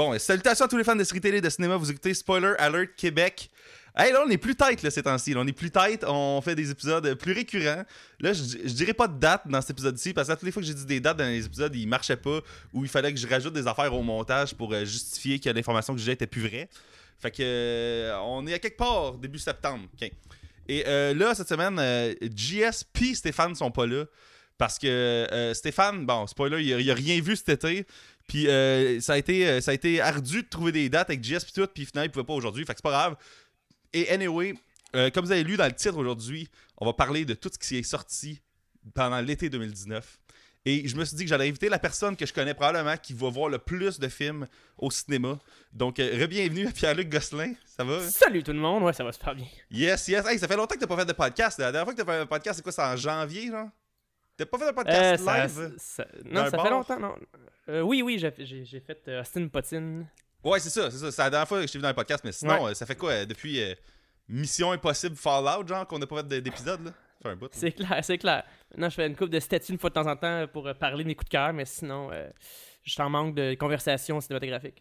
Bon, et salutations à tous les fans de séries télé et de cinéma. Vous écoutez Spoiler Alert Québec. Hey, là, on est plus tight là, ces temps-ci. là. On est plus tight. On fait des épisodes plus récurrents. Là, je, je dirais pas de date dans cet épisode-ci parce que toutes les fois que j'ai dit des dates dans les épisodes, ils marchaient pas ou il fallait que je rajoute des affaires au montage pour euh, justifier que l'information que j'ai était plus vraie. Fait que euh, on est à quelque part début septembre. Et euh, là, cette semaine, euh, JS puis Stéphane sont pas là. Parce que euh, Stéphane, bon, spoiler, il a, il a rien vu cet été. Puis euh, ça, a été, euh, ça a été ardu de trouver des dates avec JS puis tout. Puis finalement, il pouvait pas aujourd'hui. Fait que c'est pas grave. Et anyway, euh, comme vous avez lu dans le titre aujourd'hui, on va parler de tout ce qui est sorti pendant l'été 2019. Et je me suis dit que j'allais inviter la personne que je connais probablement qui va voir le plus de films au cinéma. Donc, euh, re-bienvenue à Pierre-Luc Gosselin. Ça va? Salut tout le monde, ouais, ça va super bien. Yes, yes. Hey, ça fait longtemps que t'as pas fait de podcast. La dernière fois que t'as fait un podcast, c'est quoi? C'est en janvier, genre? T'as pas fait de podcast Euh, live? ça- non, ça bar? fait longtemps, non. Euh, oui, oui, j'ai fait euh, Austin Potine. Ouais, c'est ça, c'est ça. C'est la dernière fois que je t'ai vu dans le podcast, mais sinon, ça fait quoi? depuis Mission Impossible Fallout, genre, qu'on n'a pas fait d'épisode, là? Un. C'est clair, c'est clair. Maintenant, je fais une coupe de statues une fois de temps en temps pour parler de mes coups de cœur, mais sinon, euh, je suis en manque de conversation cinématographique.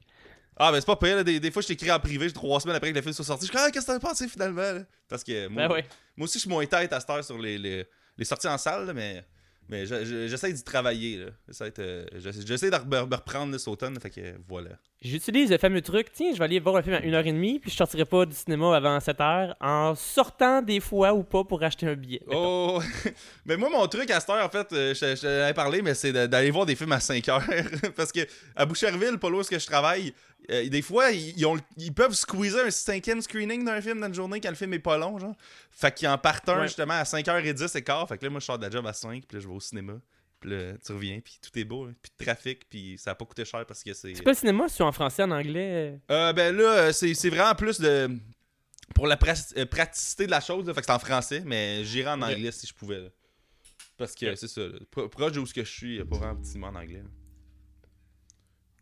Ah, ben c'est pas pire, là. Des, des fois, je t'écris en privé, trois semaines après que le film soit sorti. Je suis ah, qu'est-ce que t'as pensé finalement, là? Parce que moi, Ben ouais. moi aussi, je suis moins tête à cette heure sur les, les, les sorties en salle, là, mais, mais je- je- j'essaie d'y travailler, là. J'essaie de, me reprendre cet automne, fait que voilà. J'utilise le fameux truc, tiens, je vais aller voir un film à 1h30, puis je sortirai pas du cinéma avant 7h, en sortant des fois ou pas pour acheter un billet. Oh, mais moi, mon truc à cette heure, en fait, euh, je, je t'en avais parlé, mais c'est d'aller voir des films à 5 heures. Parce que à Boucherville, pas loin où je travaille, euh, des fois, ils, ils ont, ils peuvent squeezer un cinquième screening d'un film dans une journée quand le film est pas long, genre. Fait qu'ils en partent un Ouais. justement à 5h10 et quart. Fait que là, moi, je sors de la job à 5, puis là, je vais au cinéma. Puis là, tu reviens, puis tout est beau, hein. puis de trafic, puis ça a pas coûté cher parce que c'est. C'est quoi le cinéma, es en français, en anglais? Euh, ben là, euh, c'est c'est vraiment plus de. Pour la pra- euh, praticité de la chose, là, fait que c'est en français, mais j'irai en anglais si je pouvais. là. Parce que c'est ça, pro- proche de où ce que je suis, il n'y a pas vraiment de petit mot en anglais. là.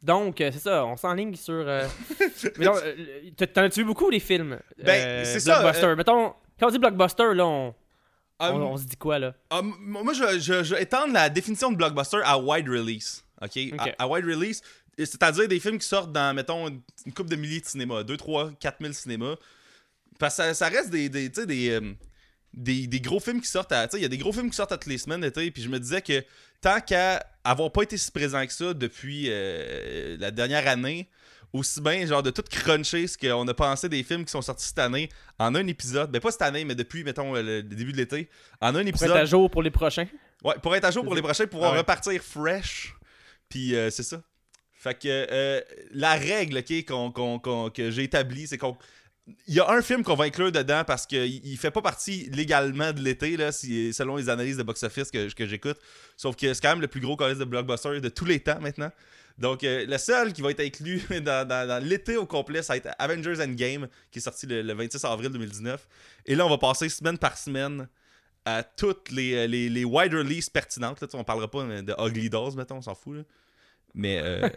Donc, euh, c'est ça, on s'enligne sur. euh, Mais non, euh, t'en as-tu vu beaucoup les films? Ben, euh, c'est ça, Blockbuster. Mettons, quand on dit blockbuster, là, on, on, on se dit quoi, là? ah, m- moi, je, je, étendre la définition de blockbuster à wide release. OK? À, à wide release, c'est-à-dire des films qui sortent dans, mettons, une, couple de milliers de cinémas, 2, 3, 4 000 cinémas. Parce que ça, ça reste des, des, tu sais, des, des, des gros films qui sortent à. Tu sais, il y a des gros films qui sortent à toutes les semaines d'été, puis je me disais que tant qu'à avoir pas été si présent que ça depuis euh, la dernière année, aussi bien, genre, de tout cruncher ce qu'on a pensé des films qui sont sortis cette année en un épisode. Ben, pas cette année, mais depuis, mettons, le, début de l'été. En un Pour être épisode. à jour pour les prochains. Ouais, pour être à jour pour les prochains, pouvoir Ah ouais. repartir fresh. Puis euh, c'est ça. Fait que euh, la règle ok, qu'on- qu'on- qu'on- que j'ai établie, c'est qu'on. Il y a un film qu'on va inclure dedans parce qu'il il fait pas partie légalement de l'été, si- selon les analyses de box-office que, que j'écoute. Sauf que c'est quand même le plus gros colis de blockbuster de tous les temps maintenant. Donc, euh, le seul qui va être inclus dans, l'été au complet, ça va être Avengers Endgame, qui est sorti le, le 26 avril 2019. Et là, on va passer semaine par semaine à toutes les, les, les wide release pertinentes. Là, on parlera pas de Ugly Dolls, mettons, on s'en fout. là. Mais, euh,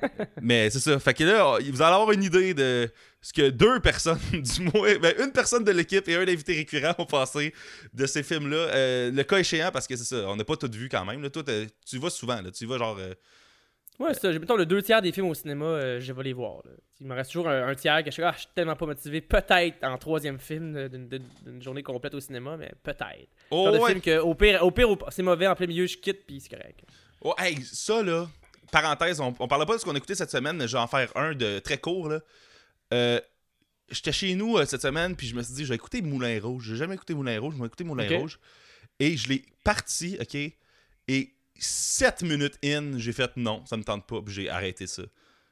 mais c'est ça. Fait que là, vous allez avoir une idée de ce que deux personnes, du moins, ben, une personne de l'équipe et un invité récurrent ont passé de ces films-là. Euh, le cas échéant, parce que c'est ça, on n'a pas tout vu quand même. Là. Toi, tu y vas souvent. Là. Tu y vas genre. euh, Ouais, c'est ça. Mettons, le deux tiers des films au cinéma, euh, je vais les voir. là. Il me reste toujours un, un tiers que je suis, ah, je suis tellement pas motivé. Peut-être en troisième film d'une- journée complète au cinéma, mais peut-être. Oh, ouais. film que, au pire, au pire au- c'est mauvais, en plein milieu, je quitte, puis c'est correct. Oh, hey, ça là, parenthèse, on, on parlait pas de ce qu'on a écouté cette semaine, mais je vais en faire un de très court là. Euh, J'étais chez nous euh, cette semaine, puis je me suis dit, je vais écouter Moulin Rouge. J'ai jamais écouté Moulin Rouge, je vais écouter Moulin. Rouge. Et je l'ai parti, ok? Et 7 minutes in, j'ai fait non, ça me tente pas, puis j'ai arrêté ça.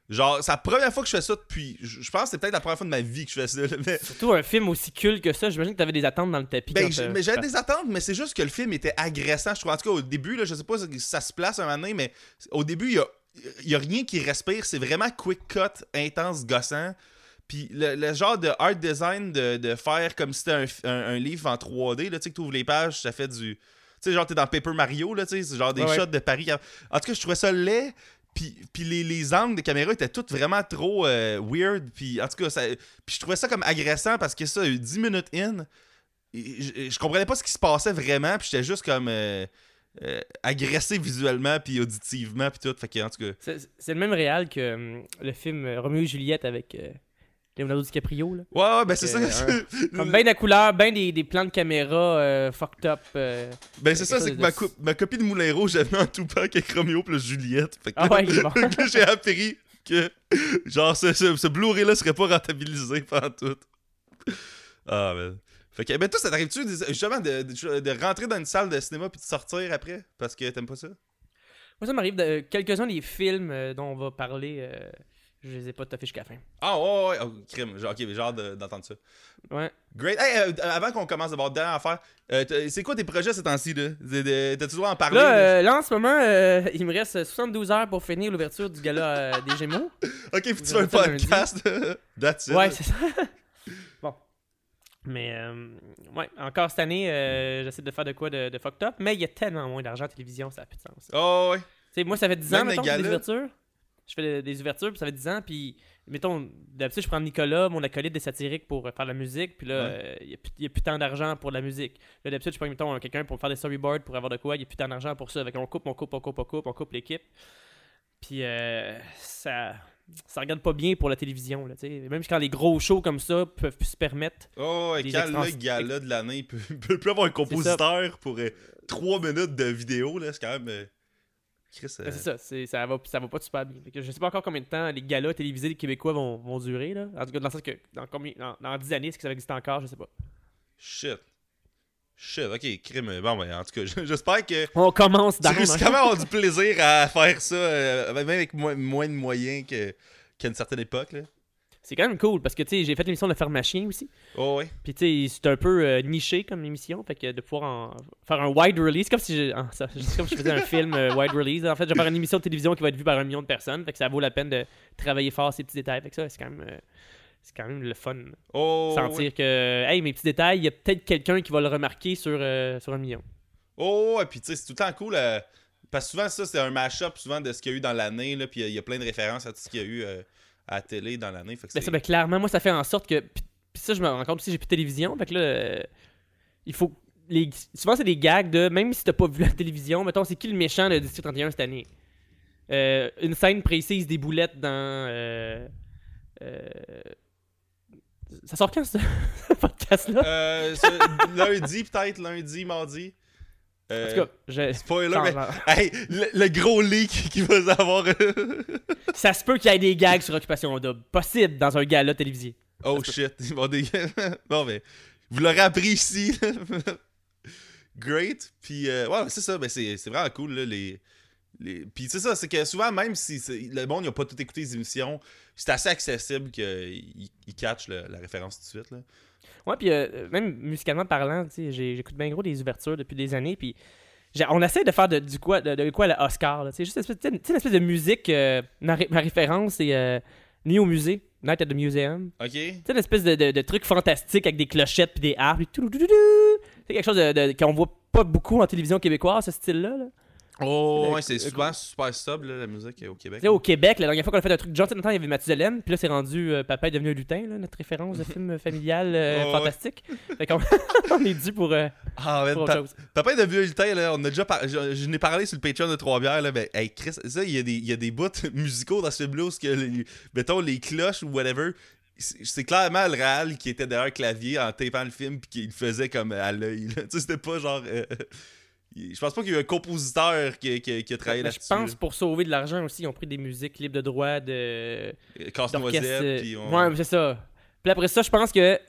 Genre, c'est la première fois que je fais ça depuis. Je pense que c'est peut-être la première fois de ma vie que je fais ça. mais Surtout un film aussi culte que ça, j'imagine que t'avais des attentes dans le tapis. ben, quand mais j'avais des attentes, mais c'est juste que le film était agressant. Je trouve, en tout cas, au début, là, je sais pas si ça se place un moment donné, mais au début, il y a, il y a rien qui respire. C'est vraiment quick cut, intense, gossant. Puis le, le genre de art design de, de faire comme si c'était un, un- un livre en 3D, là, tu sais, que tu ouvres les pages, ça fait du. Tu sais, genre, t'es dans Paper Mario, là, tu sais, c'est genre des Ouais, shots de Paris. En tout cas, je trouvais ça laid. Puis, puis les, les angles de caméra étaient tous vraiment trop euh, weird. Puis en tout cas, ça, puis je trouvais ça comme agressant parce que ça, 10 minutes in, je, je comprenais pas ce qui se passait vraiment. Puis j'étais juste comme euh, euh, agressé visuellement puis auditivement puis tout. Fait que en tout cas, C'est le même réal que hum, le film euh, Roméo et Juliette avec euh, Leonardo DiCaprio. Là. ouais, ouais, ben c'est Euh, ça. Comme ben de la couleur, ben des, des plans de caméra euh, fucked up. euh. Ben c'est ça, c'est que ma, de- co- ma copie de Moulin Rouge, j'avais en Tupac avec Romeo plus Juliette. Fait que Ah ouais, il est bon. j'ai appris que genre ce, ce, ce Blu-ray là serait pas rentabilisé pendant tout. Ah ben. Fait que ben toi ça t'arrive-tu justement de, de, de rentrer dans une salle de cinéma puis de sortir après parce que t'aimes pas ça? Moi, ça m'arrive de quelques-uns des films euh, dont on va parler. euh, je les ai pas toffés jusqu'à la fin. Ah ouais ouais, oh, crime. Genre, ok, j'ai hâte de- d'entendre ça. Ouais. Great. Hey, euh, avant qu'on commence d'abord dernière affaire, euh, c'est quoi tes projets ces temps-ci T'as-tu le droit d'en parler? Là, là? euh, là, en ce moment, il me reste 72 heures pour finir l'ouverture du gala des Gémeaux. ok, puis tu fais un podcast. That's it. Ouais, c'est ça. Mais, euh, ouais, encore cette année, euh, j'essaie de faire de quoi de, de fucked up, mais il y a tellement moins d'argent à la télévision, ça n'a plus de sens. Oh ouais. Tu sais, moi, ça fait 10 ans, Même mettons, que je fais des ouvertures. Je fais des- des ouvertures, puis ça fait 10 ans, puis, mettons, d'habitude, je prends Nicolas, mon acolyte des satiriques, pour faire la musique, puis là, Ouais. euh, il n'y a, plus tant d'argent pour la musique. Là, d'habitude, je prends, mettons, un- quelqu'un pour faire des storyboards, pour avoir de quoi, il n'y a plus tant d'argent pour ça. Fait qu'on coupe, on coupe, on coupe, on coupe, on coupe l'équipe. Puis, euh, ça... Ça regarde pas bien pour la télévision, là. Même quand les gros shows comme ça peuvent plus se permettre. Oh, et quand le gala de l'année peut, peut plus avoir un compositeur pour 3 minutes de vidéo, là, c'est quand même. euh, Chris. euh, Ben, c'est ça, c'est- ça, va, ça va pas super bien. Que je sais pas encore combien de temps les galas télévisés des Québécois vont, vont durer. Là. En tout cas, dans le sens que dans, combien, dans, dans 10 années, est-ce que ça va exister encore? Je sais pas. Shit. Shit, ok, crime. Bon, ben, en tout cas, j'espère que On commence tu dans réussis quand même avoir du plaisir à faire ça, euh, même avec moins, moins de moyens qu'à une certaine époque, là. C'est quand même cool parce que tu sais, j'ai fait l'émission de Pharmacien aussi. Oh, ouais. Puis tu sais, c'est un peu euh, niché comme émission. Fait que de pouvoir en faire un wide release, comme si je, ah, ça, comme si je faisais un film euh, wide release. En fait, je vais faire une émission de télévision qui va être vue par un million de personnes. Fait que ça vaut la peine de travailler fort ces petits détails. Fait que ça, c'est quand même. euh, c'est quand même le fun. Oh, sentir que, hey, mes petits détails, il y a peut-être quelqu'un qui va le remarquer sur, euh, sur un million. Oh, ouais, puis tu sais, c'est tout le temps cool. euh, parce que souvent, ça, c'est un mash-up souvent de ce qu'il y a eu dans l'année, puis il y a plein de références à tout ce qu'il y a eu euh, à la télé dans l'année. Ben ça, ben clairement, moi, ça fait en sorte que. Puis ça, je me rends compte aussi, j'ai plus de télévision. Fait que là, il faut. Les, souvent, c'est des gags de. Même si t'as pas vu la télévision, mettons, c'est qui le méchant de District 31 cette année? Une scène précise des boulettes dans. euh, ça sort quand, ce podcast-là? Euh, lundi, peut-être, lundi, mardi. Euh, En tout cas, je. spoiler, mais. Hey, le, le gros leak qui va avoir. ça se peut qu'il y ait des gags sur Occupation Double. Possible dans un gala télévisé. oh shit. Ils vont des... bon, mais. Vous l'aurez appris ici. Great. Puis, euh, ouais, c'est ça. Ben, c'est c'est vraiment cool, là, les. Les... Puis, c'est ça, c'est que souvent, même si c'est- le monde n'a pas tout écouté les émissions, c'est assez accessible qu'ils ils catchent la référence tout de suite. Là. Ouais, puis euh, même musicalement parlant, j'écoute bien gros des ouvertures depuis des années, puis on essaie de faire de, du quoi, de, de quoi le Oscar. là. C'est juste une espèce, une espèce de musique. euh, ma, ré- ma référence, c'est euh, Nuit au musée, Night at the Museum. Ok? Tu sais, une espèce de, de, de truc fantastique avec des clochettes puis des harpes. C'est quelque chose qu'on voit pas beaucoup en télévision québécoise, ce style-là. Là. Oh, ouais, c'est souvent super sub, là, la musique au Québec. Sais, au Québec, la dernière fois qu'on a fait un truc Tennant, il y avait Mathusalem, puis là, c'est rendu euh, Papa est devenu un lutin, là, notre référence de film familial euh, fantastique. Fait qu'on on est dû pour, euh, Ah. Papa de vieux lutin, là, on a déjà je, je n'ai parlé sur le Patreon de Trois-Bières, là, ben, hey, Chris, ça, il y, a des- il y a des bouts musicaux dans ce film-là où, que les- mettons, les cloches ou whatever, c'est clairement le réal qui était derrière le clavier en tapant le film puis qui le faisait comme à l'œil. là. Tu sais, c'était pas genre... euh, je pense pas qu'il y a eu un compositeur qui, qui- qui a travaillé je là-dessus. pense pour sauver de l'argent aussi, ils ont pris des musiques libres de droit de là. d'orchestre. Casse-noisette, euh, puis on- Ouais, mais c'est ça. Puis après ça, je pense que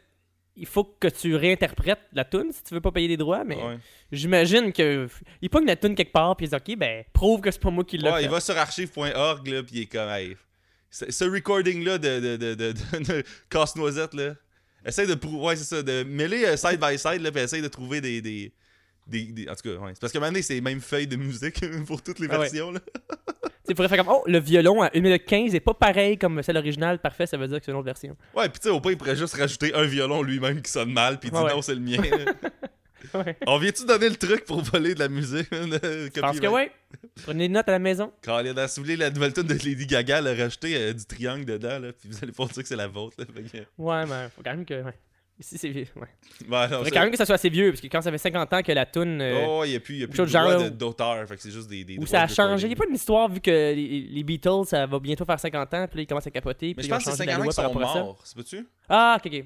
il faut que tu réinterprètes la tune si tu veux pas payer les droits, mais Ouais. j'imagine que il pogne la tune quelque part puis il dit OK, ben prouve que c'est pas moi qui l'ai Ouais, fait. il va sur archive.org, là, puis il est comme, hey, ce, ce recording-là de, de, de, de, Casse-Noisette, là, essaye de prouver, ouais, c'est ça, de mêler euh, side by side, là, puis essaye de trouver des. des, des, des- en tout cas, ouais. C'est parce qu'à un moment donné, c'est les mêmes feuilles de musique pour toutes les Ah ouais. versions, là. Tu pourrais faire comme Oh, le violon à 1 minute 15 est pas pareil comme celle originale, parfait, ça veut dire que c'est une autre version. Ouais, puis tu sais, au pire, il pourrait juste rajouter un violon lui-même qui sonne mal, puis dit Ouais, ouais. non, c'est le mien. Ouais. On vient-tu donner le truc pour voler de la musique? Je pense que ouais. Prenez des notes à la maison. Quand il a si vous voulez la nouvelle tune de Lady Gaga, elle a rajouté euh, du triangle dedans, là, puis vous allez pas dire que c'est la vôtre. Là, que- Ouais, mais faut quand même que. Ouais. Ici, c'est vieux. Ouais. Ouais, non, quand même que ça soit assez vieux, parce que quand ça fait 50 ans que la tune. euh, Oh, il n'y a plus, y a plus de genre, d'auteur, fait que c'est juste des, des droits ça a changé. Il n'y a pas une histoire vu que les, les Beatles, ça va bientôt faire 50 ans, puis là, ils commencent à capoter. Mais je ils pense que c'est changé la 50 ans qu'ils sont morts, c'est pas-tu? Ah, ok, ok.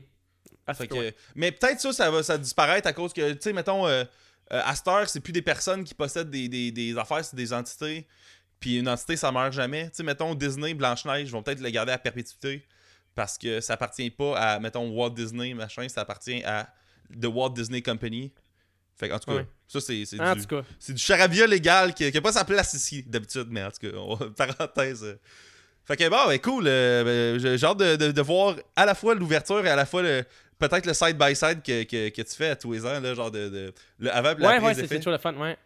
Ah, Fait c'est que- ouais. Mais peut-être ça, ça va ça disparaître à cause que, tu sais, mettons, euh, euh, à cette heure, c'est plus des personnes qui possèdent des, des, des affaires, c'est des entités. Puis une entité, ça meurt jamais. Tu sais, mettons, Disney, Blanche-Neige, vont peut-être le garder à perpétuité. Parce que ça appartient pas à, mettons, Walt Disney, machin, ça appartient à The Walt Disney Company. Fait en tout cas, ça, c'est du, tout cas. c'est du charabia légal qui n'a pas sa place ici, d'habitude, mais en tout cas, on- parenthèse. euh. Fait que bon, ben cool. euh, ben, j'ai hâte de, de- de voir à la fois l'ouverture et à la fois le peut-être le side-by-side que, que, que tu fais à tous les ans, là, genre de, de- le avant et Ouais, ouais, c'est c'est toujours le fun, ouais.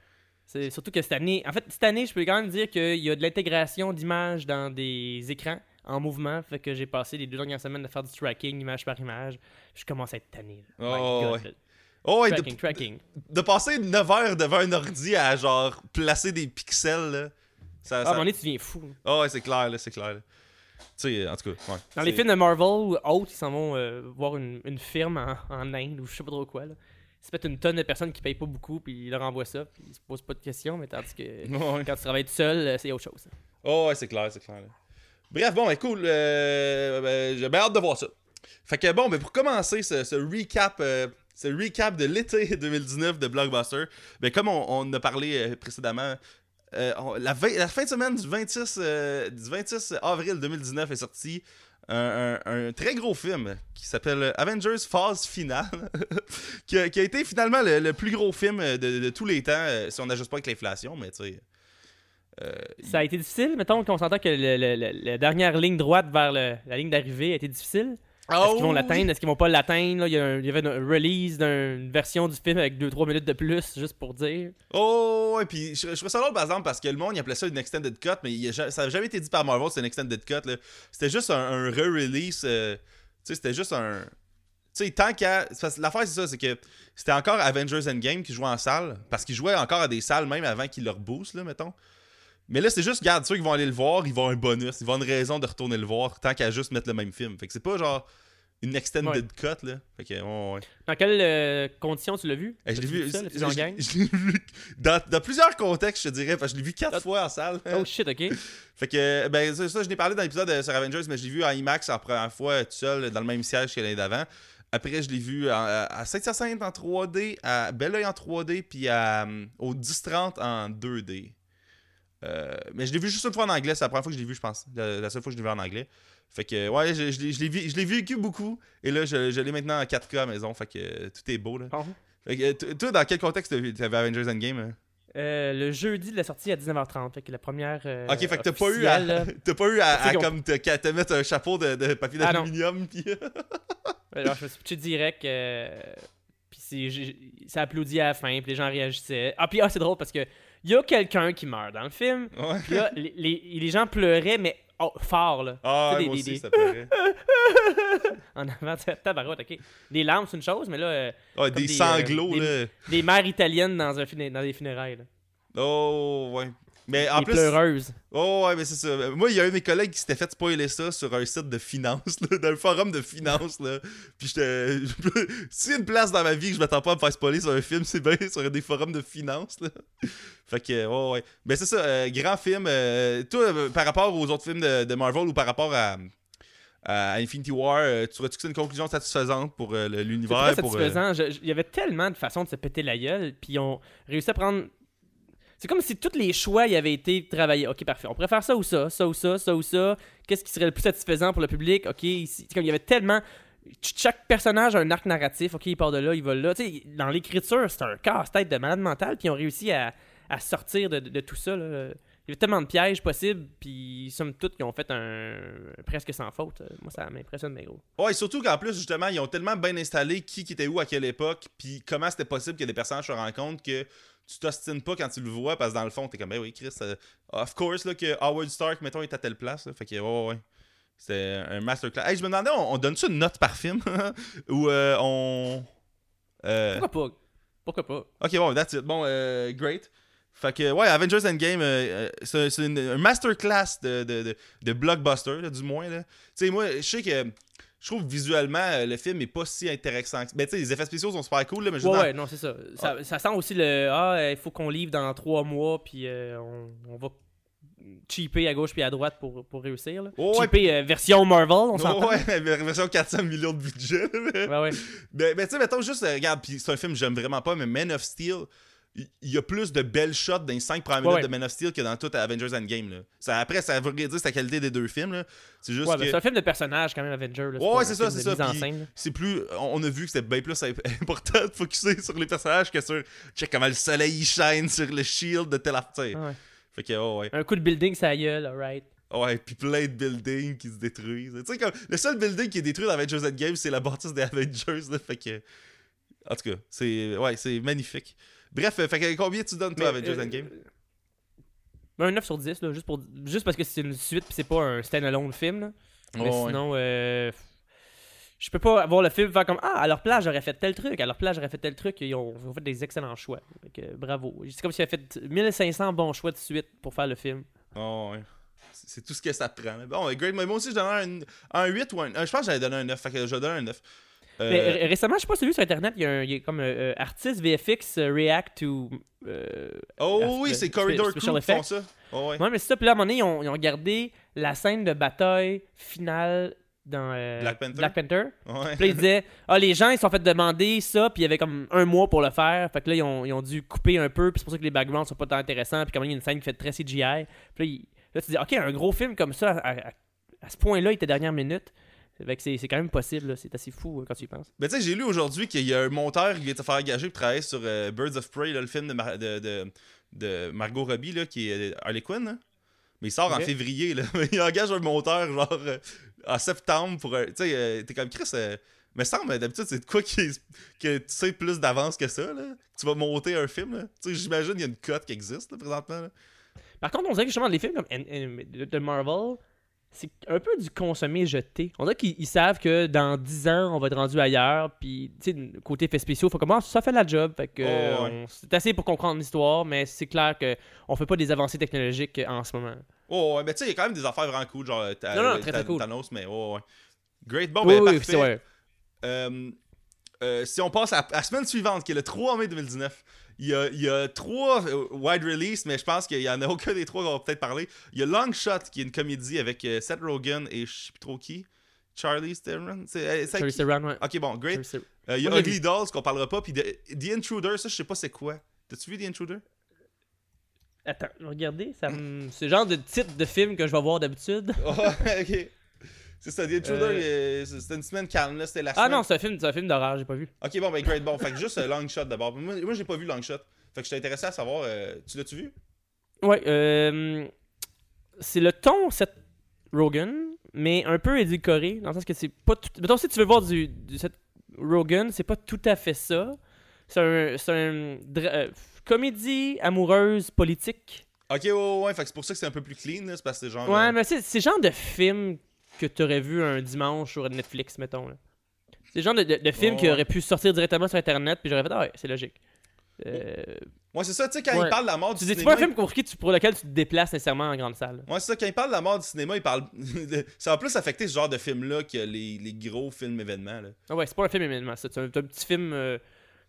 C'est surtout que cette année, en fait, cette année, je peux quand même dire qu'il y a de l'intégration d'images dans des écrans en mouvement. Fait que j'ai passé les deux dernières semaines de faire du tracking, image par image. Je commence à être tanné. là. Oh, God, ouais. là. Oh, ouais, de, Tracking, tracking. de passer 9 heures devant un ordi à genre placer des pixels, là. Ça, Ah, ça- à un moment donné, tu deviens fou. Oh, ouais, c'est clair, là, c'est clair. là. Tu sais, en tout cas, ouais. Dans les C'est- films de Marvel ou autres, ils s'en vont euh, voir une, une firme en, en Inde ou je sais pas trop quoi. Là. Ils se mettent une tonne de personnes qui payent pas beaucoup, puis ils leur envoient ça, puis ils se posent pas de questions, mais tandis que Ouais. quand tu travailles tout seul, euh, c'est autre chose. Oh, ouais, c'est clair, c'est clair. là. Bref, bon, ben cool. euh, ben, J'ai bien hâte de voir ça. Fait que bon, ben pour commencer ce, recap, euh, ce recap de l'été 2019 de Blockbuster, ben comme on, a parlé euh, précédemment, la, fin de semaine du 26, euh, du 26 avril 2019 est sorti un, très gros film qui s'appelle Avengers Phase Finale, qui, a, été finalement le, plus gros film de, de tous les temps, si on n'ajuste pas avec l'inflation, mais tu sais. Euh, Ça a été difficile, mettons qu'on s'entend que le- le- le- la dernière ligne droite vers la ligne d'arrivée a été difficile. Est-ce Oh qu'ils vont oui. l'atteindre? Est-ce qu'ils vont pas l'atteindre? Il y, il avait un release d'une version du film avec 2-3 minutes de plus, juste pour dire. Oh, ouais, puis je, je trouvais ça drôle par exemple parce que le monde il appelait ça une extended cut, mais il ça n'a jamais été dit par Marvel, c'est une extended cut. C'était juste un, un re-release. euh, tu sais, c'était juste un. Tu sais, tant qu'à. L'affaire, c'est ça, c'est que c'était encore Avengers Endgame qui jouait en salle, parce qu'ils jouaient encore à des salles même avant qu'ils leur boostent, là, mettons. Mais là, c'est juste, regarde, ceux qui vont aller le voir, ils vont avoir un bonus, ils vont avoir une raison de retourner le voir, tant qu'à juste mettre le même film. Fait que c'est pas genre une extended Ouais. cut, là. Fait que, ouais, ouais. Dans quelles euh, conditions tu l'as vu? Eh, je l'ai vu, ça, le je- vu dans, dans plusieurs contextes, je te dirais, que je l'ai vu quatre fois en salle. Oh shit, ok. Fait que, ben, ça, ça, je n'ai parlé dans l'épisode euh, sur Avengers, mais je l'ai vu en IMAX la première fois tout seul dans le même siège que l'année d'avant. Après, je l'ai vu à à Saint-Hyacinthe en 3D, à Belleuil en 3D, puis à, euh, au 10-30 en 2D. Euh, mais je l'ai vu juste une fois en anglais, c'est la première fois que je l'ai vu, je pense. La, la seule fois que je l'ai vu en anglais. Fait que, ouais, je, je l'ai- je l'ai vu- je l'ai vécu beaucoup, et là, je, je l'ai maintenant en 4K à la maison, fait que euh, tout est beau, là. Bon. Fait que, euh, toi, dans quel contexte t'avais Avengers Endgame? hein? Euh, le jeudi de la sortie à 19h30, fait que la première. euh, Ok, fait que t'as pas eu à, pas eu à, comme te, mettre un chapeau de, de papier Ah d'aluminium pis... Alors, je me suis pitché direct. euh, puis ça applaudit à la fin, puis les gens réagissaient. Ah, puis ah, c'est drôle parce que il y a quelqu'un qui meurt dans le film. Ouais. Puis là, les, les- les gens pleuraient, mais oh, fort, là. Ah, Tu sais, moi des- aussi, des- ça pleurait. En avant, tabarouette, ok. Des larmes, c'est une chose, mais là, euh, Comme des, sanglots, euh, là. des mères italiennes dans, un dans des funérailles, là. Oh, ouais. Mais en plus... pleureuses. Oh, ouais, mais c'est ça. Moi, il y a un de mes collègues qui s'était fait spoiler ça sur un site de finance, là, le forum de finance, là. Puis j'étais... A une place dans ma vie que je m'attends pas à me faire spoiler sur un film, c'est bien sur des forums de finance, là. Fait que, ouais, ouais. Mais c'est ça, euh, grand film. euh, toi, euh, par rapport aux autres films de, de Marvel ou par rapport à... Infinity War, euh, tu c'est une conclusion satisfaisante pour euh, C'est l'univers euh, satisfaisant. Il y avait tellement de façons de se péter la gueule, puis ils ont réussi à prendre. C'est comme si tous les choix y avaient été travaillés. Ok, parfait. On pourrait faire ça ou ça, ça ou ça, ça ou ça. Qu'est-ce qui serait le plus satisfaisant pour le public? Ok, comme il y avait tellement. ch- Chaque personnage a un arc narratif. Ok, il part de là, il va là. Tu sais, dans l'écriture, c'est un casse-tête de malade mental, puis ils ont réussi à, sortir de, tout ça. Il y avait tellement de pièges possibles, puis somme toute, ils ont fait un presque sans faute. Moi, ça m'impressionne, mais gros. Ouais, surtout qu'en plus, justement, ils ont tellement bien installé qui, était où à quelle époque, puis comment c'était possible que des personnages se compte que tu t'ostines pas quand tu le vois, parce que dans le fond, t'es comme, ben oui, Chris, euh, of course, là, que Howard Stark, mettons, est à telle place. là. fait que, ouais, ouais, ouais. C'est un masterclass. Hey, je me demandais, on, on donne-tu une note par film? Ou euh, on. euh, Pourquoi pas? Pourquoi pas? Ok, bon, that's it. Bon, euh, great. Fait que, ouais, Avengers Endgame, euh, c'est un masterclass de, de, de, de blockbuster, là, du moins. Tu sais, moi, je sais que je trouve visuellement, euh, le film est pas si intéressant. que- Ben, tu sais, les effets spéciaux sont super cool, là, mais je Ouais, ouais, non, c'est ça. Ça, ça sent aussi le Ah, il faut qu'on livre dans trois mois, puis euh, on, on va cheaper à gauche puis à droite pour, pour réussir. Là. Oh, ouais. cheaper euh, version Marvel, on Oh, s'entend. ouais, mais version 400 millions de budget. mais- Ouais, ouais. Tu sais, mettons juste, regarde, puis c'est un film que j'aime vraiment pas, mais Man of Steel, il y a plus de belles shots dans les 5 premières minutes ouais. de Man of Steel que dans tout Avengers Endgame. Là. Ça, après, ça veut dire la qualité des deux films. C'est juste Ouais, que ben, c'est un film de personnage quand même, Avenger. Là. Ouais, c'est ça, c'est ça, c'est plus. On a vu que c'était bien plus imp- important de focuser sur les personnages que sur. Check comment le soleil il shine sur le shield de tel artiste. Ah ouais. Fait que, oh, ouais. Un coup de building, ça gueule, alright. Ouais, puis plein de buildings qui se détruisent. Tu sais, comme. Le seul building qui est détruit dans Avengers Endgame, c'est la bâtisse des Avengers, là. Fait que. En tout cas, c'est. Ouais, c'est magnifique. Bref, euh, fait que combien tu donnes, toi, Mais, Avengers euh, Endgame? Ben, un 9 sur 10, là, juste, pour, juste parce que c'est une suite puis c'est pas un stand-alone film. Là. Mais ouais. sinon, euh, je peux pas voir le film faire comme Ah, à leur place, j'aurais fait tel truc, à leur place, j'aurais fait tel truc. Ils ont, ils ont fait des excellents choix. Bravo. C'est comme s'ils avaient fait 1500 bons choix de suite pour faire le film. Oh, ouais. C'est tout ce que ça te prend. Bon, great. Mais moi aussi, je donnerais un, un 8 ou un. euh, Je pense que j'allais donner un 9. Fait que je donne un 9. Euh, Mais récemment, je sais pas si tu as vu sur internet, il y a, un, il y a comme euh, artiste VFX euh, react to. euh, oh, oui, c'est Corridor Crew qui font ça. Oh, ouais. Ouais, mais c'est ça. Puis là, à un moment donné, ils ont, ils ont regardé la scène de bataille finale dans euh, Black Panther? Black Panther. Ouais. Puis là, ils disaient Ah, les gens, ils se sont fait demander ça, puis il y avait comme un mois pour le faire. Fait que là, ils ont, ils ont dû couper un peu, puis c'est pour ça que les backgrounds sont pas tant intéressants. Puis comme il y a une scène qui fait très CGI. Puis là, il- là, tu dis Ok, un gros film comme ça, à, à- à ce point-là, il était dernière minute. C'est quand même possible, c'est assez fou euh, quand tu y penses. Ben, tu sais, j'ai lu aujourd'hui qu'il y a un monteur qui vient de se faire engager pour travailler sur euh, Birds of Prey, là, le film de, Mar- de, de, de Margot Robbie, là, qui est euh, Harley Quinn. là. Mais il sort en février. Là. il engage un monteur, genre, euh, en septembre pour. Tu sais, euh, t'es comme Chris. me semble, d'habitude, c'est de quoi qui que tu sais plus d'avance que ça, là. Tu vas monter un film. Tu sais, j'imagine qu'il y a une cote qui existe, là, présentement. Par contre, on dirait que justement, les films comme N- N- de de Marvel, c'est un peu du consommer jeté. On dirait qu'ils ils savent que dans 10 ans, on va être rendu ailleurs. Puis, tu sais, côté effets spéciaux, faut comme Ah, ça fait la job. Fait que, Oh, ouais. on- c'est assez pour comprendre l'histoire, mais c'est clair que on fait pas des avancées technologiques en ce moment. Oh, ouais, mais tu sais, il y a quand même des affaires vraiment cool, genre, Non, non, très, très cool. Thanos, mais oh, ouais. Great, bon, oui, ben, oui, parfait. Euh, euh, si on passe à la semaine suivante, qui est le 3 mai 2019, il y a, il y a trois euh, wide release, mais je pense qu'il y en a aucun des trois qu'on va peut-être parler. Il y a Long Shot, qui est une comédie avec euh, Seth Rogen et je sais plus trop qui. Charlie Theron? C'est, euh, qui? Theron, ouais. Ok, bon, great. Euh, il y a Ugly Dolls, qu'on parlera pas. Puis The, The Intruder, ça, je sais pas c'est quoi. T'as-tu vu The Intruder? Attends, regardez, ça me- c'est le genre de titre de film que je vais voir d'habitude. Oh, ok. C'est ça, The Intruder, Euh. euh, c'était une semaine calme, là. C'était la Ah semaine. non, c'est un film, un film d'horreur, j'ai pas vu. Ok, bon, ben great. Bon, fait que juste euh, Long Shot d'abord. Moi, moi j'ai pas vu Long Shot. Fait que j'étais intéressé à savoir. euh, tu l'as-tu vu? Ouais, c'est le ton Seth Rogen, mais un peu édulcoré, dans le sens que c'est pas tout... Mettons, si tu veux voir du, du Seth Rogen, c'est pas tout à fait ça. C'est un, c'est un comédie amoureuse politique. Ok, ouais, ouais, ouais. Fait que c'est pour ça que c'est un peu plus clean, là. C'est parce que c'est genre. Ouais, mais c'est genre de film que t'aurais vu un dimanche sur Netflix, mettons. là. C'est le genre de, de, de film qui aurait pu sortir directement sur Internet, puis j'aurais fait, ah ouais, c'est logique. Euh, Ouais, c'est ça, tu sais, quand Ouais. il parle de la mort du tu dis, c'est cinéma. pas un film pour, qui tu- pour lequel tu te déplaces nécessairement en grande salle. Ouais, c'est ça, quand il parle de la mort du cinéma, il parle. ça va plus affecter ce genre de film-là que les, les gros films événements, là. Ah ouais, c'est pas un film événement, ça. C'est un, c'est un petit film. euh,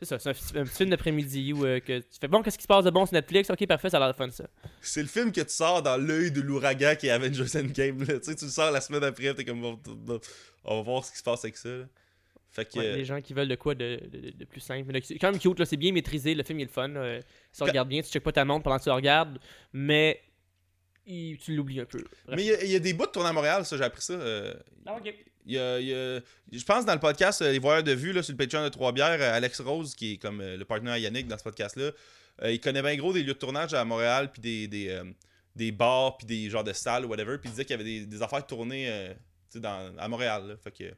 c'est ça, c'est un, petit- un petit film d'après-midi où euh, que tu fais bon, qu'est-ce qui se passe de bon sur Netflix? Ok, parfait, ça a l'air de fun ça. C'est le film que tu sors dans l'œil de l'ouragan qui est Avengers Endgame, là. Tu sais, tu le sors la semaine après, t'es comme. bon, On va voir ce qui se passe avec ça, là. Fait que. Ouais, Les gens qui veulent de quoi de, de- de plus simple. Mais quand même cute, c'est bien maîtrisé, le film il est le fun. Ça Quand- regarde bien, tu checkes pas ta montre pendant que tu le regardes, mais il- tu l'oublies un peu. Bref. Mais il y a- il y, a des bouts de tournés à Montréal, ça, j'ai appris ça. euh, Ah, ok. Il y a, il y a- je pense dans le podcast euh, Les Voyeurs de Vue, là, sur le Patreon de Trois-Bières, euh, Alex Rose, qui est comme euh, le partenaire à Yannick dans ce podcast-là, euh, il connaît bien gros des lieux de tournage à Montréal, puis des, des, euh, des bars, puis des genres de salles, whatever, puis il disait qu'il y avait des, des affaires tournées euh, dans, à Montréal. là. Fait que.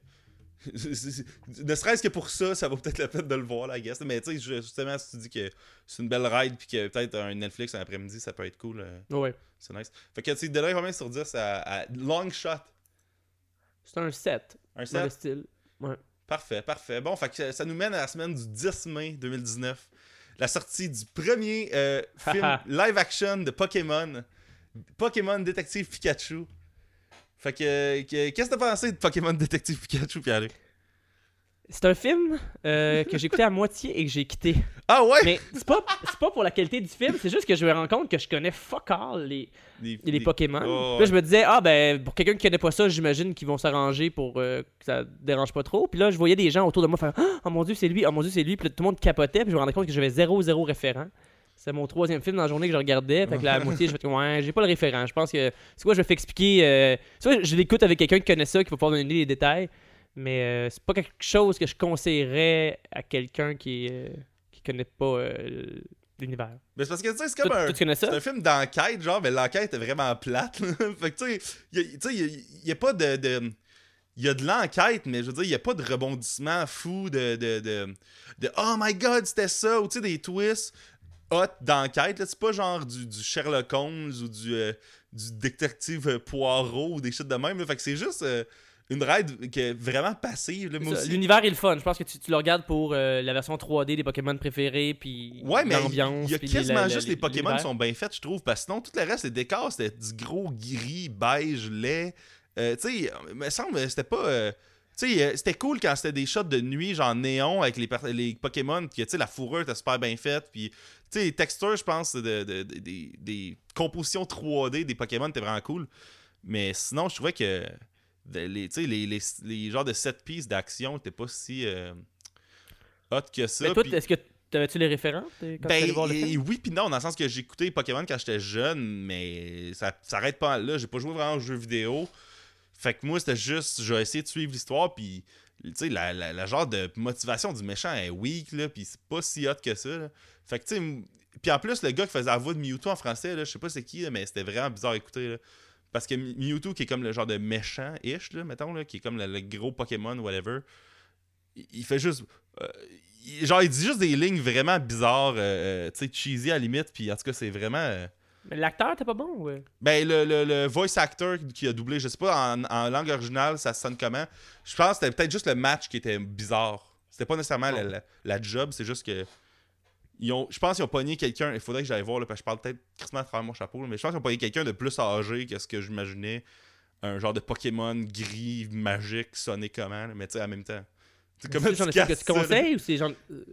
c'est- c'est- ne serait-ce que pour ça, ça vaut peut-être la peine de le voir, là, I guess. Mais tu sais, justement, si tu dis que c'est une belle ride, puis que peut-être un Netflix un après-midi, ça peut être cool. Ouais. c'est nice. Fait que tu sais, donnerais combien sur 10 à, à Long Shot C'est un 7 Un dans le 7 style. Parfait, parfait. Bon, fait que ça nous mène à la semaine du 10 mai 2019. la sortie du premier euh, film live action de Pokémon. Pokémon Détective Pikachu. Fait que, que- qu'est-ce que t'as pensé de Pokémon Détective Pikachu, pierre C'est un film euh, que j'ai écouté à moitié et que j'ai quitté. Ah ouais? Mais c'est pas, c'est pas pour la qualité du film, c'est juste que je me rends compte que je connais fuck all les, Les, les Pokémon. Oh, Puis là, je me disais, ah ben, pour quelqu'un qui connaît pas ça, j'imagine qu'ils vont s'arranger pour euh, que ça dérange pas trop. Puis là, je voyais des gens autour de moi faire, oh mon dieu, c'est lui, oh mon dieu, c'est lui. Puis là, tout le monde capotait, puis je me rendais compte que j'avais zéro, zéro référent. C'est mon troisième film dans la journée que je regardais. Fait que la moitié, je fais ouais, j'ai pas le référent. Je pense que. C'est quoi, je vais expliquer. Euh... Soit je l'écoute avec quelqu'un qui connaît ça, qui va pouvoir donner les détails. Mais euh, c'est pas quelque chose que je conseillerais à quelqu'un qui, euh, qui connaît pas euh, l'univers. Mais c'est parce que tu sais, c'est comme un. un film d'enquête, genre, mais l'enquête est vraiment plate. fait que tu sais, il y a- pas de. de- il y a de l'enquête, mais je veux dire, il n'y a pas de rebondissement fou de, de, de, de Oh my god, c'était ça, ou tu sais, des twists hot d'enquête. là. C'est pas genre du, du Sherlock Holmes ou du, euh, du détective Poirot ou des shit de même. là. Fait que c'est juste euh, une ride qui est vraiment passive. L'univers est le fun. Je pense que tu, tu le regardes pour euh, la version 3D des Pokémon préférés, puis Ouais, mais l'ambiance. il y a quasiment juste les Pokémon qui sont bien faits, je trouve. Parce que sinon, tout le reste, les décors, c'était du gros gris, beige, lait. Euh, tu sais, me semble que c'était pas. euh, tu sais, euh, c'était cool quand c'était des shots de nuit, genre néon, avec les, les Pokémon, puis tu sais, la fourrure était super bien faite, puis tu sais, les textures, je pense, de, de- de- des- des compositions 3D des Pokémon étaient vraiment cool. Mais sinon, je trouvais que de- les, tu sais, les, les, les genres de set pieces d'action étaient pas si euh, hot que ça. Mais toi, est-ce que t'avais-tu les référents t'es- quand ben, voir le film? oui puis non, dans le sens que écouté Pokémon quand j'étais jeune, mais ça s'arrête pas là. J'ai pas joué vraiment aux jeux vidéo. Fait que moi, c'était juste, j'ai essayé de suivre l'histoire, puis tu sais, la, la- la genre de motivation du méchant est weak, là, puis c'est pas si hot que ça, là. Fait que tu sais, puis en plus, le gars qui faisait la voix de Mewtwo en français, là, je sais pas c'est qui, là, mais c'était vraiment bizarre à écouter, là. Parce que Mewtwo, qui est comme le genre de méchant-ish, là, mettons, là, qui est comme le, le gros Pokémon, whatever, il, il fait juste. euh, il- genre, il dit juste des lignes vraiment bizarres, euh, euh, tu sais, cheesy à la limite, puis en tout cas, c'est vraiment. euh, Mais L'acteur, t'es pas bon, ouais? ben, le, le- le voice actor qui a doublé, je sais pas en, en langue originale, ça sonne comment? Je pense que c'était peut-être juste le match qui était bizarre. C'était pas nécessairement la, la- la job, c'est juste que. Ils ont, je pense qu'ils ont pogné quelqu'un. Il faudrait que j'aille voir, là, parce que je parle peut-être crissement à travers mon chapeau, là, mais je pense qu'ils ont pogné quelqu'un de plus âgé que ce que j'imaginais. Un genre de Pokémon gris, magique, sonné comment, là, mais tu sais, en même temps. C'est C'est genre tu de film que tu conseilles ou c'est genre euh,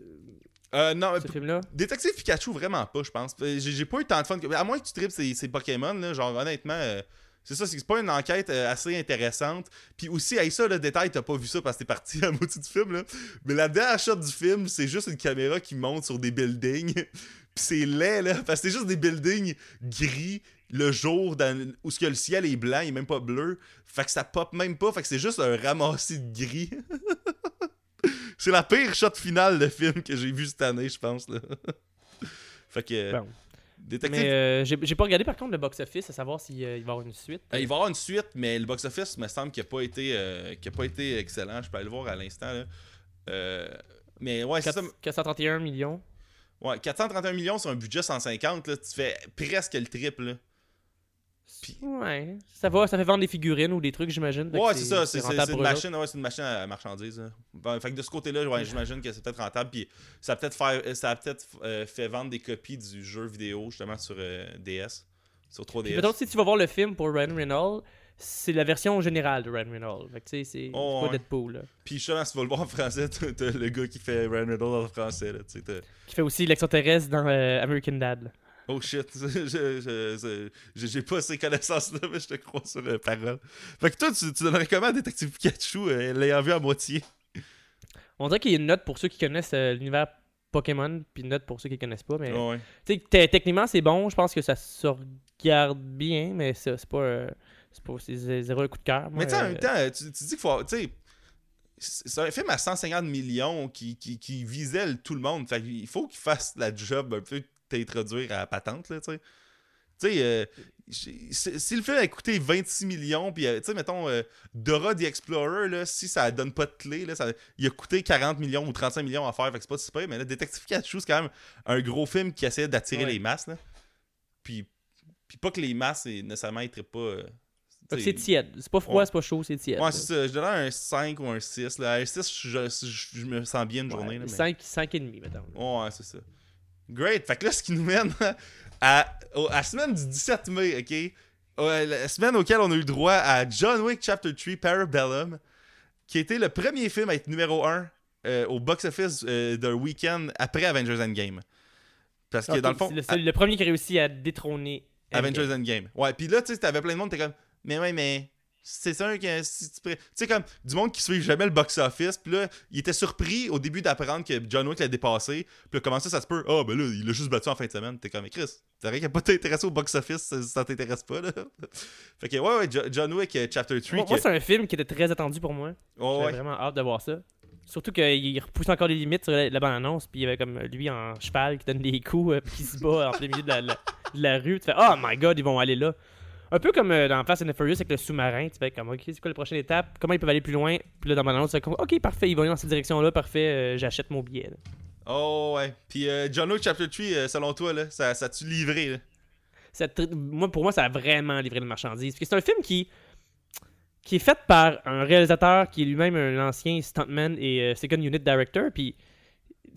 Euh, non, ce film-là? Détective Pikachu, vraiment pas, je pense. J'ai j'ai pas eu tant de fun. que- À moins que tu tripes ces, ces Pokémon, là, genre honnêtement, euh, c'est ça, c'est pas une enquête euh, assez intéressante. Puis aussi, avec ça, le détail, t'as pas vu ça parce que t'es parti à moitié du film, là. Mais la dernière shot du film, c'est juste une caméra qui monte sur des buildings. Puis c'est laid, là, parce que c'est juste des buildings gris le jour où que le ciel est blanc, il est même pas bleu. Fait que ça pop même pas, fait que c'est juste un ramassis de gris. c'est la pire shot finale de film que j'ai vu cette année, je pense, là. fait que... Détective? Mais euh, j'ai pas regardé par contre le box-office à savoir s'il euh, va y avoir une suite. Euh, il va y avoir une suite, mais le box-office me semble qu'il n'a pas, été, a pas été excellent. Je peux aller le voir à l'instant. mais ouais, c'est ça. 4- 431 millions. Ouais, 431 millions sur un budget 150, là, tu fais presque le triple. Puis- Ouais. Ça va, ça fait vendre des figurines ou des trucs, j'imagine. Ouais, c'est ça. C'est une, machine, ouais, c'est une machine à marchandises. fait que de ce côté-là, ouais, j'imagine que c'est peut-être rentable. Puis ça a peut-être fait, ça a peut-être euh, fait vendre des copies du jeu vidéo justement sur euh, DS. Sur Puis 3DS. mettons, si tu vas voir le film pour Ryan Reynolds, c'est la version générale de Ryan Reynolds. Fait que tu sais, c'est Oh, pas ouais. Deadpool. Là. Puis justement, si tu vas le voir en français, t'as le gars qui fait Ryan Reynolds en français. Là, Qui fait aussi l'extraterrestre dans euh, American Dad. là. Oh shit, j'ai pas ces connaissances-là, mais je te crois sur euh, parole. Fait que toi, tu, tu donnerais comment à Détective Pikachu, euh, l'ayant vu à moitié? On dirait qu'il y a une note pour ceux qui connaissent euh, l'univers Pokémon, puis une note pour ceux qui connaissent pas. Mais Ouais. techniquement, c'est bon. Je pense que ça se regarde bien, mais c'est pas. euh, c'est pas zéro coup de cœur. Mais en euh, même temps, tu, tu dis qu'il faut. Tu sais, c'est un film à 150 millions qui, qui, qui visait le- tout le monde. Fait qu'il faut qu'il fasse la job un peu t'introduire à la patente, là, tu sais. Tu sais, euh, si le film a coûté 26 millions, puis, euh, tu sais, mettons, euh, Dora the Explorer, là, si ça donne pas de clé, là, ça, il a coûté 40 millions ou 35 millions à faire, fait que c'est pas si pire, mais là, Detective Pikachu, c'est quand même un gros film qui essaie d'attirer Ouais. les masses, là. Puis, puis pas que les masses, nécessairement, ils pas... euh, c'est tiède. C'est pas froid, Ouais. c'est pas chaud, c'est tiède. Ouais, c'est ça. Je donnerais un 5 ou un 6. Là. Un 6, je, je- je me sens bien une journée. là, mais- 5, 5 et demi, mettons. Ouais, c'est ça. Great. Fait que là, ce qui nous mène à, la semaine du 17 mai, ok? Ouais, La semaine auquel on a eu droit à John Wick Chapter 3 Parabellum, qui été le premier film à être numéro 1 au box-office euh, d'un week-end après Avengers Endgame. Parce que dans le fond, le, le premier qui a réussi à détrôner. Avengers Endgame. Endgame. Ouais, puis là, tu sais, t'avais plein de monde, t'es comme, mais ouais, mais c'est sûr que si tu. sais, comme du monde qui suit jamais le box-office, puis là, il était surpris au début d'apprendre que John Wick l'a dépassé, puis là, comment ça, ça se peut? Ah, ben là, il l'a juste battu en fin de semaine. T'es comme, Chris, t'as rien qu'à pas t'intéresser au box-office, ça, ça t'intéresse pas, là. fait que, ouais, ouais, Jo- John Wick euh, Chapter 3. Moi, que- moi, c'est un film qui était très attendu pour moi. ouais, J'avais ouais. vraiment hâte de voir ça. Surtout qu'il repousse encore les limites sur la, la bande-annonce, puis il y avait comme lui en cheval qui donne des coups, euh, puis qui se bat en plein milieu de la, la- de la rue. Tu fais Oh my god, ils vont aller là. Un peu comme euh, dans Fast and the Furious avec le sous-marin. Tu fais comme Ok, c'est quoi la prochaine étape? Comment ils peuvent aller plus loin? Puis là, dans la bande-annonce, tu fais comme Ok, parfait, ils vont aller dans cette direction-là, parfait, euh, j'achète mon billet. là. Oh, ouais. Puis euh, John Wick Chapter 3, euh, selon toi, là, ça, ça tu livré, là? Ça moi, pour moi, ça a vraiment livré de marchandises. Parce que c'est un film qui, qui est fait par un réalisateur qui est lui-même un ancien stuntman et second unit director. Puis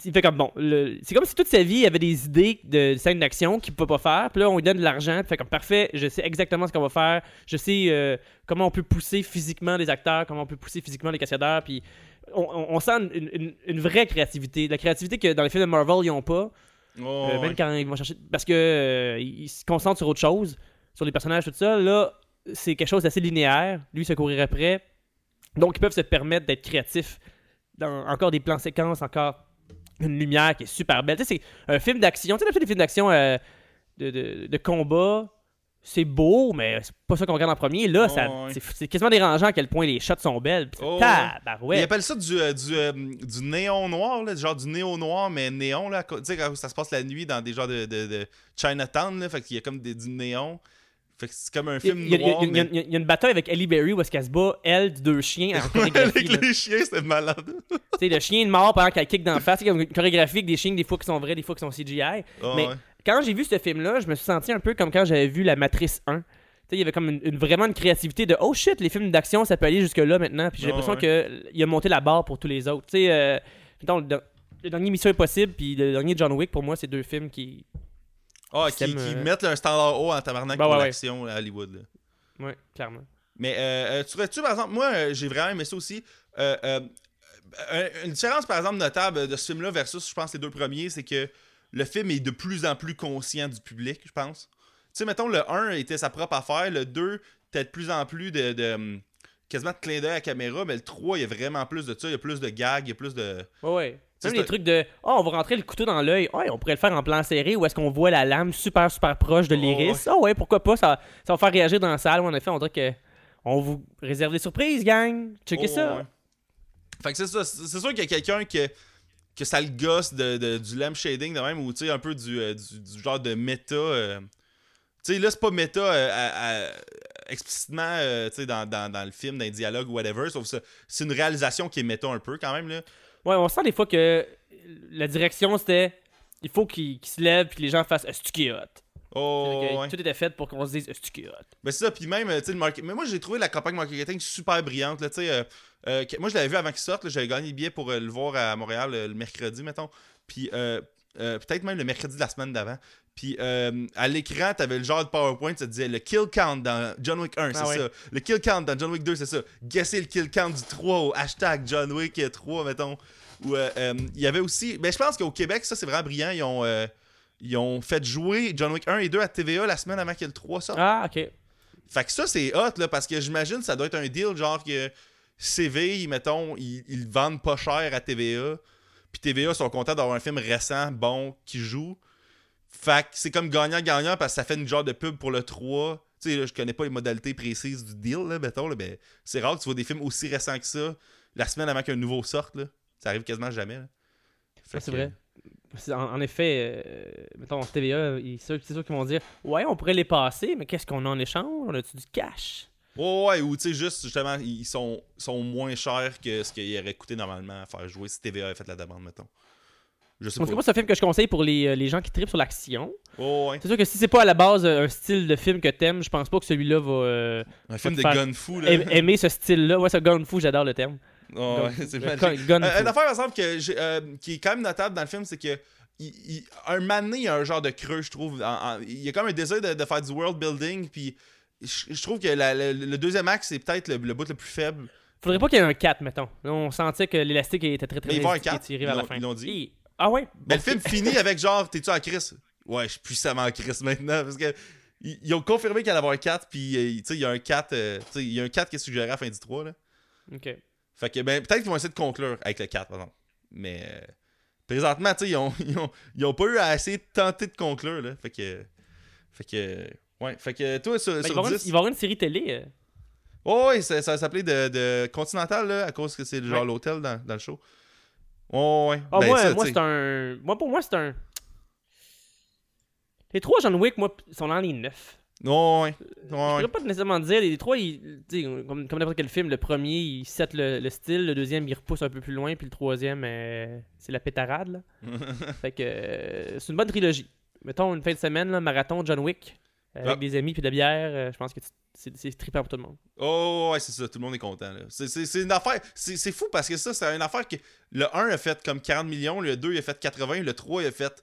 il fait comme bon. le- C'est comme si toute sa vie, il avait des idées de scènes d'action qu'il ne peut pas faire. Puis là, on lui donne de l'argent. Puis fait comme parfait, je sais exactement ce qu'on va faire. Je sais euh, comment on peut pousser physiquement les acteurs, comment on peut pousser physiquement les cascadeurs. Puis on, on- on sent une, une- une vraie créativité. La créativité que dans les films de Marvel, ils n'ont pas. Oh, Euh, même quand ils vont chercher. Parce que euh, ils se concentrent sur autre chose, sur les personnages, tout ça. Là, c'est quelque chose d'assez linéaire. Lui, se courir après. Donc, ils peuvent se permettre d'être créatifs dans encore des plans séquences, encore une lumière qui est super belle. Tu sais, c'est un film d'action. Tu sais, les films d'action euh, de, de, de combat, c'est beau, mais c'est pas ça qu'on regarde en premier. Là, Oh, c'est, c'est quasiment dérangeant à quel point les shots sont belles. Oh, ouais. Ils appellent ça du, euh, du, euh, du néon noir, là, genre du néon noir, mais néon, là, tu sais, quand ça se passe la nuit dans des genres de, de, de Chinatown, là, fait qu'il y a comme des, du néon. Fait que c'est comme un film il y a- il y a- noir, il y a- mais... il y a- il y a une bataille avec Ellie Berry où est-ce qu'elle se bat, elle, deux chiens, en chorégraphie. Avec là. les chiens, c'était malade. Tu sais, le chien de mort pendant qu'elle kick d'en face. C'est comme une chorégraphie avec des chiens, des fois qui sont vrais, des fois qui sont CGI. Oh, Mais- ouais. Quand j'ai vu ce film-là, je me suis senti un peu comme quand j'avais vu La Matrice 1. Tu sais, il y avait comme une, une- vraiment une créativité de oh shit, les films d'action, ça peut aller jusque-là maintenant. Puis j'ai Ah, l'impression qu'il a monté la barre pour tous les autres. Tu sais, euh, le, le dernier Mission Impossible puis le dernier John Wick, pour moi, c'est deux films qui. Ah, qui, Système, qui euh, mettent un standard haut en tabarnak Ben pour ouais, ouais. l'action à Hollywood. là. Ouais, clairement. Mais euh, euh, tu tu par exemple, moi, euh, j'ai vraiment aimé ça aussi. Euh, une différence, par exemple, notable de ce film-là versus, je pense, les deux premiers, c'est que le film est de plus en plus conscient du public, je pense. Tu sais, mettons, le 1 était sa propre affaire, le 2 était de plus en plus de. de, hum, quasiment de clin d'œil à la caméra, mais le 3, il y a vraiment plus de ça, il y a plus de gags, il y a plus de. Ouais, ouais. Ça, Même c'est les trucs de oh, on va rentrer le couteau dans l'œil. Ouais, on pourrait le faire en plan serré ou est-ce qu'on voit la lame super super proche de l'iris. Ah ouais, pourquoi pas ça, ça va faire réagir dans la salle. En effet, on dirait que on vous réserve des surprises, gang. Checkez Oh, ça. ouais. Fait que c'est ça. C'est sûr qu'il y a quelqu'un que, que ça le gosse de, de- du lamp shading de même, ou tu sais, un peu du, euh, du, du genre de méta. euh. Tu sais, là, c'est pas méta euh, à- à- explicitement euh, tu sais, dans, dans, dans le film, dans les dialogues ou whatever, sauf que c'est- c'est une réalisation qui est méta un peu quand même. là. Ouais, on sent des fois que la direction c'était il faut qu'il qu'il se lève puis que les gens fassent est hot? Oh, ouais. Tout était fait pour qu'on se dise est hot? Ben c'est ça, puis même, tu sais, le market- Mais moi, j'ai trouvé la campagne marketing super brillante, là, tu sais. euh, euh, moi, je l'avais vu avant qu'il sorte, j'avais gagné le billet pour euh, le voir à Montréal le mercredi, mettons. Puis euh, peut-être même le mercredi de la semaine d'avant. Puis euh, à l'écran, t'avais le genre de PowerPoint, ça te disait le kill count dans John Wick 1, c'est Ah ouais. ça. Le kill count dans John Wick 2, c'est ça. Guesser le kill count du 3 au hashtag John Wick 3, mettons. Ou euh, il y avait aussi. Ben, je pense qu'au Québec, ça, c'est vraiment brillant. Ils ont, ils ont fait jouer John Wick 1 et 2 à TVA la semaine avant que le 3 sorte. Ah, ok. Fait que ça, c'est hot, là, parce que j'imagine ça doit être un deal, genre que CV, mettons, ils, ils vendent pas cher à TVA. Puis TVA sont contents d'avoir un film récent, bon, qui joue. Fait que c'est comme gagnant-gagnant parce que ça fait une genre de pub pour le 3. Tu sais, je connais pas les modalités précises du deal, là, mettons, là, mais c'est rare que tu vois des films aussi récents que ça la semaine avant qu'un nouveau sorte, là. Ça arrive quasiment jamais, Ah, c'est que- vrai. En, en effet, euh, mettons, TVA, ils- c'est sûr, c'est sûr qu'ils vont dire Ouais, on pourrait les passer, mais qu'est-ce qu'on a en échange? On a-tu du cash Ouais, ouais, ou tu sais, juste, justement, ils sont, sont moins chers que ce qu'il aurait coûté normalement à faire jouer si TVA avait fait la demande, mettons. Je sais En tout pas. cas, moi, c'est un film que je conseille pour les, euh, les gens qui tripent sur l'action. Ouais, ouais. C'est sûr que si c'est pas à la base euh, un style de film que t'aimes, je pense pas que celui-là va euh, Un film de te faire gun fou, là. aim- aimer ce style-là. Ouais, ce gun fou, j'adore le terme. Ouais, ouais, c'est magique. gun Euh, une affaire, par exemple, que euh, qui est quand même notable dans le film, c'est que il- il- un donné, il y a un genre de creux, je trouve. en- en- il y a comme un désir de, de faire du world building, puis je, je trouve que la- le deuxième acte, c'est peut-être le, le bout le plus faible. Faudrait pas qu'il y ait un 4, mettons. On sentait que l'élastique était très très étiré 4, vers la fin. ils l'ont dit. Et- Ah ouais? Mais Bon, le film finit avec genre, t'es-tu en crise? Ouais, je suis puissamment en crise maintenant, parce que ils, ont confirmé qu'il allait avoir un 4, puis euh, il y a un 4, euh, il y a un 4 qui est suggéré à la fin du 3, là. Ok. Fait que, ben, peut-être qu'ils vont essayer de conclure avec le 4, par exemple. Mais, euh, présentement, ils ont, ils, ont, ils ont pas eu à essayer de tenter de conclure, là. Fait que, fait que, ouais. Fait que, toi, sur, Ben, il, sur va y avoir une, 10... il va y avoir une série télé. euh. Oh, ouais, ça, ça s'appelait de, de Continental, là, à cause que c'est genre Ouais. l'hôtel dans, dans le show. Oh, ouais. Ah, Ben, moi, ça, c'est un. Moi, pour moi, c'est un. Les trois John Wick, moi, ils sont dans les neuf. Oh, ouais. Je Ouais, ouais. pourrais pas nécessairement dire, les trois, ils, comme, comme n'importe quel film, le premier, il set le, le style, le deuxième, il repousse un peu plus loin, puis le troisième, euh, c'est la pétarade. Là. fait que euh, c'est une bonne trilogie. Mettons une fin de semaine, là, marathon John Wick, euh, avec Ah. des amis puis de la bière, euh, je pense que c'est trippant pour tout le monde. Oh, ouais, c'est ça. Tout le monde est content. C'est- une affaire. C'est fou parce que ça, c'est une affaire que le 1 a fait comme 40 millions, le 2 il a fait 80, le 3 il a fait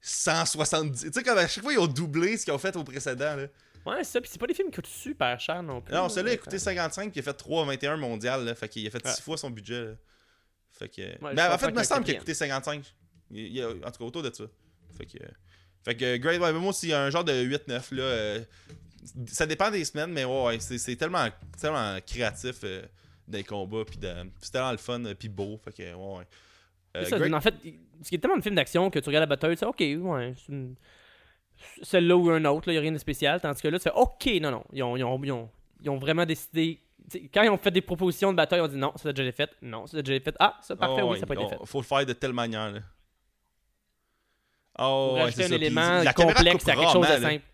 170. Tu sais, comme à chaque fois, ils ont doublé ce qu'ils ont fait au précédent. Là. Ouais, c'est ça, puis c'est pas des films qui coûtent super cher non plus. Non, là. celui-là a coûté 55 puis il a fait 3,21 mondial. Là, fait qu'il a fait 6 Ouais. fois son budget. là. Fait que. mais en comprends fait, il me semble qu'il a coûté 55. Il, il a- en tout cas, autour de ça. Fait que. Fait que, Great ouais, moi aussi, il y a un genre de 8-9. là. euh, ça dépend des semaines, mais ouais, ouais, c'est c'est tellement, tellement créatif euh, des combats. Puis c'est tellement le fun, euh, puis beau. Fait que, ouais, ouais. Euh, C'est ça, Great- En fait, ce qui est tellement un film d'action que tu regardes la bataille, tu ok, ouais, c'est une... celle-là ou un autre, il n'y a rien de spécial. Tandis que là, tu fais, ok, non, non. Ils ont, ils ont, ils ont, ils ont vraiment décidé. Quand ils ont fait des propositions de bataille, ils ont dit non, ça a déjà été fait. Non, ça a déjà été fait. Ah, ça, parfait, Oh, oui, ça n'a pas été on- fait. Faut le faire de telle manière. Là. Oh, ouais, rajouter c'est un ça. Élément la complexe à quelque chose de simple.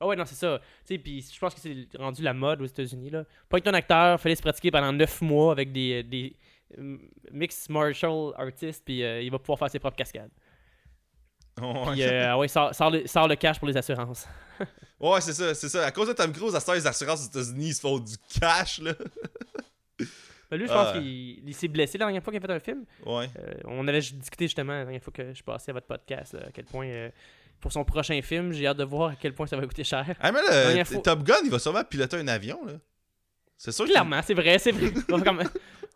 Ah ouais, non, c'est ça. Tu sais, puis je pense que c'est rendu la mode aux États-Unis. là. Pas être un acteur, fallait se pratiquer pendant 9 mois avec des, des euh, mixed martial artists, puis euh, il va pouvoir faire ses propres cascades. Oh, Puis, ouais. euh, ah ouais, sort, sort le, sort le cash pour les assurances. Ouais, c'est ça, c'est ça. À cause de Tom Cruise, à les assurances aux États-Unis, ils se font du cash, là. Lui, je pense Ah. qu'il il s'est blessé la dernière fois qu'il a fait un film. Ouais. Euh, on avait discuté justement la dernière fois que je passais à votre podcast, là, à quel point, euh, pour son prochain film, j'ai hâte de voir à quel point ça va coûter cher. Ah, mais là, fois- Top Gun, il va sûrement piloter un avion, là. C'est sûr Clairement, c'est vrai, c'est vrai.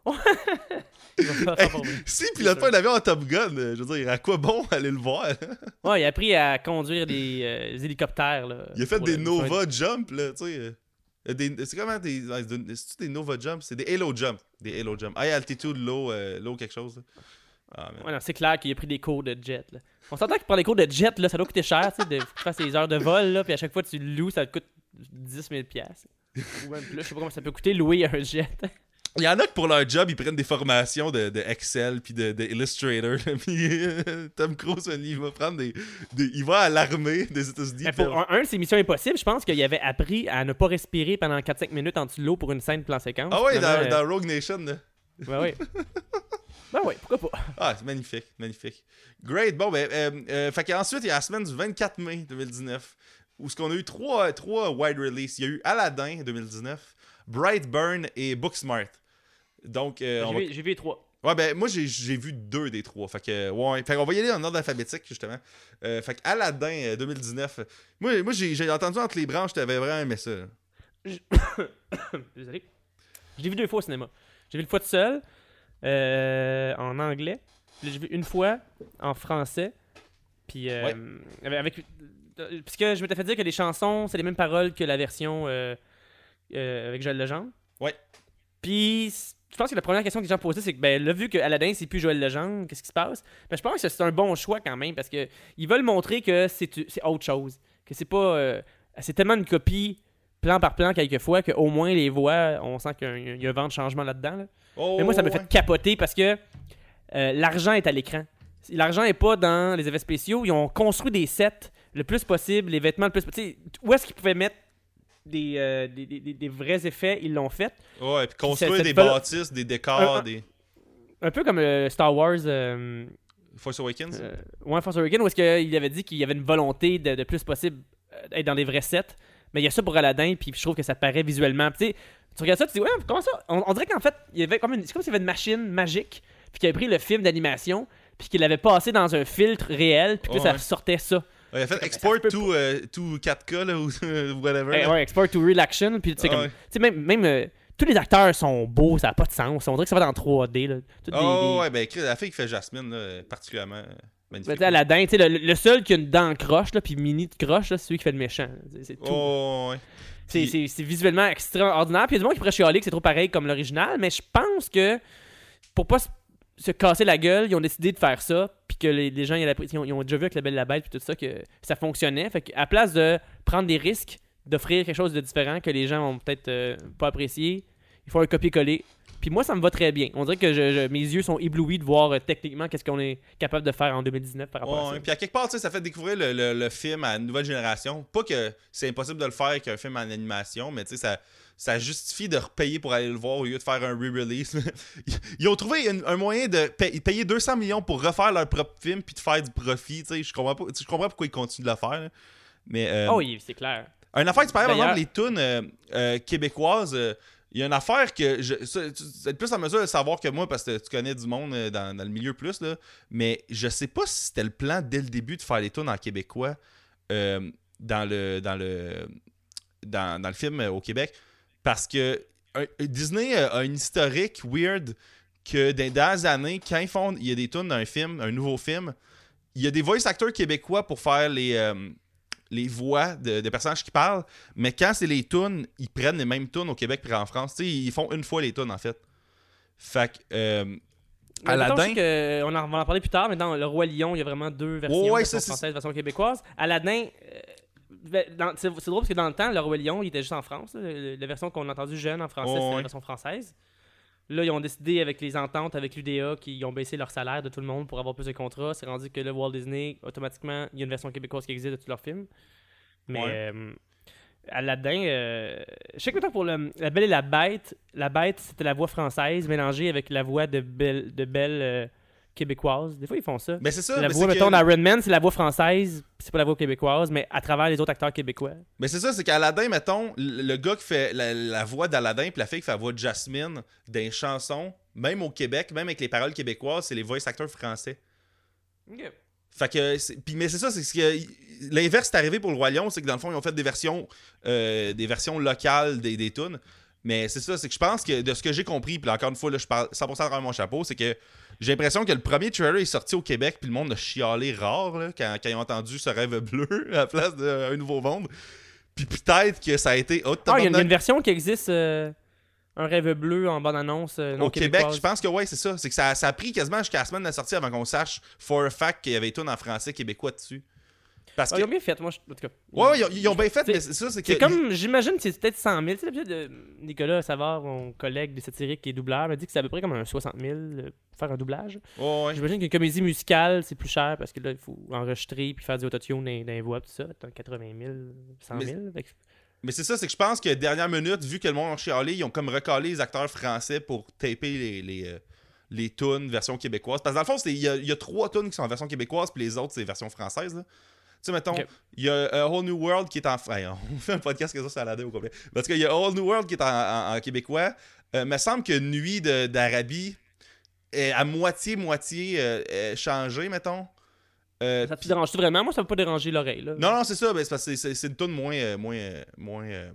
Vrai. S'il pilote pas un avion en Top Gun, euh, je veux dire, à quoi bon aller le voir? Ouais, il a appris à conduire des, euh, des hélicoptères. Là, Il a fait des le- Nova Jump, là, tu sais. Euh, C'est comment des. c'est des- C'est-tu des Nova Jump? C'est des Halo Jump. Des Halo Jump. High altitude, low, euh, low quelque chose. là. Ah, man. Ouais, non, c'est clair qu'il a pris des cours de jet. Là. On s'entend qu'il prend des cours de jet, là, ça doit coûter cher, tu sais, de faire ses heures de vol, là, puis à chaque fois que tu le loues, ça te coûte 10 000 piastres. Ou même plus, je sais pas comment ça peut coûter louer un jet. Il y en a que pour leur job, ils prennent des formations de, de Excel puis de, de Illustrator. puis euh, Tom Cruise, il va prendre des, des- Il va à l'armée des États-Unis. Puis pour un, un de ses missions impossibles, je pense qu'il avait appris à ne pas respirer pendant 4-5 minutes en dessous de l'eau pour une scène plan séquence. Ah ouais, dans, euh, dans Rogue Nation. là. Ben ouais. ben ouais, pourquoi pas. Ah, c'est magnifique, magnifique. Great. Bon, ben, euh, euh, fait qu'ensuite, il y a la semaine du 24 mai 2019, où ce qu'on a eu trois, trois wide release. Il y a eu Aladdin 2019, Brightburn et Booksmart. Donc, euh, J'ai va- vu- j'ai vu les trois. Ouais, ben, moi, j'ai, j'ai vu deux des trois. Fait que, ouais. Fait qu'on va y aller en ordre alphabétique, justement. Euh, fait que Aladdin euh, 2019. Moi, moi j'ai, j'ai entendu entre les branches, t'avais vraiment aimé ça. Désolé. Je l'ai vu deux fois au cinéma. J'ai vu une fois tout seul, euh, en anglais. Puis J'ai vu une fois en français. Puis, euh, Ouais. avec, euh, Puisque je m'étais fait dire que les chansons, c'est les mêmes paroles que la version euh, avec Joël Legendre. Ouais. Puis, je pense que la première question que les gens posaient, c'est que, ben là, vu que Aladdin, c'est plus Joël Legendre, qu'est-ce qui se passe? Ben, je pense que c'est un bon choix quand même, parce que ils veulent montrer que c'est autre chose. Que c'est pas. euh, c'est tellement une copie plan par plan quelquefois qu'au moins les voix, on sent qu'il y a un, vent de changement là-dedans. là. Oh, Mais moi, ça me ouais. fait capoter parce que euh, l'argent est à l'écran. L'argent est pas dans les effets spéciaux. Ils ont construit des sets le plus possible, les vêtements le plus possible. Où est-ce qu'ils pouvaient mettre des, euh, des, des- des- des vrais effets Ils l'ont fait. Ouais, puis construire des bâtisses, des décors, Un- un- des. Un peu comme euh, Star Wars. euh, Force Awakens? Euh, ouais, Force Awakens, où est-ce qu'il avait dit qu'il y avait une volonté de, de plus possible être dans des vrais sets. Mais il y a ça pour Aladdin, puis je trouve que ça paraît visuellement. Puis Tu sais, tu regardes ça, tu dis, ouais, comment ça? On, on dirait qu'en fait, il y avait comme une, c'est comme s'il y avait une machine magique, puis qui avait pris le film d'animation, puis qu'il l'avait passé dans un filtre réel, puis que là, Ouais. ça sortait ça. Ouais, il a fait export to, euh, to 4K là, ou whatever. Eh, ouais, export to real action, puis tu sais, Ah comme. ouais. Tu sais, même. même euh, tous les acteurs sont beaux, ça n'a pas de sens. On dirait que ça va dans 3D. Là. Toutes Oh, des- ouais, ben, la fille qui fait Jasmine, là, particulièrement euh, Ben, magnifique. tu sais, le, le seul qui a une dent croche, là, puis mini de croche, là, c'est celui qui fait le méchant. C'est- tout. Oh, ouais. C'est- Puis- C'est c'est visuellement extraordinaire. Puis il y a du monde qui pourrait chialer que c'est trop pareil comme l'original, mais je pense que pour pas se, se casser la gueule, ils ont décidé de faire ça, puis que les, les gens ils, ont, ils ont déjà vu avec la Belle la Bête, puis tout ça, que ça fonctionnait. Fait qu'à place de prendre des risques, d'offrir quelque chose de différent que les gens vont peut-être euh, pas apprécier, il faut un copier-coller. Puis moi, ça me va très bien. On dirait que je- je- mes yeux sont éblouis de voir euh, techniquement qu'est-ce qu'on est capable de faire en 2019 par rapport à ça. puis à quelque part, tu sais, ça fait découvrir le, le- le film à une nouvelle génération. Pas que c'est impossible de le faire avec un film en animation, mais tu sais, ça, ça justifie de repayer pour aller le voir au lieu de faire un re-release. Ils ont trouvé un, un moyen de pa- payer 200 millions pour refaire leur propre film puis de faire du profit. Tu sais, je comprends pas, je comprends pourquoi ils continuent de le faire. là. Mais euh, Oh oui, c'est clair. une affaire, tu parlais, par exemple, les tunes euh, euh, québécoises. Il y a une affaire que je. ça, tu es plus en mesure de savoir que moi parce que tu connais du monde dans, dans le milieu plus, là. Mais je sais pas si c'était le plan dès le début de faire les tunes en québécois euh, dans le. dans le. Dans, dans le film au Québec. Parce que euh, Disney euh, a une historique weird que dans les dernières années, quand ils font. Il y a des tunes d'un film, un nouveau film, il y a des voice acteurs québécois pour faire les. euh, les voix de, de personnages qui parlent, mais quand c'est les tunes, ils prennent les mêmes tunes au Québec et en France. Tu sais, ils font une fois les tunes en fait. Fait que euh, Mais Aladdin- que- on en va en parler plus tard, mais dans Le Roi Lion, il y a vraiment deux versions, Ouais, ouais, version française, version québécoise. Aladdin, euh, c'est drôle parce que dans le temps, Le Roi Lion, il était juste en France. là. La version qu'on a entendue jeune en français, Ouais, c'est la version française. Là, ils ont décidé avec les ententes avec l'UDA qu'ils ont baissé leur salaire de tout le monde pour avoir plus de contrats. C'est rendu que le Walt Disney, automatiquement, il y a une version québécoise qui existe de tous leurs films. Mais Ouais. euh, Aladdin, euh, je sais que pour le- La Belle et la Bête, la Bête, c'était la voix française mélangée avec la voix de Belle, de Belle euh, québécoise. Des fois, ils font ça. mais c'est ça. la mais voix, mettons, que- Man, c'est la voix française, c'est pas la voix québécoise, mais à travers les autres acteurs québécois. Mais c'est ça, c'est qu'Aladin, mettons, le gars qui fait la, la voix d'Aladin puis la fille qui fait la voix de Jasmine dans les chansons, même au Québec, même avec les paroles québécoises, c'est les voice acteurs français. Fait que, puis mais c'est ça, c'est ce que l'inverse est arrivé pour le Roi Lion, c'est que dans le fond ils ont fait des versions, euh, des versions locales des, des tunes. Mais c'est ça, c'est que je pense que de ce que j'ai compris, puis encore une fois là, je parle 100% à travers mon chapeau, c'est que j'ai l'impression que le premier trailer est sorti au Québec, puis le monde a chialé rare là, quand, quand ils ont entendu ce rêve bleu à la place d'un nouveau monde. Puis peut-être que ça a été oh, Ah, il y, a une- une version qui existe, euh, un rêve bleu en bande-annonce. euh, non Au Québec, je pense que ouais, c'est ça. C'est que ça, ça a pris quasiment jusqu'à la semaine de la sortie avant qu'on sache for a fact qu'il y avait tout en français québécois dessus. Parce Ah, que ils ont bien fait, moi, je- en tout cas. Ouais, ils ont, ils ont bien fait, mais ça, c'est que. C'est comme, j'imagine, que c'est peut-être 100 000. Tu sais, l'épisode de Nicolas Savard, mon collègue des satiriques qui est doubleur, m'a dit que c'est à peu près comme un 60 000 euh, pour faire un doublage. Ouais, ouais. J'imagine qu'une comédie musicale, c'est plus cher parce que là, il faut enregistrer puis faire du autotune dans, dans les voix, tout ça. T'as 80 000, 100 000. Fait que- Mais c'est ça, c'est que je pense que dernière minute, vu que le monde a chialé, ils ont comme recalé les acteurs français pour taper les, les, euh, les tunes version québécoise. Parce que dans le fond, il y y a trois tunes qui sont en version québécoise, puis les autres, c'est version française. là. Tu sais, mettons, il y a A Whole New World qui est en. Hey, on fait un podcast que ça, c'est Aladdin au complet. Parce qu'il y a A Whole New World qui est en, en- en québécois. Euh, me semble que Nuit d'Arabie est à moitié-moitié euh, euh, changé, mettons. Euh, Ça te puis- dérange vraiment? Moi, ça va pas déranger l'oreille. là. non, non, c'est ça. ben, c'est parce que c'est- c'est une tune moins, euh, moins, euh, moins euh,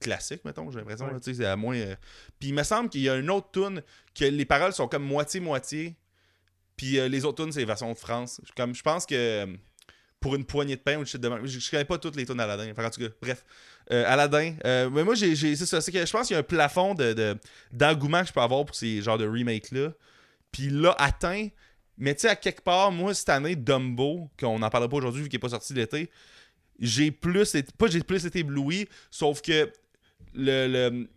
classique, mettons, j'ai l'impression. Ouais. c'est à moins. euh, Puis il me semble qu'il y a une autre tune que les paroles sont comme moitié-moitié. Puis euh, les autres tunes, c'est les versions de France. Comme je pense que euh, pour une poignée de pain ou shit de. Je, je connais pas toutes les tunes Aladdin. Enfin, en tout cas, bref. Euh, Aladdin. euh, mais moi, j'ai, c'est ça. C'est que je pense qu'il y a un plafond de, de- d'engouement que je peux avoir pour ces genres de remakes-là. Puis là, atteint. Mais tu sais, à quelque part, moi, cette année, Dumbo, qu'on n'en parlera pas aujourd'hui vu qu'il n'est pas sorti l'été, j'ai plus été, pas j'ai plus été ébloui, sauf que le, le-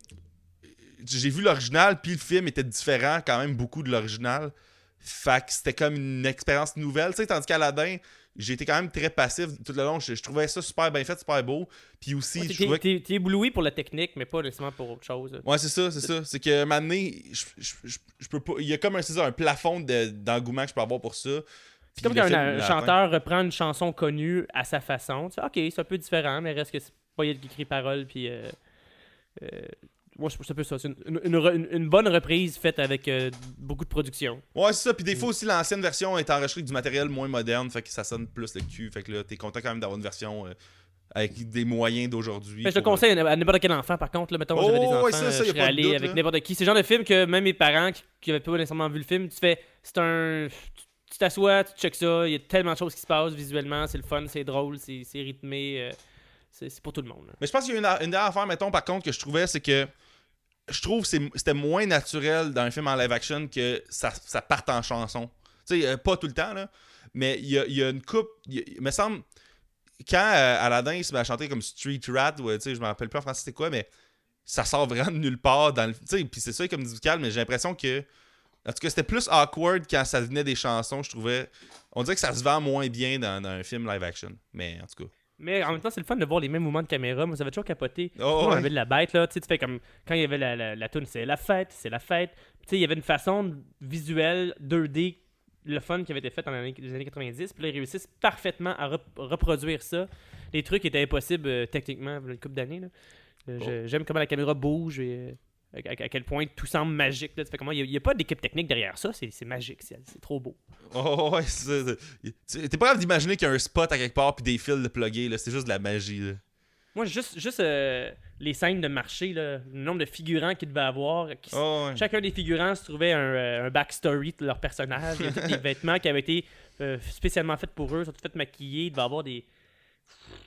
j'ai vu l'original, puis le film était différent quand même beaucoup de l'original. Fait que c'était comme une expérience nouvelle, tu sais, tandis qu'Aladin, j'ai été quand même très passif tout le long. Je, je trouvais ça super bien fait, super beau. Puis aussi, Ouais, je trouvais que- T'es t'es ébloui pour la technique, mais pas nécessairement pour autre chose. Ouais, c'est ça, c'est ça. C'est que maintenant, je, je, je, je peux pas. Il y a comme un, ça, un plafond de- d'engouement que je peux avoir pour ça. C'est comme quand un, chanteur reprend une chanson connue à sa façon. Tu sais, ok, c'est un peu différent, mais reste que c'est pas il qui écrit parole puis euh, euh, moi, je c'est un peu ça. C'est une, une- une bonne reprise faite avec euh, beaucoup de production. Ouais, c'est ça. Puis des fois aussi, l'ancienne version est enregistrée avec du matériel moins moderne, fait que ça sonne plus le cul. Fait que là, t'es content quand même d'avoir une version euh, avec des moyens d'aujourd'hui. Mais je te pour- conseille à n'importe quel enfant, par contre. Là, mettons, Oh, j'avais des enfants, ouais, ça, ça, euh, je serais allé doute, avec n'importe qui. C'est le genre de film que même mes parents qui, qui avaient pas nécessairement vu le film, tu fais, c'est un... Tu t'assois, tu checkes ça, il y a tellement de choses qui se passent visuellement, c'est le fun, c'est drôle, c'est c'est rythmé, euh, c'est pour tout le monde. Mais je pense qu'il y a une, dernière affaire, mettons, par contre, que je trouvais, c'est que je trouve que c'était moins naturel dans un film en live action que ça, parte en chanson. Tu sais, euh, pas tout le temps, là. Mais il y a, une coupe. Il, me semble. Quand euh, Aladdin il se met à chanter comme Street Rat, ou, je me rappelle plus en français c'était quoi, mais ça sort vraiment de nulle part dans le. Tu sais, puis c'est ça comme musical, mais j'ai l'impression que. En tout cas, c'était plus awkward quand ça venait des chansons, je trouvais. On dirait que ça se vend moins bien dans un film live action. Mais en tout cas. Mais en même temps, c'est le fun de voir les mêmes mouvements de caméra. Moi, ça avait toujours capoté. Oh, on ouais. avait de la bête, là. Tu sais, tu fais comme. Quand il y avait la, la, la tune, c'est la fête, c'est la fête. Tu sais, il y avait une façon visuelle 2D, le fun qui avait été fait dans les années, les années 90. Puis là, ils réussissent parfaitement à rep- reproduire ça. Les trucs étaient impossibles euh, techniquement, une couple d'années. Euh, je- J'aime comment la caméra bouge et. À, quel point tout semble magique. Là. Tu fais comment? Il n'y a, pas d'équipe technique derrière ça, c'est c'est magique, c'est c'est trop beau. Oh ouais, c'est T'es pas grave d'imaginer qu'il y a un spot à quelque part puis des fils de plugger, là. C'est juste de la magie, là. Moi, juste, juste euh, les scènes de marché, là, le nombre de figurants qu'il devait avoir. qui- Oh ouais. Chacun des figurants se trouvait un, euh, un backstory de leur personnage. Il y a tous des vêtements qui avaient été euh, spécialement faits pour eux, sont tous faits maquillés. Il devait avoir des,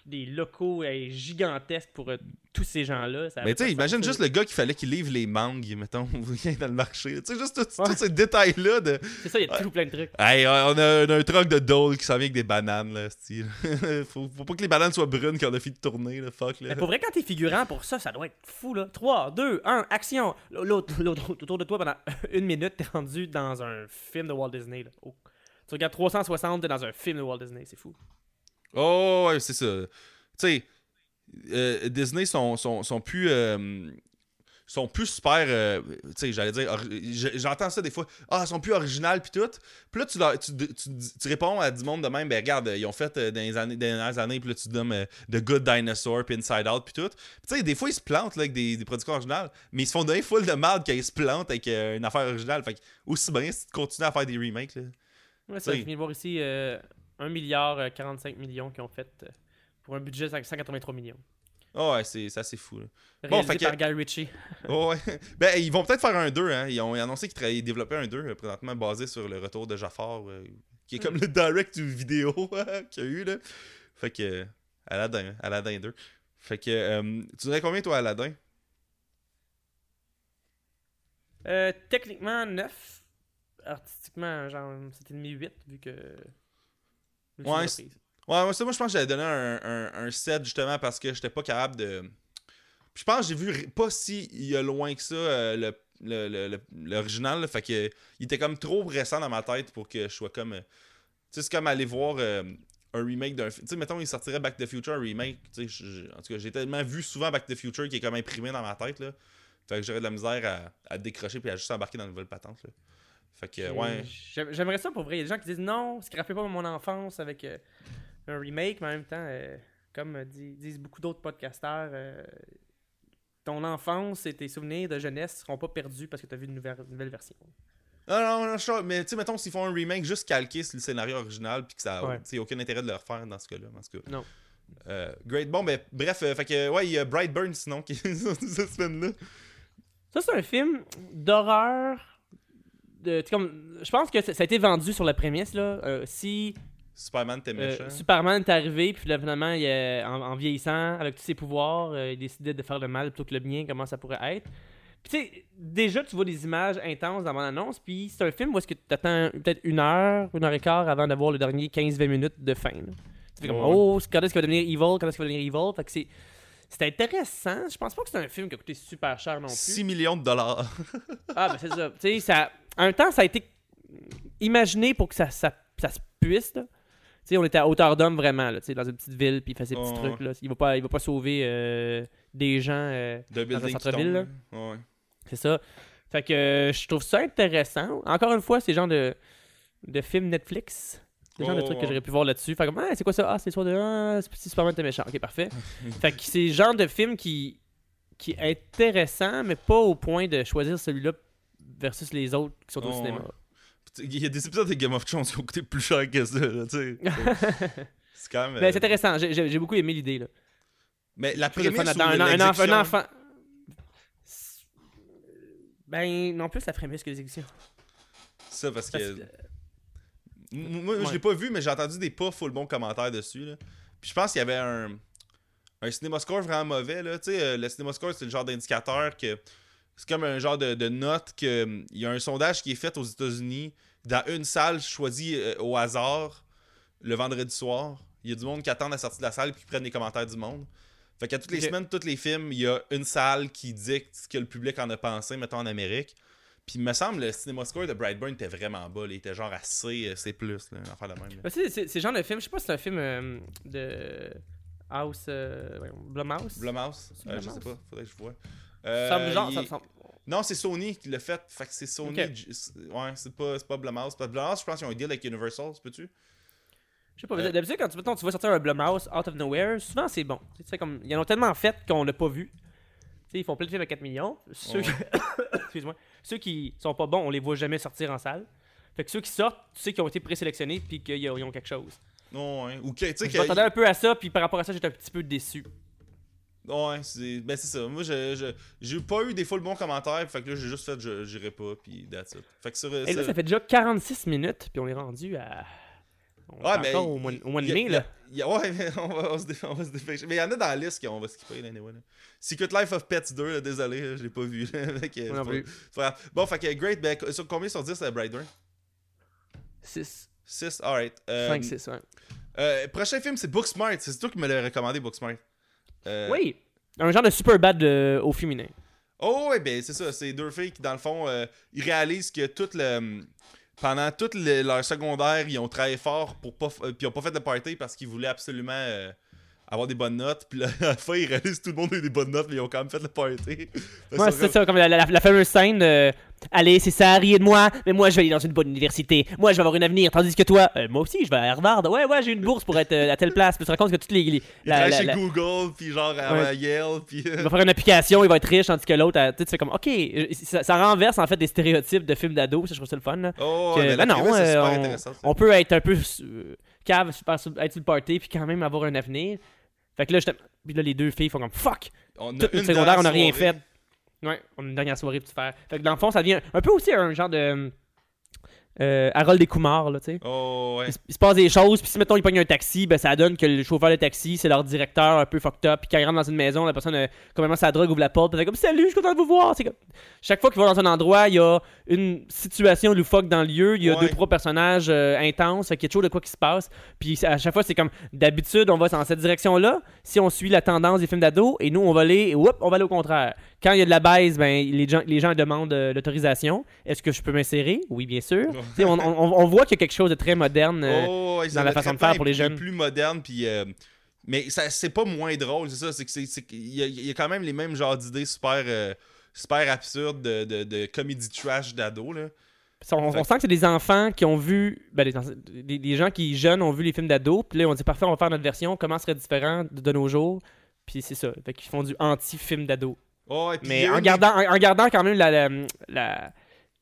des locaux euh, gigantesques pour euh, tous ces gens-là. Ça Mais tu sais, imagine juste le gars qui fallait qu'il livre les mangues, mettons, dans le marché. Tu sais, juste tout- Ouais. tous ces détails-là de. C'est ça, il y a toujours plein de trucs. Hey, on a, on a un truck de Dole qui s'en vient avec des bananes, là, style. faut, faut pas que les bananes soient brunes quand on a fini de tourner, là, fuck, là. Mais pour vrai, quand t'es figurant pour ça, ça doit être fou, là. 3, 2, 1, action! L'autre l'autre autour de toi pendant une minute, t'es rendu dans un film de Walt Disney, là. Oh. Tu regardes 360, t'es dans un film de Walt Disney, c'est fou. Oh, ouais, c'est ça. Tu sais, euh, Disney sont, sont, sont plus. euh, sont plus super. euh, tu sais, j'allais dire. J'entends ça des fois. Ah, ils sont plus originales, puis tout. Puis là, tu, leur- tu, tu, tu réponds à du monde de même. Ben, regarde, ils ont fait euh, dans les années, dernières années, puis là, tu donnes euh, The Good Dinosaur, puis Inside Out, puis tout. Tu sais, des fois, ils se plantent là, avec des, des productions originales, mais ils se font donner full de mal quand ils se plantent avec une affaire originale. Fait que, aussi bien si tu continues à faire des remakes, là. Ouais, ça, je viens de voir ici 1 milliard euh, 45 millions qu'ils ont fait euh, pour un budget de 183 millions. Ah ouais, c'est c'est assez fou, là. Bon, fait que- par Guy Ritchie. Oh, ouais. Ben, ils vont peut-être faire un 2, hein. Ils ont annoncé qu'ils travaillaient- développaient un 2 euh, présentement basé sur le retour de Jafar, euh, qui est comme le direct du vidéo qu'il y a eu, là. Fait que. euh, Aladdin, hein, Aladdin 2. Fait que. euh, tu dirais combien, toi, Aladdin? Euh, techniquement 9. Artistiquement, genre, c'était demi 8 vu que. C'est Ouais, moi, ça, moi je pense que j'avais donné un, un, un 7 justement parce que j'étais pas capable de. Puis je pense que j'ai vu pas si il y a loin que ça euh, le le- le- le- l'original, là, fait que il était comme trop récent dans ma tête pour que je sois comme. euh, Tu sais, c'est comme aller voir euh, un remake d'un film. Tu sais, mettons, il sortirait Back to the Future, un remake. Tu sais, en tout cas, j'ai tellement vu souvent Back to the Future qui est comme imprimé dans ma tête, là. Fait que j'aurais de la misère à, à décrocher puis à juste embarquer dans une nouvelle patente, là. Fait que, ouais. j'aim- J'aimerais ça pour vrai. Il y a des gens qui disent non, scrapez pas mon enfance avec euh, un remake, mais en même temps, euh, comme euh, dis- disent beaucoup d'autres podcasteurs, euh, ton enfance et tes souvenirs de jeunesse seront pas perdus parce que tu as vu une nouvelle, une nouvelle version. Non, non, non, je mais tu sais, mettons, s'ils font un remake juste calqué sur le scénario original, puis que ça Ouais. tu sais, aucun intérêt de le refaire dans ce cas-là. Non. Euh, great. Bon, ben, bref, euh, fait que, ouais, il y a Brightburn sinon qui est cette semaine-là. Ça, c'est un film d'horreur. De, comme, je pense que ça, ça a été vendu sur la prémisse. Là. Euh, si Superman, t'es euh, méchant. Superman est arrivé, puis là, finalement, il, en, en vieillissant, avec tous ses pouvoirs, euh, il décidait de faire le mal plutôt que le bien, comment ça pourrait être. Puis tu sais, déjà, tu vois des images intenses dans mon annonce, puis c'est un film où est-ce que tu attends peut-être une heure, une heure et quart avant d'avoir le dernier 15-20 minutes de fin. là. Tu fais comme, oh, quand est-ce qu'il va devenir evil, quand est-ce qu'il va devenir evil? Fait que c'est. C'est intéressant. Je pense pas que c'est un film qui a coûté super cher non plus. 6 millions de dollars. Ah, ben c'est ça. Tu sais, ça. Même temps, ça a été imaginé pour que ça, ça, ça se puisse, là. Tu sais, on était à hauteur d'homme vraiment, là, dans une petite ville, puis il fait ses petits Oh, trucs, là. Il va pas, il va pas sauver euh, des gens, euh, De un building qui centre-ville. Ouais. c'est ça. Fait que euh, je trouve ça intéressant. Encore une fois, c'est le genre de, de film Netflix. C'est le genre de Oh, trucs que j'aurais pu voir là-dessus. Fait comme, ah, c'est quoi ça? Ah, c'est l'histoire de. Ah, c'est si Superman était méchant. Ok, parfait. fait que c'est le genre de film qui qui est intéressant, mais pas au point de choisir celui-là versus les autres qui sont au Oh, cinéma. ouais. Il y a des épisodes de Game of Thrones qui ont coûté plus cher que ça. C'est quand même. Mais euh, c'est intéressant, j'ai- beaucoup aimé l'idée. là. Mais la prémisse ou un, un enfant, un enfant. Ben, non plus, la prémisse que l'exécution. Ça, parce que. Parce que- Moi, je l'ai pas vu, mais j'ai entendu des pas full bons commentaires dessus. Là. Puis je pense qu'il y avait un, un CinemaScore vraiment mauvais. Là. Tu sais, euh, le CinemaScore, c'est le genre d'indicateur que. C'est comme un genre de, de note que. hum, Il y a un sondage qui est fait aux États-Unis dans une salle choisie euh, au hasard le vendredi soir. Il y a du monde qui attend la sortie de la salle et qui prennent les commentaires du monde. Fait qu'à toutes les semaines, tous les films, il y a une salle qui dicte ce que le public en a pensé, mettons en Amérique. Puis il me semble le cinéma score de Brightburn était vraiment bas. là. Il était genre à C, euh, C+, là, affaire de même. c'est genre de film, je sais pas si c'est un film euh, de House. Euh, Blumhouse. Blumhouse? Euh, je sais pas, faudrait que je vois. Ça Euh, semble genre- il- ça semble- Non, c'est Sony qui l'a fait. Fait que c'est Sony. Ouais, c'est pas, c'est pas Blumhouse. Parce que Blumhouse, je pense qu'ils ont un deal avec Universal, peux-tu? Je sais pas, Euh, d'habitude, quand tu, mettons, tu vois sortir un Blumhouse out of nowhere, souvent c'est bon. Tu sais, comme, ils en ont tellement fait qu'on l'a pas vu. Tu sais, ils font plein de films à 4 millions. Ceux, Excuse-moi. Ceux qui sont pas bons, on les voit jamais sortir en salle. Fait que ceux qui sortent, tu sais qu'ils ont été présélectionnés puis qu'ils ont quelque chose. Non, ouais. Ou que, tu sais, Je que- m'attendais un peu à ça, puis par rapport à ça, j'étais un petit peu déçu. Ouais, c'est ben c'est ça. Moi, je, j'ai pas eu des full bons commentaires. Fait que là, j'ai juste fait, je j'irai pas. Puis that's it. Fait que sur. Et là, sur- ça fait déjà 46 minutes, puis on est rendu à. On Ouais, mais au mois, au mois de mai, là. y a- ouais, mais on va, on se dé- on va se dépêcher. Mais il y en a dans la liste qu'on va skipper, là, anyway, là. Secret Life of Pets 2, là, désolé, là, je l'ai pas vu. Non plus. pas. Bon, fait que Great, ben, sur combien sur 10 c'est Brightburn 6, 6, alright. Euh, 5, 6, ouais. euh, prochain film, c'est Booksmart. C'est toi qui me l'as recommandé, Booksmart. Euh, Oui, un genre de super bad euh, au féminin. Oh, ouais, ben c'est ça. C'est deux filles qui, dans le fond, euh, ils réalisent que tout le. Pendant tout le- leur secondaire, ils ont travaillé fort pour pas. f- euh, Puis ils ont pas fait de party parce qu'ils voulaient absolument avoir des bonnes notes. Puis là, à la fin, ils réalisent que tout le monde a eu des bonnes notes, mais ils ont quand même fait le party. Ouais, c'est ça, comme la, la- la fameuse scène de Allez, c'est ça, riez de moi, mais moi je vais aller dans une bonne université. Moi je vais avoir un avenir, tandis que toi, euh, moi aussi je vais à Harvard. Ouais, ouais, j'ai une bourse pour être euh, à telle place. Puis tu te rends compte que toutes les. la- chez la- Google, puis genre à Ouais. Yale, puis. il va faire une application, il va être riche, tandis que l'autre, euh, tu fais comme, ok, euh, ça, ça renverse en fait des stéréotypes de films d'ado, je trouve ça le fun. là. Oh, Que- mais ben non, euh, super on-. On peut être un peu euh, cave, super- être sur le party, puis quand même avoir un avenir. Fait que là, puis là les deux filles font comme, fuck, On a tout une le secondaire, on n'a rien fait. Ouais, on a une dernière soirée pour tout faire. Fait que dans le fond, ça devient un peu aussi un genre de. Euh, Harold Kumar, là, tu sais. Oh, ouais. Il, se- il se passe des choses, puis si mettons il pogne un taxi, ben ça donne que le chauffeur de taxi, c'est leur directeur un peu fucked up, puis quand il rentre dans une maison, la personne, euh, complètement sa drogue, ouvre la porte, puis elle comme Salut, je suis content de vous voir. C'est comme... Chaque fois qu'il va dans un endroit, il y a une situation loufoque dans le lieu, il y a Ouais. deux, trois personnages euh, intenses, fait qu'il y a toujours de quoi qui se passe, puis à chaque fois, c'est comme d'habitude, on va dans cette direction-là, si on suit la tendance des films d'ado, et nous, on va aller, whoop, on va aller au contraire. Quand il y a de la baise, ben, les gens, les gens demandent euh, l'autorisation. Est-ce que je peux m'insérer? Oui, bien sûr. On, on- on voit qu'il y a quelque chose de très moderne. euh, Oh, ouais, dans la façon de faire pour les jeunes. plus moderne, puis. euh, mais c'est pas moins drôle, c'est ça. C'est qu'il y, a- il y a quand même les mêmes genres d'idées super, super absurdes de, de, de comédie trash d'ado, là. On, sent que c'est des enfants qui ont vu. Ben, des, des- des gens qui, jeunes, ont vu les films d'ados. Puis là, on dit parfait, on va faire notre version. Comment serait différent de, de nos jours? Puis c'est ça. Fait qu'ils font du anti-film d'ado. Oh, puis Mais en gardant, en, en gardant quand même la, la- la-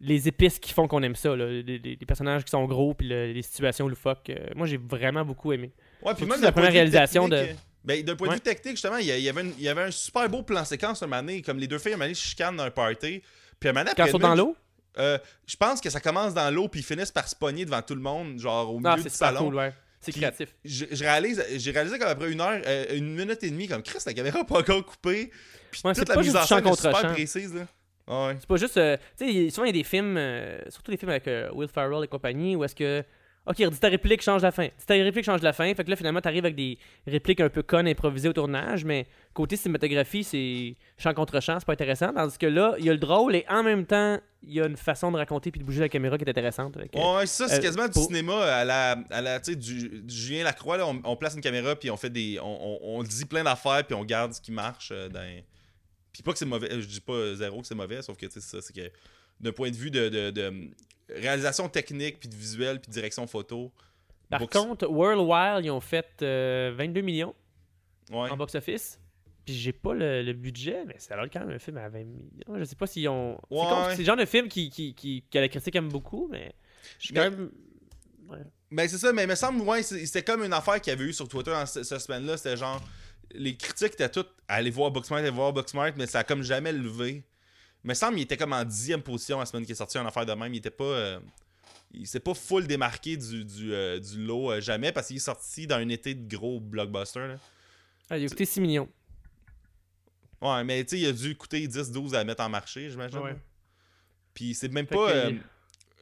les épices qui font qu'on aime ça. là. Les, les- les personnages qui sont gros. Puis le- les situations loufoques. Euh, moi, j'ai vraiment beaucoup aimé. Ouais, puis même la première réalisation de- technique, Ben, d'un point de Ouais. vue technique, justement, il y, avait une- il y avait un super beau plan séquence un donné, comme les deux filles, un se chicanent dans un party. Puis un donné, Quand ils sont dans l'eau? euh, je pense que ça commence dans l'eau, puis ils finissent par se pogner devant tout le monde, genre au milieu Ah, du c'est super salon. cool, ouais. C'est créatif. je, je réalise, j'ai réalisé qu'après une heure, euh, une minute et demie, comme Chris, la caméra n'a pas encore coupé. Puis Ouais, toute c'est la mise en scène est super champ. précise. Là. Ah ouais. C'est pas juste. euh, tu sais, souvent il y a des films, euh, surtout les films avec euh, Will Ferrell et compagnie, où est-ce que. Ok, dis ta réplique, change la fin. Dis ta réplique, change la fin. Fait que là, finalement, t'arrives avec des répliques un peu connes improvisées au tournage, mais côté cinématographie, c'est champ contre champ, c'est pas intéressant. Tandis que là, il y a le drôle et en même temps, il y a une façon de raconter puis de bouger la caméra qui est intéressante. Ouais, ça, c'est euh, quasiment du pour- cinéma à la, à la tu sais, du, du Julien Lacroix. Là, on, on place une caméra, puis on fait des. On, on- on dit plein d'affaires, puis on garde ce qui marche. euh, dans... Puis pas que c'est mauvais. Je dis pas zéro que c'est mauvais, sauf que tu sais, c'est que d'un point de vue de, de- de réalisation technique, puis de visuel, puis de direction photo. Par Books- contre, World Wild, ils ont fait euh, 22 millions ouais. en box-office. Puis j'ai pas le, le budget, mais ça a l'air quand même un film à 20 millions. Je sais pas s'ils ont. C'est Ouais. le genre de film qui, qui, qui, que la critique aime beaucoup, mais je suis quand même. Ben c'est ça, mais il me semble, ouais, c'était comme une affaire qu'il y avait eu sur Twitter en ce- cette semaine-là. C'était genre, les critiques étaient toutes à aller voir Booksmart, aller voir Booksmart, mais ça a comme jamais levé. Il me semble qu'il était comme en dixième position la semaine qui est sortie en affaire de même. Il était pas. euh, il s'est pas full démarqué du, du, euh, du lot euh, jamais parce qu'il est sorti dans un été de gros blockbuster. Là. Ah, il a coûté 6 millions. Ouais, mais tu sais, il a dû coûter 10-12 à mettre en marché, j'imagine. Ouais. Puis c'est même Fait pas. euh,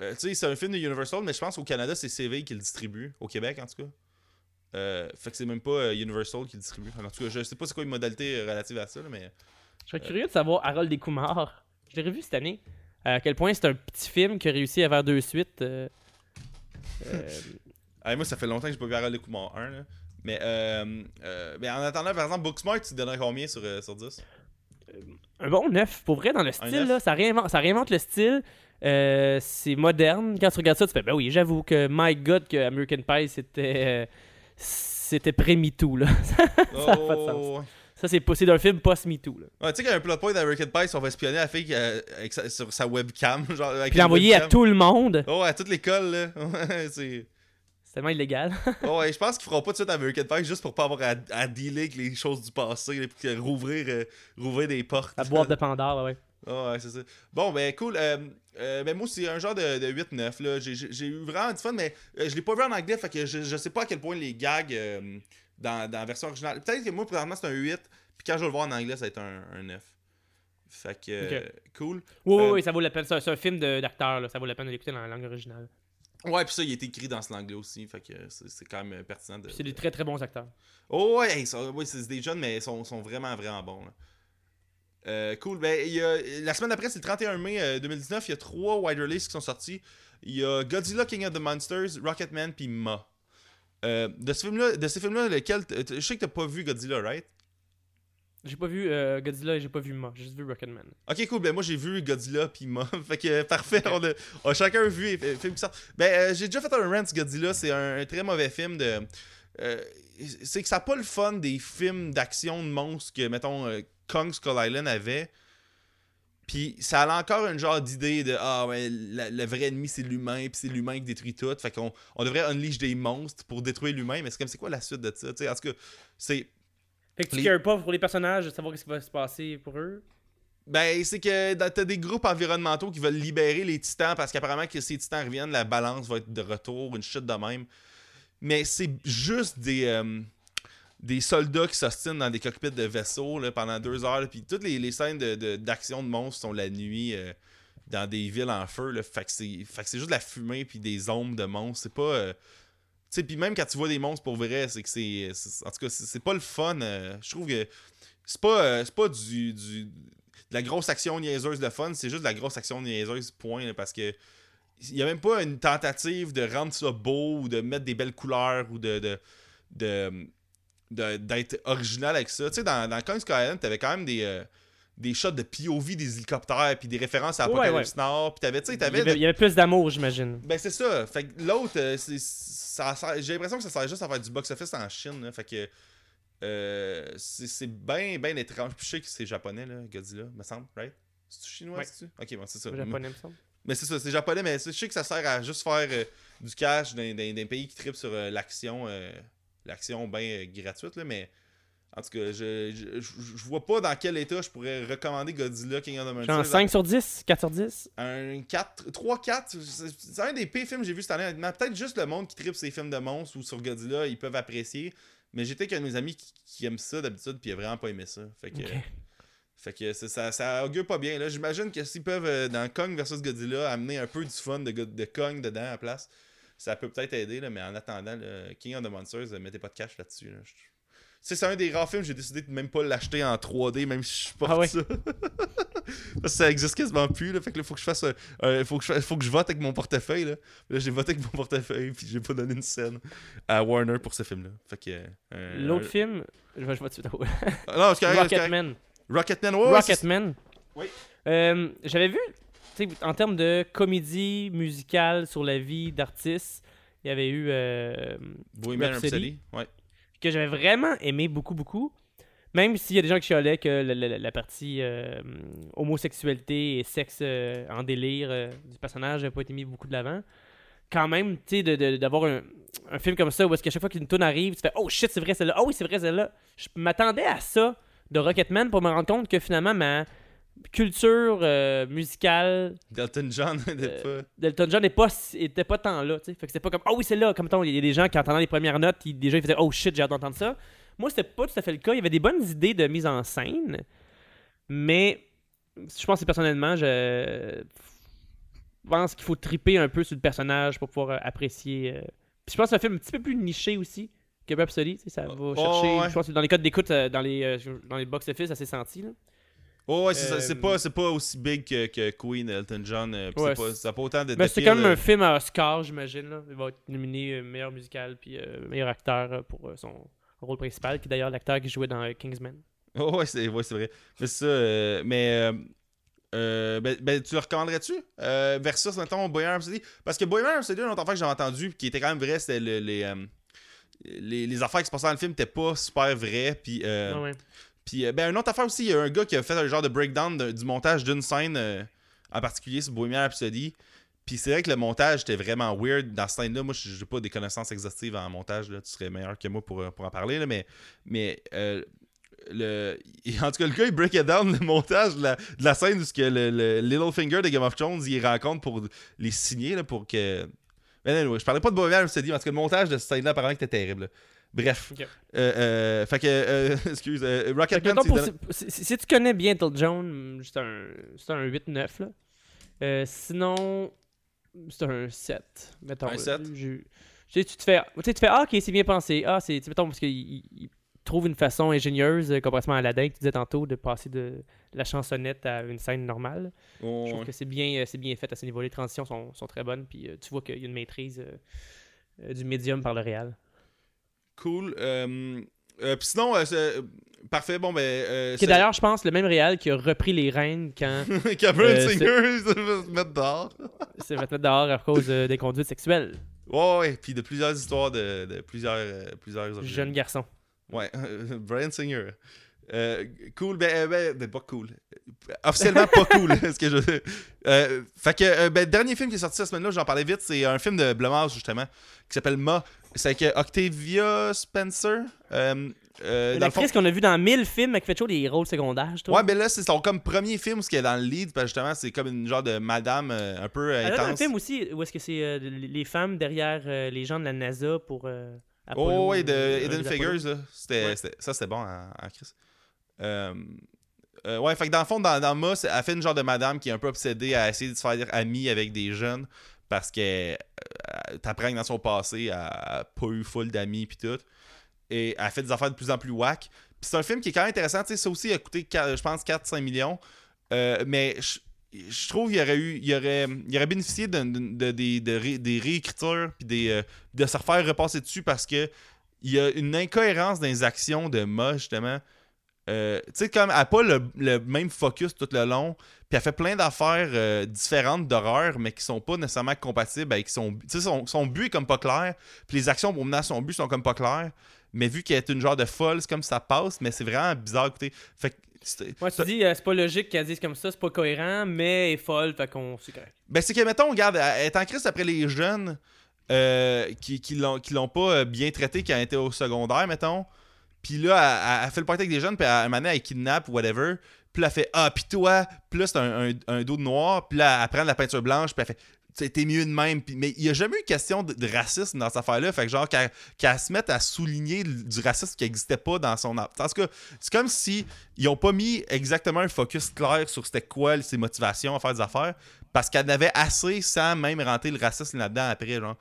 euh, tu sais, c'est un film de Universal, mais je pense qu'au Canada, c'est CV qui le distribue. Au Québec, en tout cas. Euh, fait que c'est même pas Universal qui le distribue. En tout cas, je sais pas c'est quoi les modalités euh, relatives à ça, là, mais. Je serais curieux de savoir Harold Descoumars. Je l'ai revu cette année. À quel point c'est un petit film qui a réussi à faire deux suites. euh, euh, Ah, moi, ça fait longtemps que j'ai pas vu Harold Descoumars 1. Là. Mais, euh, mais en attendant, par exemple, Booksmart, tu te donnerais combien sur, sur 10 un bon neuf, pour vrai, dans le style, là, ça, réinvente, ça réinvente le style. Euh, c'est moderne. Quand tu regardes ça, tu fais, ben oui, j'avoue que My God, que American Pie, c'était. euh, c'était pré-MeToo, là. Ça a pas de sens. Oh, Ça, c'est pas- c'est d'un film post-MeToo, là. Ouais, tu sais qu'il y a un plot point d'American Pie, si on va espionner la fille euh, avec sa- sur sa webcam. Genre, avec Puis l'envoyer à tout le monde. Oh, à toute l'école, là. C'est. C'est tellement illégal. Oh, ouais, je pense qu'ils feront pas de suite American Pie juste pour pas avoir à, à dealer avec les choses du passé, là, que rouvrir, euh, rouvrir des portes. La boîte de Pandore, ouais. Ah ouais, c'est ça. Bon, ben cool. Euh, euh, ben moi, c'est un genre de, de 8-9. là. J'ai- J'ai j'ai eu vraiment du fun, mais euh, je l'ai pas vu en anglais, fait que je, je sais pas à quel point les gags dans, dans la version originale. Peut-être que moi, présentement, c'est un 8, puis quand je vais le voir en anglais, ça va être un, un 9. Fait que, euh, cool. Oui, oui, Euh, oui, ça vaut la peine. C'est un, film d'acteur. Ça vaut la peine de l'écouter dans la langue originale. Ouais, puis ça, il est écrit dans ce langue-là aussi, fait que c'est quand même euh, pertinent. De, c'est des très très bons acteurs. Oh ouais, hey, ça- ouais, c'est des jeunes, mais ils sont, sont vraiment, vraiment bons. là. Euh, cool. Ben, il y a, la semaine après, c'est le 31 mai euh, 2019. Il y a trois wide releases qui sont sortis. Il y a Godzilla King of the Monsters, Rocketman, puis Ma. Euh, de, ce film-là, de ces films-là, lequel. Je sais que t'as pas vu Godzilla, right? J'ai pas vu euh, Godzilla et j'ai pas vu Ma. J'ai juste vu Rocketman. Ok, cool. Ben, moi, j'ai vu Godzilla puis Ma. fait que, parfait. On, a, on a chacun vu les films qui sortent. Ben, euh, j'ai déjà fait un rant sur Godzilla. C'est un, un très mauvais film de. euh, c'est que ça n'a pas le fun des films d'action de monstres que, mettons, Kong Skull Island avait. Puis ça a encore une genre d'idée de Ah, ouais, la- le vrai ennemi c'est l'humain, puis c'est l'humain qui détruit tout. Fait qu'on on devrait unleash des monstres pour détruire l'humain. Mais c'est comme, c'est quoi la suite de ça? Tu sais, en tout cas, c'est. Fait que tu Les- pas pour les personnages, de savoir ce qui va se passer pour eux? Ben, c'est que t'as des groupes environnementaux qui veulent libérer les titans parce qu'apparemment que ces titans reviennent, la balance va être de retour, une chute de même. Mais c'est juste des, euh, des soldats qui s'ostinent dans des cockpits de vaisseaux là, pendant deux heures. Puis toutes les, les scènes de- de- d'action de, monstres sont la nuit euh, dans des villes en feu. Là, fait que c'est juste de la fumée puis des ombres de monstres. C'est pas. euh, tu sais, puis même quand tu vois des monstres pour vrai, c'est que c'est. En tout cas, c'est pas le fun. euh, je trouve que c'est pas, pas du, du- de la grosse action niaiseuse de fun, c'est juste de la grosse action niaiseuse, point. parce que il y a même pas une tentative de rendre ça beau ou de mettre des belles couleurs ou de- de- d'être original avec ça. Tu sais, dans, dans Kong Skull Island, t'avais quand même des, euh, des shots de POV des hélicoptères, puis des références à Ouais, Apocalypse Nord, puis t'avais, tu sais, Il y, t'avais avait, il y avait plus d'amour, j'imagine. ben c'est ça. Fait que l'autre, euh, j'ai l'impression que ça sert juste à faire du box-office en Chine. là. Fait que euh, c'est, bien, bien étrange. Puis je sais que c'est japonais, là, Godzilla, me semble, right? C'est chinois, Ouais. c'est-tu? Ok, bon, c'est ça. Japonais, me semble. Mais c'est ça, c'est japonais, mais je sais que ça sert à juste faire euh, du cash dans, dans- dans un pays qui tripe sur euh, l'action, l'action bien gratuite, là, mais en tout cas, je, je, vois pas dans quel état je pourrais recommander Godzilla King of the Genre Monsters. 5 sur 10, 4 sur 10. Un 4, 3, 4, c'est un des pires films que j'ai vu cette année. Peut-être juste le monde qui tripe ces films de monstres ou sur Godzilla, ils peuvent apprécier. Mais j'étais avec un de mes amis qui, qui aime ça d'habitude, puis il a vraiment pas aimé ça. Fait que, fait que ça, ça augure pas bien. J'imagine que s'ils peuvent, euh, dans Kong vs Godzilla, amener un peu du fun de, de Kong dedans à la place, ça peut peut-être aider. Là, mais en attendant, là, King of the Monsters, euh, mettez pas de cash là-dessus. Là. C'est un des rares films, j'ai décidé de même pas l'acheter en 3D, même si je suis pas Ah ouais. ça. Ça existe quasiment plus. Là, fait que là, faut que je fasse. faut, que je, faut que je vote avec mon portefeuille. Là, Là, j'ai voté avec mon portefeuille, puis j'ai pas donné une scène à Warner pour ce film-là. Fait que. euh, L'autre film, je vais, je vais tout de suite. Rocketman. Rocketman, ouais, Rocketman. Oui. Euh, J'avais vu, en termes de comédie musicale sur la vie d'artistes, il y avait eu euh, Bohemian Rhapsody. Ouais. que j'avais vraiment aimé beaucoup, beaucoup. Même s'il y a des gens qui chialaient que la, la- la partie euh, homosexualité et sexe euh, en délire euh, du personnage n'a pas été mis beaucoup de l'avant, quand même, tu sais, d'avoir un, un film comme ça où est-ce qu'à chaque fois qu'une tune arrive, tu fais Oh shit, c'est vrai celle-là, oh oui, c'est vrai celle-là. Je m'attendais à ça de Rocketman pour me rendre compte que finalement ma culture euh, musicale Delton John n'était Euh, pas. d'Elton John n'est pas, était pas tant là. tu sais. Fait que c'est pas comme Oh oui, c'est là. Comme il y a des gens qui entendant les premières notes, ils, déjà ils faisaient Oh shit, j'ai hâte d'entendre ça. Moi, c'était pas tout à fait le cas. Il y avait des bonnes idées de mise en scène, mais je pense que personnellement, je pense qu'il faut triper un peu sur le personnage pour pouvoir euh, apprécier. euh. Puis je pense que c'est un film un petit peu plus niché aussi que Rhapsody. Ça va Oh, chercher. ouais. Je pense que dans les codes d'écoute, euh, dans les, euh, dans les box-office, ça s'est senti. Là. Oh, ouais, c'est ça, Euh, c'est pas, c'est pas aussi big que, que Queen, Elton John. euh, Ouais, c'est pas, ça pas autant de. Mais c'est quand même euh, un film à Oscar, j'imagine. là. Il va être nominé meilleur musical puis euh, meilleur acteur pour son rôle principal, qui est d'ailleurs l'acteur qui jouait dans Kingsman. Oh, ouais, c'est ouais, c'est vrai. Mais c'est ça. euh, mais. ben, ben, tu le recommanderais-tu versus, mettons, Bohemian Rhapsody? Parce que Bohemian Rhapsody, une autre affaire que j'avais entendu, qui était quand même vrai, c'était le- les, les, les affaires qui se passaient dans le film n'étaient pas super vraies. Puis, Ah ouais. Puis euh, ben, une autre affaire aussi, il y a un gars qui a fait un genre de breakdown du montage d'une scène, euh, en particulier sur Bohemian Rhapsody. Puis c'est vrai que le montage était vraiment weird dans cette scène-là. Moi, je n'ai pas des connaissances exhaustives en montage. Là. Tu serais meilleur que moi pour, euh, pour en parler. Là. Mais, mais le... en tout cas, le gars, il break it down le montage de la, scène où ce que le, le Littlefinger de Game of Thrones, il rencontre pour les signer là, pour que. Mais anyway, je parlais pas de Bohemian Rhapsody, mais en tout cas, le montage de cette scène-là, apparemment, était terrible. Bref. Ok. Euh, euh, fait que, euh, excuse, euh, Rocketman, si, si- si tu connais bien Ethel John, c'est un, c'est un 8-9. là. Euh, sinon, c'est un 7. Mettons, Un là. 7? Je- tu sais, tu te fais, tu sais, tu fais Ah, ok, c'est bien pensé. Ah, c'est, mettons, parce qu'il il- il trouve une façon ingénieuse, comparativement à Aladdin, que tu disais tantôt, de passer de la chansonnette à une scène normale. Oh, Je trouve ouais. que c'est bien, c'est bien fait à ce niveau. Les transitions sont, sont très bonnes, puis euh, tu vois qu'il y a une maîtrise du médium par le réel. Cool. Euh, euh, Puis sinon, euh, c'est- parfait. Bon, ben. Euh, Qui d'ailleurs, je pense, le même réel qui a repris les rênes quand Cameron euh, Singer, se mettre dehors. s'est fait mettre dehors à cause euh, des conduites sexuelles. Ouais, ouais. Puis de plusieurs histoires de, de plusieurs, euh, plusieurs origines. Jeune garçon. Ouais, Brian Singer. Euh, cool, ben, euh, ben, ben, pas cool. Officiellement pas cool, ce que je euh, Fait que, euh, ben, dernier film qui est sorti cette semaine-là, j'en parlais vite, c'est un film de Blumhouse, justement, qui s'appelle Ma. C'est avec Octavia Spencer. Euh, euh, L'actrice qu'on a vue dans 1000 films, elle fait toujours des rôles secondaires, je trouve. Ouais, ben là, c'est son comme premier film, ce qui est dans le lead, parce que justement, c'est comme une genre de madame euh, un peu euh, Elle a un intense. film aussi où est-ce que c'est les femmes derrière les gens de la NASA pour Apollo, Oh, ouais, de Hidden. Figures, là. Ouais. ça, c'était bon en, en Chris. Euh, ouais, fait que dans le fond, dans, dans Ma, elle fait une genre de madame qui est un peu obsédée à essayer de se faire amie avec des jeunes parce que euh, t'apprends que dans son passé, elle a pas eu full d'amis pis tout. Et elle fait des affaires de plus en plus whack. Puis c'est un film qui est quand même intéressant. Tu sais, ça aussi a coûté, je pense, 4-5 millions. Euh, mais je, trouve qu'il aurait eu il aurait, il aurait bénéficié de, des réécritures puis des, euh, de se refaire repasser dessus parce que il y a une incohérence dans les actions de Ma, justement. Euh, tu sais, comme elle n'a pas le, le même focus tout le long, puis elle fait plein d'affaires euh, différentes d'horreur, mais qui sont pas nécessairement compatibles avec son but. Tu sais, son, son but est comme pas clair, puis les actions pour mener à son but sont comme pas claires, mais vu qu'elle est une genre de folle, c'est comme ça passe, mais c'est vraiment bizarre, écoutez. Fait que Ouais, tu dis, euh, c'est pas logique qu'elle dise comme ça, c'est pas cohérent, mais elle est folle, fait qu'on. C'est correct. Ben, c'est que, mettons, regarde, elle est en crise après les jeunes qui, qui l'ont qui pas bien traité quand elle était au secondaire, mettons. Puis là, elle, fait le party avec des jeunes, puis à un moment donné, elle kidnappe ou whatever. Puis là, elle fait Ah, puis toi, là, c'est un, dos de noir. Puis là, elle prend de la peinture blanche, puis elle fait T'es mieux de même. Mais il n'y a jamais eu question de, racisme dans cette affaire-là. Fait que, genre, qu'elle se mette à souligner du racisme qui n'existait pas dans son. En tout cas, c'est comme si ils ont pas mis exactement un focus clair sur c'était quoi ses motivations à faire des affaires parce qu'elle avait assez sans même rentrer le racisme là-dedans après genre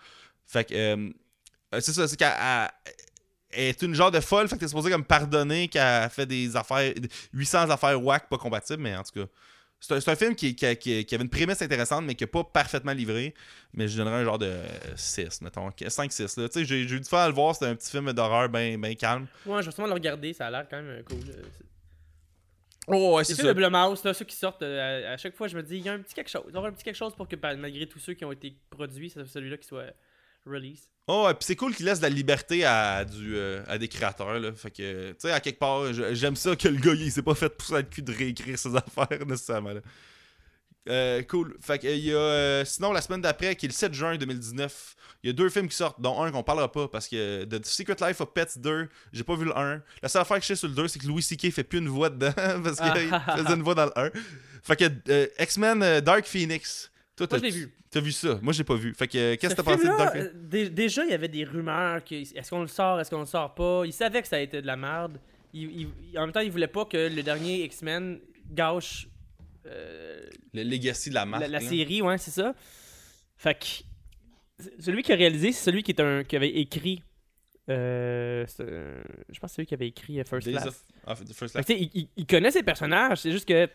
fait que euh, c'est ça c'est qu'elle elle- elle est une genre de folle fait que t'es supposé comme pardonner qu'elle fait des affaires 800 affaires whack pas compatibles mais en tout cas c'est un, c'est un film qui, qui, qui- qui avait une prémisse intéressante mais qui n'a pas parfaitement livré mais je donnerais un genre de 6 mettons 5-6 là tu sais j'ai eu du fun à le voir c'était un petit film d'horreur bien ben calme Ouais, je vais sûrement le regarder, ça a l'air quand même euh, cool. c'est- oh ouais c'est ça de Blumhouse, là, ceux qui sortent, euh, à, à chaque fois, je me dis, il y a un petit quelque chose. Il y aura un petit quelque chose pour que, malgré tous ceux qui ont été produits, ce- celui-là qui soit release. Oh, ouais, puis c'est cool qu'il laisse de la liberté à, du, euh, à des créateurs. Là. Fait que, tu sais, à quelque part, j'aime ça que le gars, il s'est pas fait pousser le cul de réécrire ses affaires nécessairement. Là. Euh, cool. Fait que, il y a. euh, sinon, la semaine d'après, qui est le 7 juin 2019, il y a deux films qui sortent, dont un qu'on parlera pas parce que The Secret Life of Pets 2, j'ai pas vu le 1. La seule affaire que je sais sur le 2, c'est que Louis C.K. fait plus une voix dedans parce qu'il faisait une voix dans le 1. Fait que euh, X-Men Dark Phoenix. Toi, Moi, t'as- je l'ai vu. T'as vu ça? Moi, j'ai pas vu. Fait que, euh, qu'est-ce que t'as pensé de Dark euh, dé- Déjà, il y avait des rumeurs que est-ce qu'on le sort, est-ce qu'on le sort pas? Il savait que ça a été de la merde. Il- il- en même temps, il voulait pas que le dernier X-Men gâche euh, Le legacy de la marque. la, série, ouais, c'est ça. Fait que celui qui a réalisé, c'est celui qui, est un, qui avait écrit. euh, euh, je pense que c'est celui qui avait écrit First Days Class. of- ah, the First Fait Class. il, il- il connaît ses personnages, c'est juste que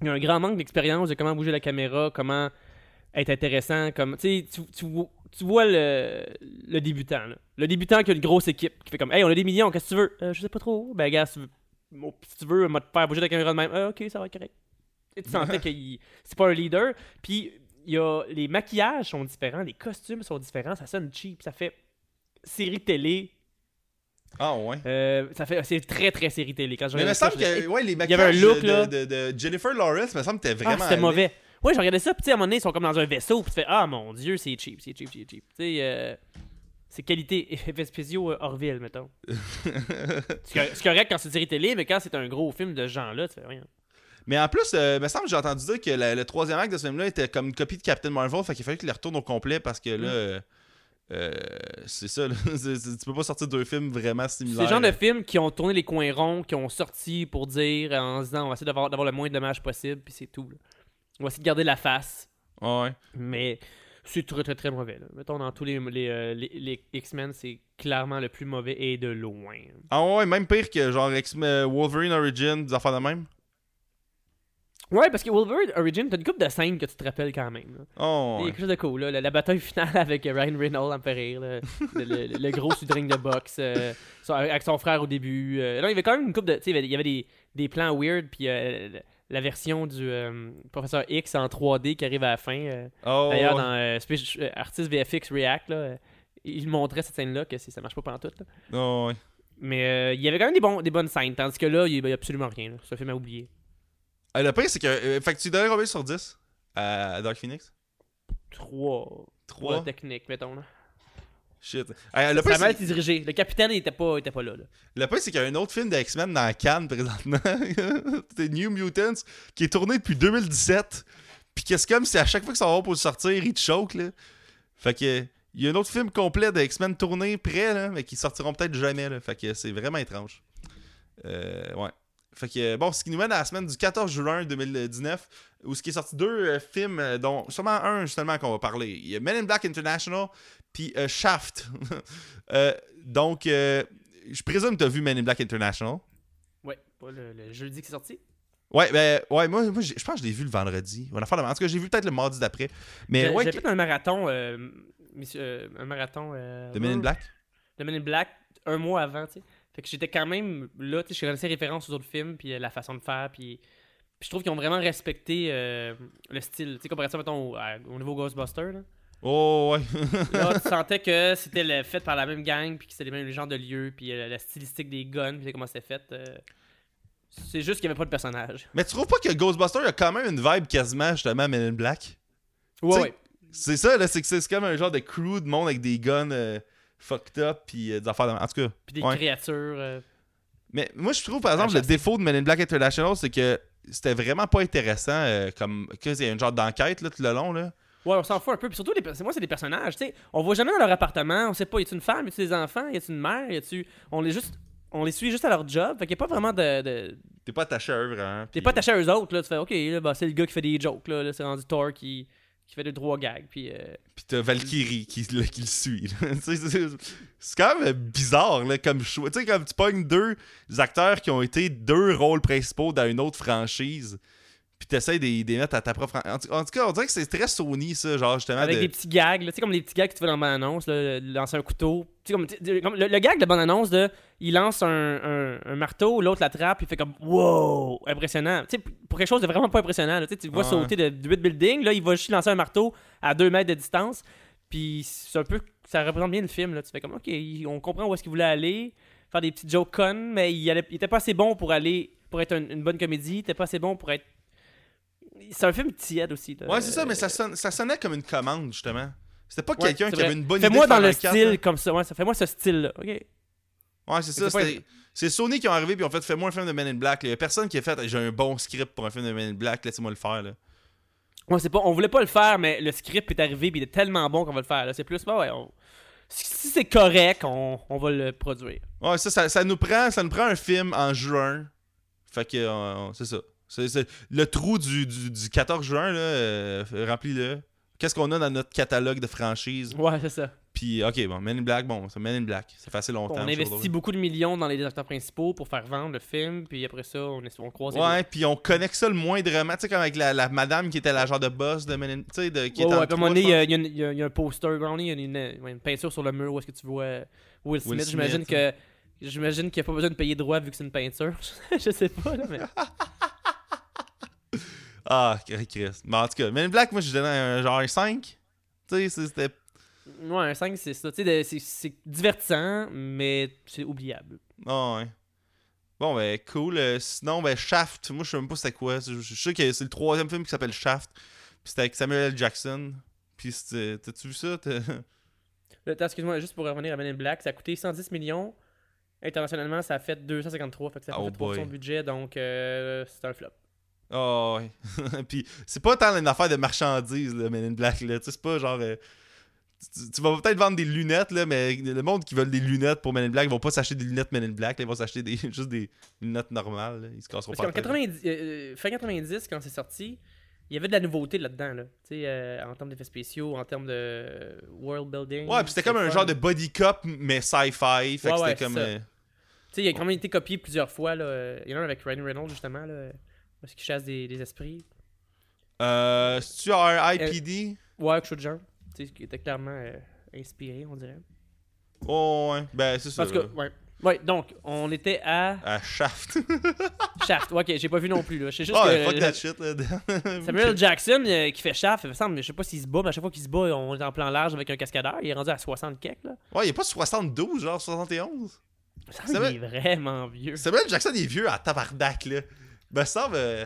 il y a un grand manque d'expérience de comment bouger la caméra, comment être intéressant, comme tu tu, tu vois- le, le débutant, là. le débutant qui a une grosse équipe, qui fait comme, hey, on a des millions, qu'est-ce que tu veux, Euh, je sais pas trop, ben gars, si tu veux, bon, si tu veux, moi te faire bouger la caméra de même, Ah, ok, ça va être correct. Et tu sentais qu'il c'est pas un leader, puis y a les maquillages sont différents, les costumes sont différents, ça sonne cheap, ça fait série télé, Ah, ouais. euh, ça fait c'est très très série télé. Quand je Mais il me semble que ouais, les y avait un maquillages look, de, là. de, de Jennifer Lawrence, me semble que t'es Ah, vraiment. c'était allé. mauvais. Ouais, je regardais ça, puis à un moment donné, ils sont comme dans un vaisseau, puis tu fais Ah mon dieu, c'est cheap, c'est cheap, c'est cheap. Tu sais, euh, c'est qualité spéciaux euh, Orville, mettons. c'est cor- c'est correct quand c'est série télé, mais quand c'est un gros film de genre-là, tu fais rien. Mais en plus, euh, il me semble que j'ai entendu dire que la- le troisième acte de ce film-là était comme une copie de Captain Marvel, fait qu'il fallait qu'il les retourne au complet parce que là. Mm. euh, euh, c'est ça, là. C'est- c'est- tu peux pas sortir deux films vraiment C'est similaires. le genre de films qui ont tourné les coins ronds, qui ont sorti pour dire en se disant on va essayer d'avoir d'avoir le moins de dommages possible, puis c'est tout. là. On va essayer de garder la face. Ouais. Mais c'est très très très mauvais. Là. Mettons, dans tous les, les, euh, les- les X-Men, c'est clairement le plus mauvais et de loin. Ah ouais, même pire que genre X- euh, Wolverine Origin, des affaires de même. Ouais, parce que Wolverine Origin, t'as une couple de scènes que tu te rappelles quand même. là. Il Oh y a quelque chose de cool. Là. La, la bataille finale avec Ryan Reynolds, rire. là. Le, le- le gros sur le ring de boxe. euh, avec son frère au début. euh. Non, il y avait quand même une couple de. Tu sais, il y avait- il y avait des, des plans weird. Puis euh, la- version du euh, Professeur X en 3D qui arrive à la fin. euh. Oh, D'ailleurs, dans euh, euh, Artist VFX React, là, il montrait cette scène-là que ça marche pas pendant tout. Oh, ouais. Mais euh, il y avait quand même des, bons, des bonnes scènes. Tandis que là, il n'y a absolument rien. là. C'est un film oublier. Euh, le pire, c'est que. fait que tu donnes combien sur 10 à Dark Phoenix? 3. 3 3 techniques, mettons. Là. Shit. Le Ça mal c'est- été dirigé. Le capitaine, il était pas, il était pas là. là. Le pire, c'est qu'il y a un autre film de X-Men dans Cannes présentement. c'est New Mutants, qui est tourné depuis 2017. Puis que c'est comme si à chaque fois que ça va pour sortir, il te choque, là. Fait que. Il y a un autre film complet de X-Men tourné prêt, là, mais qui sortiront peut-être jamais, là. Fait que c'est vraiment étrange. Euh, ouais. Fait que, bon, ce qui nous mène à la semaine du 14 juin 2019, où ce qui est sorti deux euh, films, euh, dont sûrement un justement qu'on va parler. Il y a Men in Black International, puis euh, Shaft. Euh, donc, euh, je présume que tu as vu Men in Black International. Ouais, pas le, le jeudi qui est sorti. Ouais, ben, ouais, moi, moi je pense que je l'ai vu le vendredi. En tout cas, j'ai vu peut-être le mardi d'après. Mais J'ai ouais, j'ai fait un marathon, euh, monsieur- euh, un marathon euh, de Men in Black? de Men in Black un mois avant, tu sais. Fait que j'étais quand même là, tu sais, je connaissais référence aux autres films, puis euh, la façon de faire, puis, puis je trouve qu'ils ont vraiment respecté euh, le style. Tu sais, ça, mettons, au, à- au niveau Ghostbusters, là. Oh, ouais. Là, tu sentais que c'était fait par la même gang, puis que c'était les mêmes genres de lieux, puis euh, la stylistique des guns, puis comment c'était fait. euh, c'est juste qu'il n'y avait pas de personnage. mais tu trouves pas que Ghostbusters a quand même une vibe quasiment justement Men in Black? Ouais. C'est ça, là, c'est que c'est comme un genre de crew de monde avec des guns fucked up, puis euh, des affaires de... En tout cas. Puis des Ouais. créatures. euh, Mais moi, je trouve, par exemple, À le défaut de Men in Black International, c'est que c'était vraiment pas intéressant, euh, comme que c'est un genre d'enquête, là, tout le long, là. Ouais, on s'en fout un peu. Puis surtout, les, moi, c'est des personnages. Tu sais, on voit jamais dans leur appartement. On sait pas, y a-tu une femme, y a-tu des enfants, y a-tu une mère, y a-tu. On les juste. On les suit juste à leur job. Fait qu'il y a pas vraiment de. de... T'es pas attaché à eux, vraiment. T'es puis- pas attaché à eux autres, là. Tu fais, ok, là, bah, c'est le gars qui fait des jokes, là. Là, c'est rendu Thor qui, qui fait deux, trois gags. Puis. euh, Puis t'as Valkyrie qui, qui le suit. c'est quand même bizarre là, comme choix. Tu sais, comme tu pognes deux acteurs qui ont été deux rôles principaux dans une autre franchise, puis t'essayes de les mettre à ta propre. En, tout- en tout cas, on dirait que c'est très Sony, ça, genre justement. Avec de- des petits gags, là, tu sais, comme les petits gags que tu fais dans la bande-annonce, là, lancer un couteau. Tu sais, comme, comme le, le gag de bande-annonce de il lance un, un, un marteau, l'autre l'attrape, il fait comme wow, impressionnant. Tu sais, pour quelque chose de vraiment pas impressionnant, là, tu le vois sauter de, de 8 buildings, là, il va juste lancer un marteau à 2 mètres de distance. Puis c'est un peu ça représente bien le film. Là. Tu fais comme, ok, on comprend où est-ce qu'il voulait aller, faire des petits jokes connes, mais il, allait- il était pas assez bon pour aller, pour être un- une bonne comédie, il était pas assez bon pour être. C'est un film tiède aussi. là. Ouais, c'est ça, mais ça, sonne- ça sonnait comme une commande, justement. C'était pas Ouais, quelqu'un qui avait une bonne idée. Fais-moi dans le style comme ça, ouais, ça fait-moi ce style-là, ok. Ouais, c'est ça. C'est Sony qui ont arrivé puis ont fait Fais-moi un film de Men in Black. Il y a personne qui a fait J'ai un bon script pour un film de Men in Black, laissez-moi le faire. Là. Ouais, c'est pas, on voulait pas le faire, mais le script est arrivé, puis il est tellement bon qu'on va le faire. C'est plus, bah ouais, on- si c'est correct, on, on va le produire. Ouais, ça, ça, ça nous prend, ça nous prend un film en juin. Fait que euh, c'est ça. Le trou du, du, du 14 juin, euh, remplis-le. Qu'est-ce qu'on a dans notre catalogue de franchises? Ouais, c'est ça. Puis, ok, bon, Men in Black, bon, c'est Men in Black. Ça fait assez Bon, longtemps. on investit beaucoup de millions dans les acteurs principaux pour faire vendre le film, puis après ça, on, est, on croise Ouais, puis on connecte ça le moindrement. Tu sais, comme avec la, la madame qui était la genre de boss de Men in... Tu sais, de, qui Ouais, ouais, moment trois, donné, il y a- il y, a il y a- un poster, il y a une, une- ouais, une peinture sur le mur où est-ce que tu vois euh, Will Smith. Smith, J'imagine hein. que j'imagine qu'il n'y a pas besoin de payer droit vu que c'est une peinture. je sais pas, là, mais. Ah, Chris. Mais en tout cas, Men in Black, moi, je donnais un genre un 5. Tu sais, c'était... Ouais, un 5, c'est ça. Tu sais, c'est- divertissant, mais c'est oubliable. Ah ouais. Bon, ben, cool. Euh, sinon, ben, Shaft, moi, je sais même pas c'était quoi. Je, je sais que c'est le troisième film qui s'appelle Shaft. Puis c'était avec Samuel L. Jackson. Puis c'était- t'as-tu vu ça? Excuse-moi, juste pour revenir à Men in Black, ça a coûté 110 millions. Internationalement, ça a fait 253, fait que ça a Oh fait 3 de son boy. budget, donc euh, c'est un flop. Ah ouais. Puis c'est pas tant une affaire de marchandises, là, Men in Black. Là. Tu sais, c'est pas genre. euh, tu, tu vas peut-être vendre des lunettes, là, mais le monde qui veut des lunettes pour Men in Black, ils vont pas s'acheter des lunettes Men in Black. là, ils vont s'acheter des, juste des lunettes normales. là. Ils se casseront Parce pas qu'en la tête. 90, euh, fin 90, quand c'est sorti, il y avait de la nouveauté là-dedans, là. Tu sais, euh, en termes d'effets spéciaux, en termes de euh, world building. Ouais, puis c'était comme un genre de body cop, mais sci-fi. Fait que ouais, c'était comme. euh, Tu sais, il a quand même été copié plusieurs fois, là. Euh, Il y en a un avec Ryan Reynolds, justement, là. Parce qu'il chasse des, des esprits? Euh, C'est-tu un IPD? Ouais, quelque chose de genre. Tu sais, qui était clairement euh, inspiré, on dirait. Oh, ouais. Ben, c'est ça. Parce que, ouais. Ouais, donc, on était à À Shaft. Shaft. Ok, j'ai pas vu non plus, là. Je juste oh, que. fuck euh, that shit. Là. Samuel. Jackson euh, qui fait Shaft, il me semble, je sais pas s'il se bat, mais à chaque fois qu'il se bat, on est en plan large avec un cascadeur. Il est rendu à 60 kek, là. Ouais, il est pas 72, genre 71. Ça C'est il est vraiment vieux. Samuel Jackson il est vieux à tabarnak, là. Me semble. euh,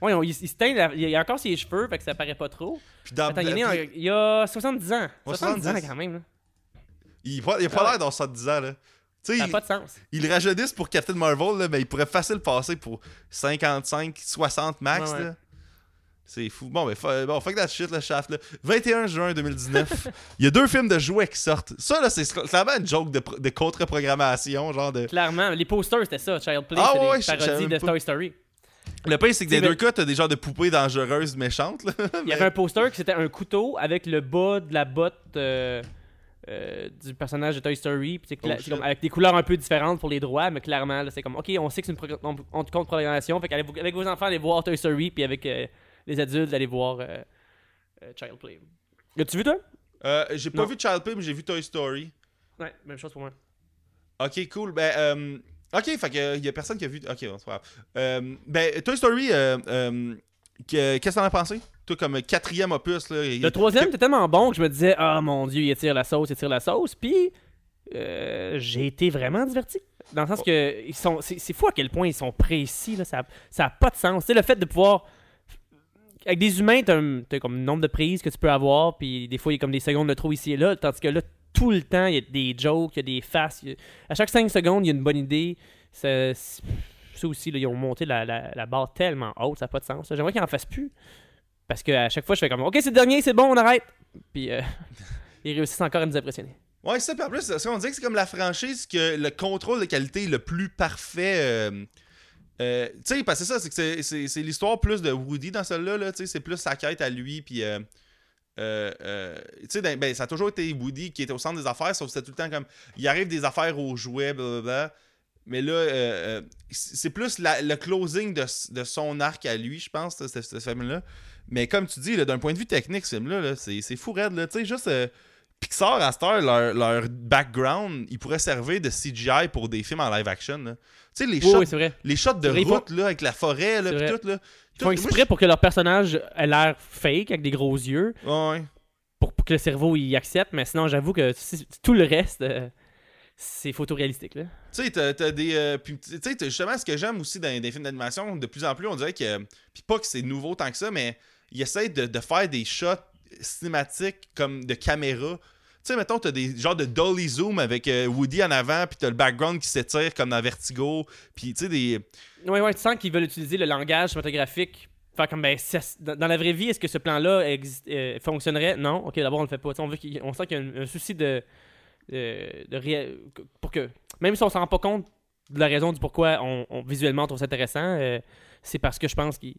Ouais, on- il, il se teint, la- il a encore ses cheveux, fait que ça paraît pas trop. Puis dans Attends, il est né en- puis il y a 70 ans. Ouais, 70 ans 70. quand même, là. il, a pas- il a pas Ah l'air dans 70 ans, là. Tu sais, Ça n'a il, pas de sens. il le rajeunissent pour Captain Marvel, là, mais il pourrait facile passer pour 55, 60 max, Ouais, ouais. là. C'est fou. Bon, mais fa- bon, fuck that shit, le shaft, là. 21 juin 2019. il y a deux films de jouets qui sortent. Ça, là, c'est clairement une joke de, pro- de contre-programmation, genre de. Clairement, les posters, c'était ça. Child Play, Ah ouais, des je- savais parodies de même pas. Toy Story. Le pire, c'est que C'est dans les le- deux cas, t'as des genres de poupées dangereuses, méchantes, là. Il y avait un poster qui c'était un couteau avec le bas de la botte euh, euh, du personnage de Toy Story. Puis Oh, comme avec des couleurs un peu différentes pour les droits, mais clairement, là, c'est comme, ok, on sait que c'est une progr- on, on compte programmation. Fait qu'avec avec vos enfants, allez voir Toy Story, puis avec euh, les adultes, allez voir euh, Child Play. As-tu vu, toi? J'ai pas Non. vu Child Play, mais j'ai vu Toy Story. Ouais, même chose pour moi. Ok, cool. Ben, ok, fait que y a personne qui a vu. Ok, bon, c'est pas grave. Euh, ben, Toy Story, euh, euh, que- qu'est-ce que t'en as pensé? Toi, comme quatrième opus, là. Le troisième était tellement bon que je me disais, ah mon dieu, il étire la sauce, il étire la sauce. Puis euh, j'ai été vraiment diverti. Dans le sens que ils sont, c'est, c'est fou à quel point ils sont précis. Là, ça, ça a pas de sens. C'est le fait de pouvoir. Avec des humains, t'as, un- t'as comme un nombre de prises que tu peux avoir, puis des fois, il y a comme des secondes de trop ici et là. Tandis que là, tout le temps, il y a des jokes, il y a des faces. À chaque 5 secondes, il y a une bonne idée. Ça, aussi, ils ont monté la, barre tellement haute, ça n'a pas de sens. J'aimerais qu'ils en fassent plus. Parce que à chaque fois, je fais comme Ok, c'est le dernier, c'est bon, on arrête. Puis euh, ils réussissent encore à nous impressionner. Ouais, c'est ça. Puis en plus, on dirait que c'est comme la franchise que le contrôle de qualité le plus parfait. euh, euh, tu sais, parce que c'est ça, c'est l'histoire plus de Woody dans celle-là. Là, c'est plus sa quête à lui. Puis. euh, euh, euh, tu sais, dans- ben, ça a toujours été Woody qui était au centre des affaires, sauf que c'était tout le temps comme. Il arrive des affaires aux jouets, blablabla. Mais là, euh, c'est plus la- le closing de, de son arc à lui, je pense, ce, ce- ce film-là. Mais comme tu dis, d'un point de vue technique, ce film-là, là, c'est fou raide. là. Tu sais, juste. Pixar, à cette heure, leur, leur background, ils pourraient servir de CGI pour des films en live action. Tu sais, les, Oui, shots, oui, les shots de route là, avec la forêt, là, pis tout. Là, Ils font exprès pour que leur personnage ait l'air fake avec des gros yeux. Ouais. Pour, pour que le cerveau y accepte, mais sinon, j'avoue que tout le reste, euh, c'est photoréalistique. Là. Tu sais, t'as, t'as des. euh, puis, tu sais, justement, ce que j'aime aussi dans des films d'animation, de plus en plus, on dirait que. Puis pas que c'est nouveau tant que ça, mais ils essayent de, de faire des shots cinématiques comme de caméra. Tu sais, mettons, t'as des genres de dolly zoom avec euh, Woody en avant, puis t'as le background qui s'étire comme dans Vertigo. Puis, tu sais, des. Ouais, ouais, tu sens qu'ils veulent utiliser le langage cinématographique. Faire comme, ben, dans la vraie vie, est-ce que ce plan-là euh, fonctionnerait? Non, ok, d'abord on le fait pas. On, veut qu'il- on sent qu'il y a un, souci de. de, pour que. Même si on s'en rend pas compte de la raison du pourquoi on, on- visuellement on trouve ça intéressant, euh, c'est parce que je pense qu'ils.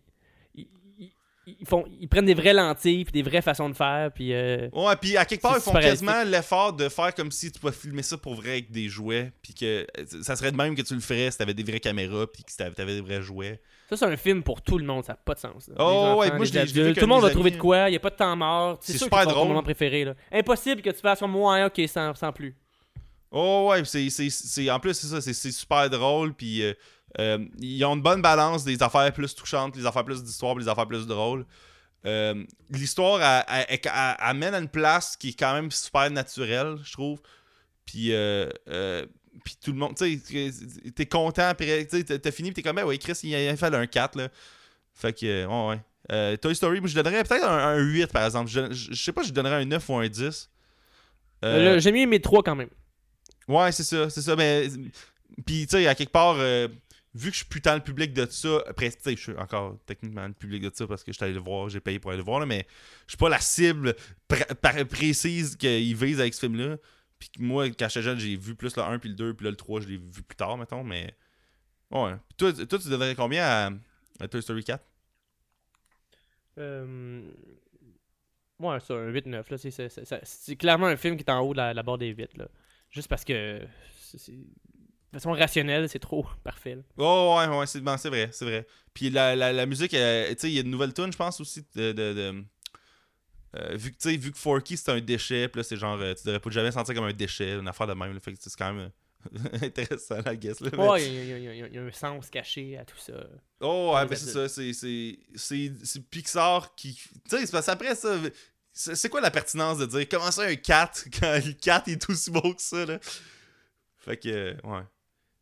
Ils- font, ils prennent des vraies lentilles puis des vraies façons de faire puis euh, Ouais, puis à quelque part, ils font quasiment l'effort de faire comme si tu pouvais filmer ça pour vrai avec des jouets. Puis que euh, ça serait de même que tu le ferais si t'avais des vraies caméras, puis que t'avais des vrais jouets. ça c'est un film pour tout le monde ça n'a pas de sens là. Oh, ouais, moi, je tout le monde de va trouver de quoi il n'y a pas de temps mort C'est sûr super ton drôle. moment préféré là. impossible que tu fasses comme moi ok sans, sans plus Oh ouais, c'est, c'est, c'est- en plus c'est ça, c'est, c'est super drôle, puis euh, euh, ils ont une bonne balance des affaires plus touchantes, les affaires plus d'histoire, puis les affaires plus drôles. Euh, l'histoire amène à une place qui est quand même super naturelle, je trouve. Puis, puis tout le monde, tu sais, t'es content, après, tu t'as- fini, puis t'es comme, ben ouais, Chris, il a, fait un 4, là. Fait que, euh, ouais, Toy Story, je donnerais peut-être un, un 8, par exemple. Je, je- sais pas, je donnerais un 9 ou un 10. Euh, Là, j'ai mis mes trois quand même Ouais, c'est ça, c'est ça. Mais. Puis, tu sais, à quelque part, euh, vu que je suis plus tant le public de ça, après, tu sais, je suis encore techniquement le public de ça parce que je suis allé le voir, j'ai payé pour aller le voir, là, mais je suis pas la cible précise qu'il vise avec ce film-là. Puis moi, quand j'étais jeune, j'ai vu plus le 1 puis le 2, puis là, le 3, je l'ai vu plus tard, mettons, mais. Ouais. Puis toi, toi, tu donnerais combien à, à Toy Story 4 Euh... Ouais, ça, un 8-9. là, c'est- c'est- c'est- c'est- C'est clairement un film qui est en haut de la, la barre des 8. Là. Juste parce que. De façon rationnelle, c'est trop parfait. là. Oh, ouais, ouais, c'est bon, c'est vrai, c'est vrai. Puis la, la, la musique, euh, tu sais, il y a une nouvelle tune, je pense aussi, de. de, de- euh, vu, que, vu que Forky c'est un déchet, puis là c'est genre, euh, tu devrais pas jamais sentir comme un déchet, une affaire de même, là, fait que c'est quand même euh, intéressant, la guess. Là, mais- Ouais, il y, a- y y y un sens caché à tout ça. Oh, ouais, ben c'est ça, c'est- c'est c'est- c'est Pixar qui. Tu sais, c'est parce qu'après ça, c'est quoi la pertinence de dire comment ça un 4 quand le 4 est aussi beau que ça, là? Fait que, euh, ouais.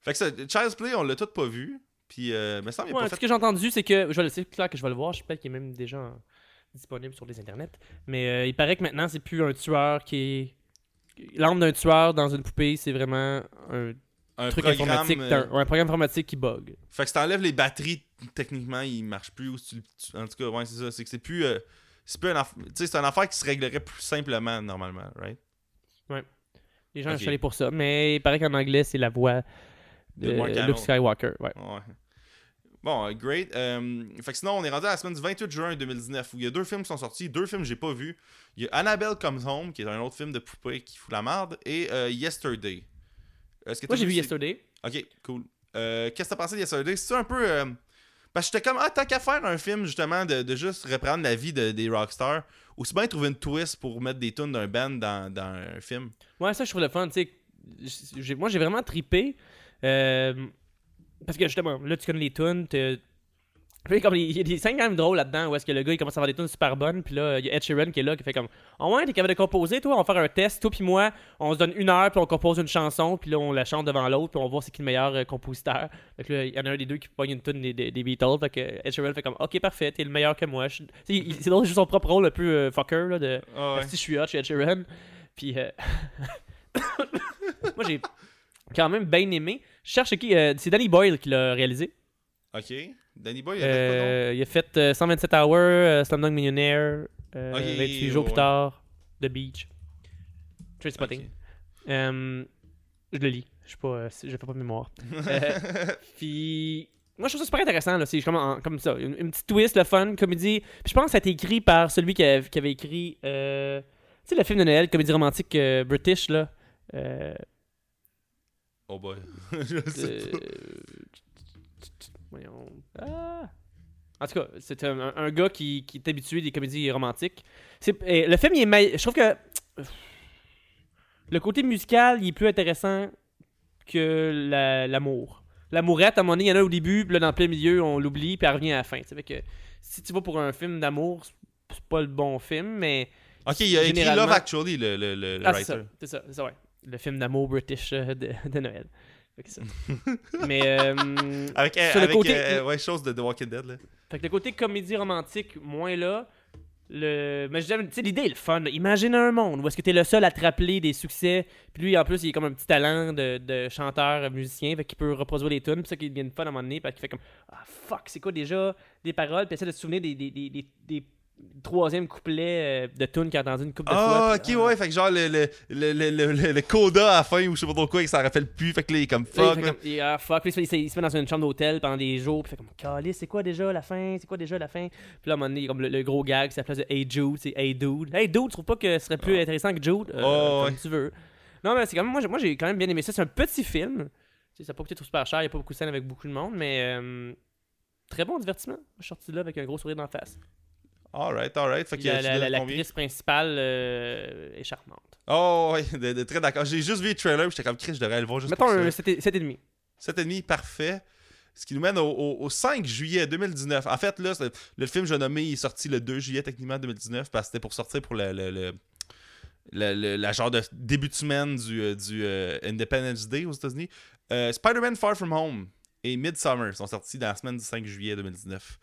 Fait que ça, Child's Play, on l'a tout pas vu, puis, euh, me semble qu'il a Ouais, pas ce fait que j'ai entendu, c'est que. Je vais le c'est clair que je vais le voir. Je sais peut-être qu'il est même déjà disponible sur les internets. Mais euh, il paraît que maintenant, c'est plus un tueur qui est. L'âme d'un tueur dans une poupée, c'est vraiment un un truc programme. informatique, euh, un programme informatique qui bug. Fait que si t'enlèves les batteries, techniquement, ils marchent plus. Ou si tu, tu- en tout cas, ouais, c'est ça. C'est que c'est plus. euh, c'est plus un c'est une affaire qui se réglerait plus simplement, normalement, right? Les gens sont allés pour ça. Mais il paraît qu'en anglais, c'est la voix de, Luke. Skywalker. Ouais. Ouais. Bon, euh, great. Euh, fait que sinon, on est rendu à la semaine du 28 juin 2019 où il y a deux films qui sont sortis. Deux films que j'ai pas vus. Il y a Annabelle Comes Home, qui est un autre film de poupée qui fout la merde, et euh, Yesterday. Est-ce que Moi, j'ai vu Yesterday. Ok, cool. Euh, Qu'est-ce que t'as pensé de Yesterday? C'est un peu. Parce que j'étais comme, ah, tant qu'à faire un film, justement, de, de juste reprendre la vie de- des rockstars, aussi bien trouver une twist pour mettre des tunes d'un band dans, dans un film. Ouais, ça, je trouve le fun. tu sais. Moi, j'ai vraiment trippé. euh, parce que justement, là, tu connais les tunes. T'es- Puis comme il y a des scènes quand même drôles là-dedans où est-ce que le gars il commence à avoir des tunes super bonnes puis là il y a Ed Sheeran qui est là qui fait comme oh ouais t'es capable de composer toi? On va faire un test toi puis moi on se donne une heure puis on compose une chanson puis là on la chante devant l'autre puis on va voir c'est qui le meilleur euh, compositeur fait que là il y en a un des deux qui pogne une tune des, des, des Beatles fait que Ed Sheeran fait comme ok parfait t'es le meilleur que moi Je- c'est drôle joue son propre rôle un peu euh, fucker là de Ah ouais. si je suis hot chez Ed Sheeran. Puis, euh, moi, j'ai quand même bien aimé. Je cherche qui. euh, c'est Danny Boyle qui l'a réalisé. Ok. Danny Boy, il quoi? Euh, il a fait euh, 127 Hours, euh, Slumdog Millionaire, euh, Ok, 28 jours ouais. plus tard, The Beach, Trade Spotting. Euh, je le lis. Je euh, je fais pas de mémoire. Euh, Puis moi je trouve ça super intéressant là, c'est comme ça, une, une petite twist, le fun, comédie. Puis je pense que ça a été écrit par celui qui, a- qui avait écrit euh, tu sais le film de Noël, comédie romantique euh, British là. Euh, Oh boy. Je sais euh, pas. Voyons. Ah. En tout cas, c'est un, gars qui, qui est habitué des comédies romantiques. Et le film, il est je trouve que le côté musical, il est plus intéressant que la- l'amour. L'amourette, à un moment donné, il y en a au début, puis là, dans le plein milieu, on l'oublie, puis elle revient à la fin. Que si tu vas pour un film d'amour, c'est- pas le bon film, mais Ok, il a écrit Love Actually, le, le, le, le Ah, c'est ça, writer. c'est ça, c'est ça, ouais. Le film d'amour british euh, de, de Noël. Mais euh, Avec, sur le avec côté, euh, ouais, chose de The Walking Dead, là. fait que le côté comédie romantique moins là. Le... Mais j'aime, tu sais, l'idée est le fun. Imagine un monde où est-ce que t'es le seul à te rappeler des succès. Puis lui, en plus, il est comme un petit talent de, de chanteur, musicien, fait qu'il peut reproduire les tunes. Puis ça qui devient fun à un moment donné, parce qu'il fait comme ah fuck, c'est quoi déjà des paroles. Puis essaie de se souvenir des, des, des, des troisième couplets euh, de tunes qu'il a entendu une couple de fois. Ah, ok, ouais, fait que genre le, le, le, le, le, le- le coda à la fin ou je sais pas trop quoi, il s'en rappelle plus, fait que là, il est comme fuck. ah, fuck. Il, se fait, met dans une chambre d'hôtel pendant des jours. Puis fait comme, Calais, c'est quoi déjà la fin? C'est quoi déjà la fin? Puis là, à un moment donné, il y a comme le, gros gag, c'est la place de Hey Jude, c'est Hey Dude. Hey Dude, tu trouves pas que ce serait plus intéressant que Jude? Euh, Oh, comme tu veux. Non, mais c'est quand même, moi, j'ai- moi j'ai quand même bien aimé ça. C'est un petit film. Ça n'a pas coûté trop super cher, il n'y a pas beaucoup de scènes avec beaucoup de monde, mais euh, très bon divertissement. Je suis sorti là avec un gros sourire d'en face. Alright, alright. Fait que La- la-? L'actrice principale euh, est charmante. Oh, de, de- très d'accord. J'ai juste vu le trailer, j'étais comme Chris, je devrais le voir juste Mettons pour un 7,5. 7,5, parfait. Ce qui nous mène au, au- au 5 juillet 2019. En fait, là, le film Je nommé il est sorti le 2 juillet techniquement 2019 parce que c'était pour sortir pour le, le- le- le- le- la genre de début de semaine du, euh, du euh, Independence Day aux États-Unis. Euh, Spider-Man Far From Home et Midsummer sont sortis dans la semaine du 5 juillet 2019.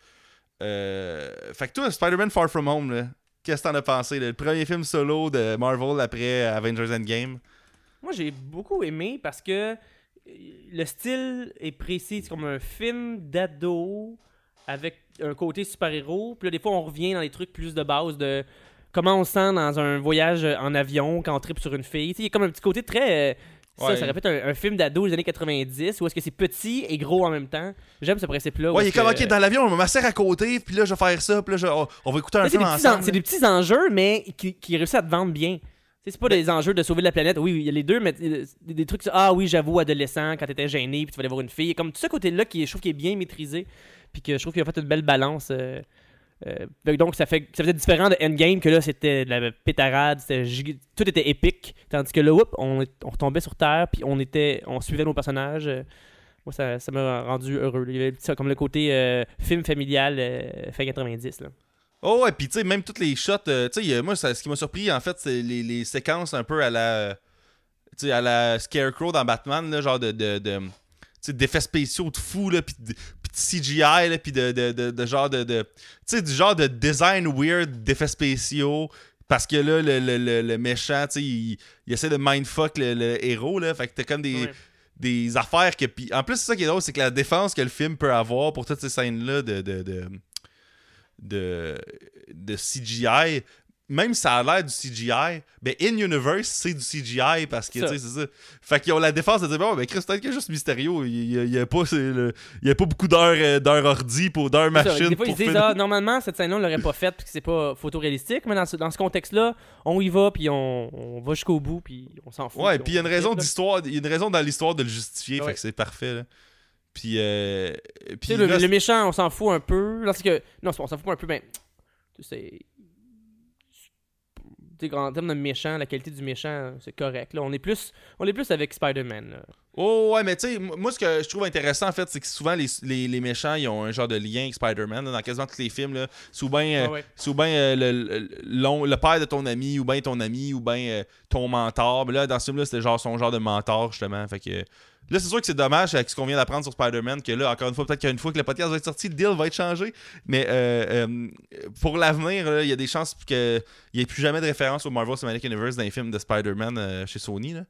Euh, fait que toi, Spider-Man Far From Home, là, qu'est-ce que t'en as pensé? Le premier film solo de Marvel après Avengers Endgame. Moi, j'ai beaucoup aimé parce que euh, le style est précis. C'est comme un film d'ado avec un côté super-héros. Puis là, des fois, on revient dans les trucs plus de base de comment on se sent dans un voyage en avion quand on tripe sur une fille. Il y a comme un petit côté très. Ça, Ouais. ça répète un, un film d'ado des années 90 où est-ce que c'est petit et gros en même temps. J'aime ce principe-là. Ouais, il est comme, que- ok, dans l'avion, on m'asseoir à côté, puis là, je vais faire ça, puis là, je- on, va écouter un film C'est des, petits en- ensemble. c'est des petits enjeux, mais qui, qui réussissent à te vendre bien. C'est pas des enjeux de sauver la planète. Oui, il y a les deux, mais euh, des, trucs. Ah oui, j'avoue, adolescent, quand t'étais gêné, puis tu aller voir une fille. Comme tout ce côté-là qui je trouve qu'il est bien maîtrisé, puis que je trouve qu'il a fait une belle balance. euh, euh, donc ça fait ça faisait différent de Endgame que là c'était de la pétarade, c'était tout était épique, tandis que là, whoop, on, on retombait sur terre, puis on était, on suivait nos personnages. euh, moi, ça m'a rendu heureux. Il y avait comme le côté euh, film familial fin 90 là. Oh, ouais, puis tu sais, même toutes les shots, tu sais, moi, ce qui m'a surpris, en fait, c'est les, séquences un peu à la. Tu à la Scarecrow dans Batman, genre de. de, d'effets spéciaux de fou, là, puis de, CGI, là, puis de, de, de, genre de... de- tu sais, du genre de design weird d'effets spéciaux, parce que là, le, le, le, le méchant, il, il essaie de mindfuck le, le héros, là, fait que t'as comme des, Ouais. des affaires que... Puis, en plus, c'est ça qui est drôle, c'est que la défense que le film peut avoir pour toutes ces scènes-là de, de de, de CGI, même si ça a l'air du CGI, ben in-universe, c'est du CGI parce que, tu sais, c'est ça. Fait qu'ils ont la défense de dire, bon, ben Chris, peut-être que juste Mysterio, il n'y a, pas, le- il a pas beaucoup d'heures euh, d'heures ordi pour d'heures machine Des fois, ils disent, ah, normalement, cette scène-là, on l'aurait pas faite parce que c'est pas photoréalistique, mais dans ce, dans ce contexte-là, on y va, puis on, on va jusqu'au bout, puis on s'en fout. Ouais, puis puis il y a une raison d'histoire, il y a une raison dans l'histoire de le justifier, Ouais. fait que c'est parfait, là. Puis, euh, puis le, méchant, on s'en fout un peu. Lorsque... Non, on s'en fout pas un peu, mais. tu sais, C'est. Tu sais, en termes de méchant, la qualité du méchant, c'est correct. Là, on est plus, on est plus avec Spider-Man. Oh ouais, mais tu sais, moi ce que je trouve intéressant en fait, c'est que souvent les, les, les méchants ils ont un genre de lien avec Spider-Man dans quasiment tous les films. Là. Bien euh, ouais. bien, euh, le, le, père de ton ami, ou bien ton ami, ou bien euh, ton mentor. Mais là, dans ce film-là, c'était genre son genre de mentor justement. Fait que là, c'est sûr que c'est dommage avec ce qu'on vient d'apprendre sur Spider-Man que là, encore une fois, peut-être qu'une fois que le podcast va être sorti, le deal va être changé. Mais euh, euh, pour l'avenir, il y a des chances qu'il n'y ait plus jamais de référence au Marvel Cinematic Universe dans les films de Spider-Man euh, chez Sony. Là.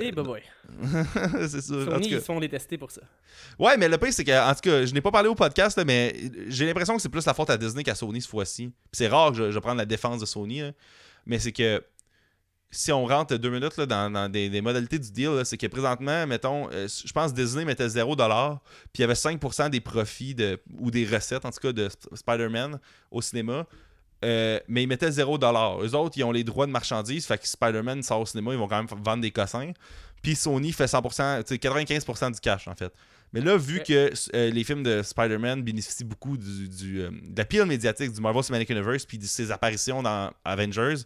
Eh, bah, ouais. c'est tout Sony, ils se font détester pour ça. Ouais, mais le pire, c'est que, en tout cas, je n'ai pas parlé au podcast, là, mais j'ai l'impression que c'est plus la faute à Disney qu'à Sony cette fois-ci. C'est rare que je, je prenne la défense de Sony, là. mais c'est que si on rentre deux minutes là, dans, des, modalités du deal, c'est que présentement, mettons, euh, je pense Disney mettait 0$, puis il y avait 5% des profits ou des recettes, en tout cas, de Sp- Spider-Man au cinéma. Euh, mais ils mettaient 0$. Eux autres, ils ont les droits de marchandises, fait que Spider-Man sort au cinéma, ils vont quand même vendre des cossins. Puis Sony fait 100%, tu sais, 95% du cash, en fait. Mais là, vu que euh, les films de Spider-Man bénéficient beaucoup du, du, euh, de la pile médiatique du Marvel Cinematic Universe puis de ses apparitions dans Avengers,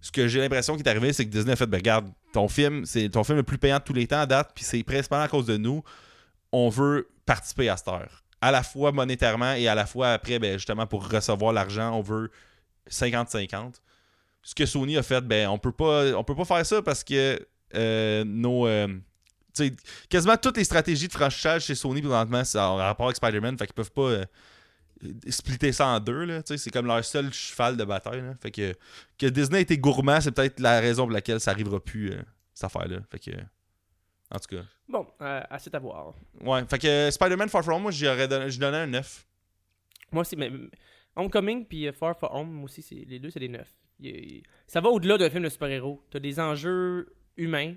ce que j'ai l'impression qui est arrivé, c'est que Disney a fait ben, regarde, ton film, c'est ton film le plus payant de tous les temps à date, puis c'est principalement à cause de nous. On veut participer à cette heure. À la fois monétairement et à la fois après, ben, justement, pour recevoir l'argent, on veut 50-50. ce que Sony a fait, ben on peut pas, on peut pas faire ça parce que euh, nos. Quasiment toutes les stratégies de franchissage chez Sony présentement, c'est en rapport avec Spider-Man, fait qu'ils peuvent pas euh, splitter ça en deux, là. C'est comme leur seul cheval de bataille, là. Fait que, que Disney était gourmand, c'est peut-être la raison pour laquelle ça arrivera plus, euh, cette affaire-là. Fait que. En tout cas. Bon, euh, assez à voir. Ouais, fait que Spider-Man Far From Home, moi, j'aurais donné, un 9. Moi aussi, mais Homecoming puis euh, Far From Home, moi aussi, c'est, les deux, c'est des neufs. Il- il- Ça va au-delà d'un film de super-héros. T'as des enjeux humains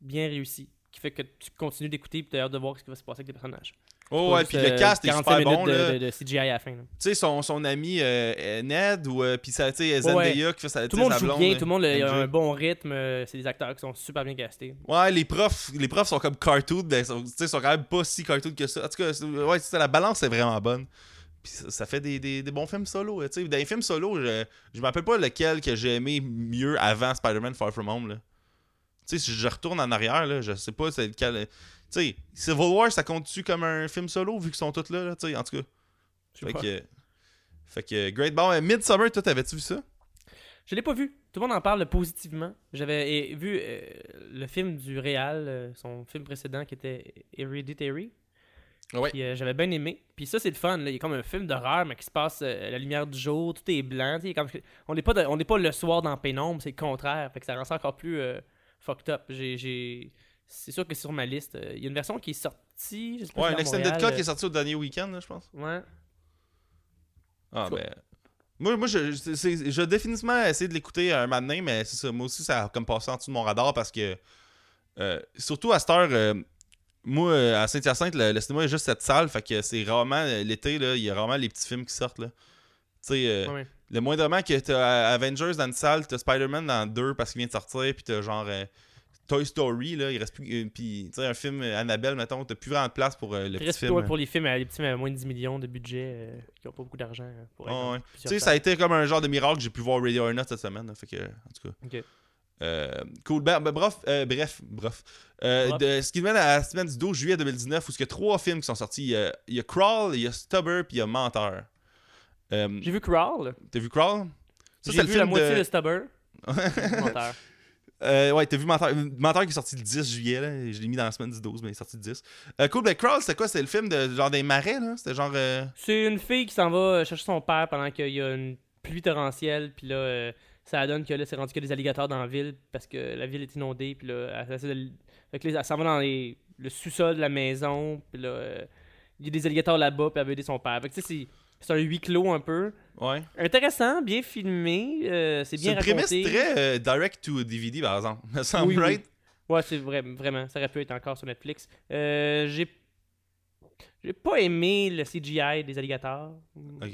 bien réussis qui fait que tu continues d'écouter et hâte de voir ce qui va se passer avec les personnages. Oh, ouais, puis le euh, cast est 45 super bon, de, là. de- de CGI à la fin. Tu sais, son, son ami euh, euh, Ned ou puis ça, tu sais, Zendaya qui fait sa, Tout le monde joue blonde, bien, tout le monde a un bon rythme. C'est des acteurs qui sont super bien castés. Ouais, les profs, les profs sont comme cartoon, ben, tu sais, sont quand même pas si cartoon que ça. En tout cas, ouais, la balance est vraiment bonne. Puis ça, ça fait des, des, des bons films solo. Tu sais, dans les films solo, je, je me rappelle pas lequel que j'ai aimé mieux avant Spider-Man Far From Home. Là. Tu sais, si je retourne en arrière, là, je sais pas c'est lequel. Tu sais, Civil War, ça compte-tu comme un film solo vu qu'ils sont tous là, là tu sais, en tout cas. Je sais Fait pas. que, fait que, great. Bon, euh, Midsummer, toi, t'avais-tu vu ça? Je l'ai pas vu. Tout le monde en parle positivement. J'avais vu euh, le film du Réal, euh, son film précédent qui était Hereditary. Ouais. Puis, euh, j'avais bien aimé. Puis ça, c'est le fun. là. Il y a comme un film d'horreur, mais qui se passe euh, à la lumière du jour, tout est blanc. tu sais, comme... On n'est pas, de- on n'est pas le soir dans pénombre, c'est le contraire. Fait que ça rend ça encore plus euh, fucked up. J'ai, C'est sûr que c'est sur ma liste. euh, Il y a une version qui est sortie. je sais pas Ouais, si un extended Montréal, cut qui est sorti au dernier week-end, là, je pense. Ouais. Ah, ben. Moi, moi je, c'est- je définitivement essayé de l'écouter un matin, mais c'est ça. Moi aussi, ça a comme passé en dessous de mon radar parce que. euh, surtout à cette heure, euh, moi, à Saint-Hyacinthe, le, le cinéma est juste cette salle. Fait que c'est rarement l'été, là. Il y a rarement les petits films qui sortent, là. Tu sais, euh. Le moindrement que t'as Avengers dans une salle, t'as Spider-Man dans deux parce qu'il vient de sortir, puis t'as genre. euh, Toy Story, là, il reste plus. euh, Puis, tu sais, un film euh, Annabelle, mettons, t'as plus vraiment de place pour le Il petit reste film. ouais, pour les films, les petits films à moins de 10 millions de budget qui n'ont pas beaucoup d'argent pour ouais. Tu sais, ça a été comme un genre de miracle. J'ai pu voir Radio or Not cette semaine. là, fait que, en tout cas. Euh, cool. Ben, ben, bref, euh, bref, bref. Euh, Bref. de- ce qui nous mène à la semaine du 12 juillet 2019 où il y a trois films qui sont sortis. Il y a, il y a Crawl, il y a Stubber, puis il y a Menteur. Euh, J'ai vu Crawl. T'as vu Crawl? Ça, J'ai c'est le vu film la moitié de... de, Stubber. Menteur. Euh, ouais, t'as vu Menteur. Menteur qui est sorti le 10 juillet, là. Je l'ai mis dans la semaine du 12, mais il est sorti le 10. Euh, cool, ben Crawl, c'était quoi? C'était le film de genre des marais, là? C'était genre... euh, C'est une fille qui s'en va chercher son père pendant qu'il y a une pluie torrentielle. Puis là, ça donne que là, c'est rendu a des alligators dans la ville parce que la ville est inondée. Puis là, elle, que elle s'en va dans les- le sous-sol de la maison. Puis là, il y a des alligators là-bas. Puis elle veut aider son père. Fait que tu sais, c'est. C'est un huis clos un peu. Ouais. Intéressant, bien filmé. euh, c'est C'est bien une prémisse raconté. très euh, direct to DVD, par exemple. Me semble Oui? Ouais, c'est vrai, vraiment. Ça aurait pu être encore sur Netflix. Euh, j'ai. J'ai pas aimé le CGI des alligators. Ok.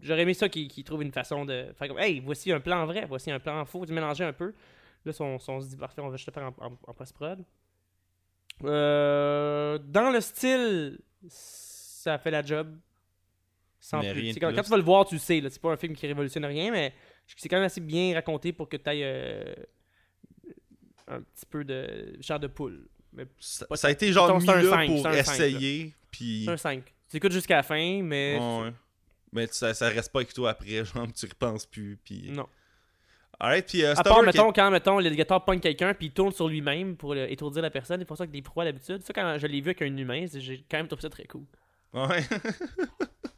J'aurais aimé ça qu'ils qu'ils trouvent une façon de faire comme Hey, voici un plan vrai, voici un plan faux, du mélanger un peu. Là, on, se dit parfait, on va juste le faire en, en- en post-prod. Dans le style, ça fait la job. Sans Mais plus. quand, plus. quand tu vas le voir, tu le sais. C'est pas un film qui révolutionne rien, mais c'est quand même assez bien raconté pour que tu ailles un petit peu de chair de poule. Mais Ça, Pas ça a été genre mis un là cinq, pour essayer, puis... c'est un 5. Tu écoutes jusqu'à la fin, mais. Ouais, ouais. Mais ça, ça reste pas avec toi après, genre tu repenses plus, puis... Non. Alright, puis euh, À part, mettons, quand mettons, l'alligator pogne quelqu'un puis il tourne sur lui-même pour le- étourdir la personne, c'est pour ça que des proies d'habitude. Ça, quand je l'ai vu avec un humain, c'est- j'ai quand même trouvé ça très cool. Ouais.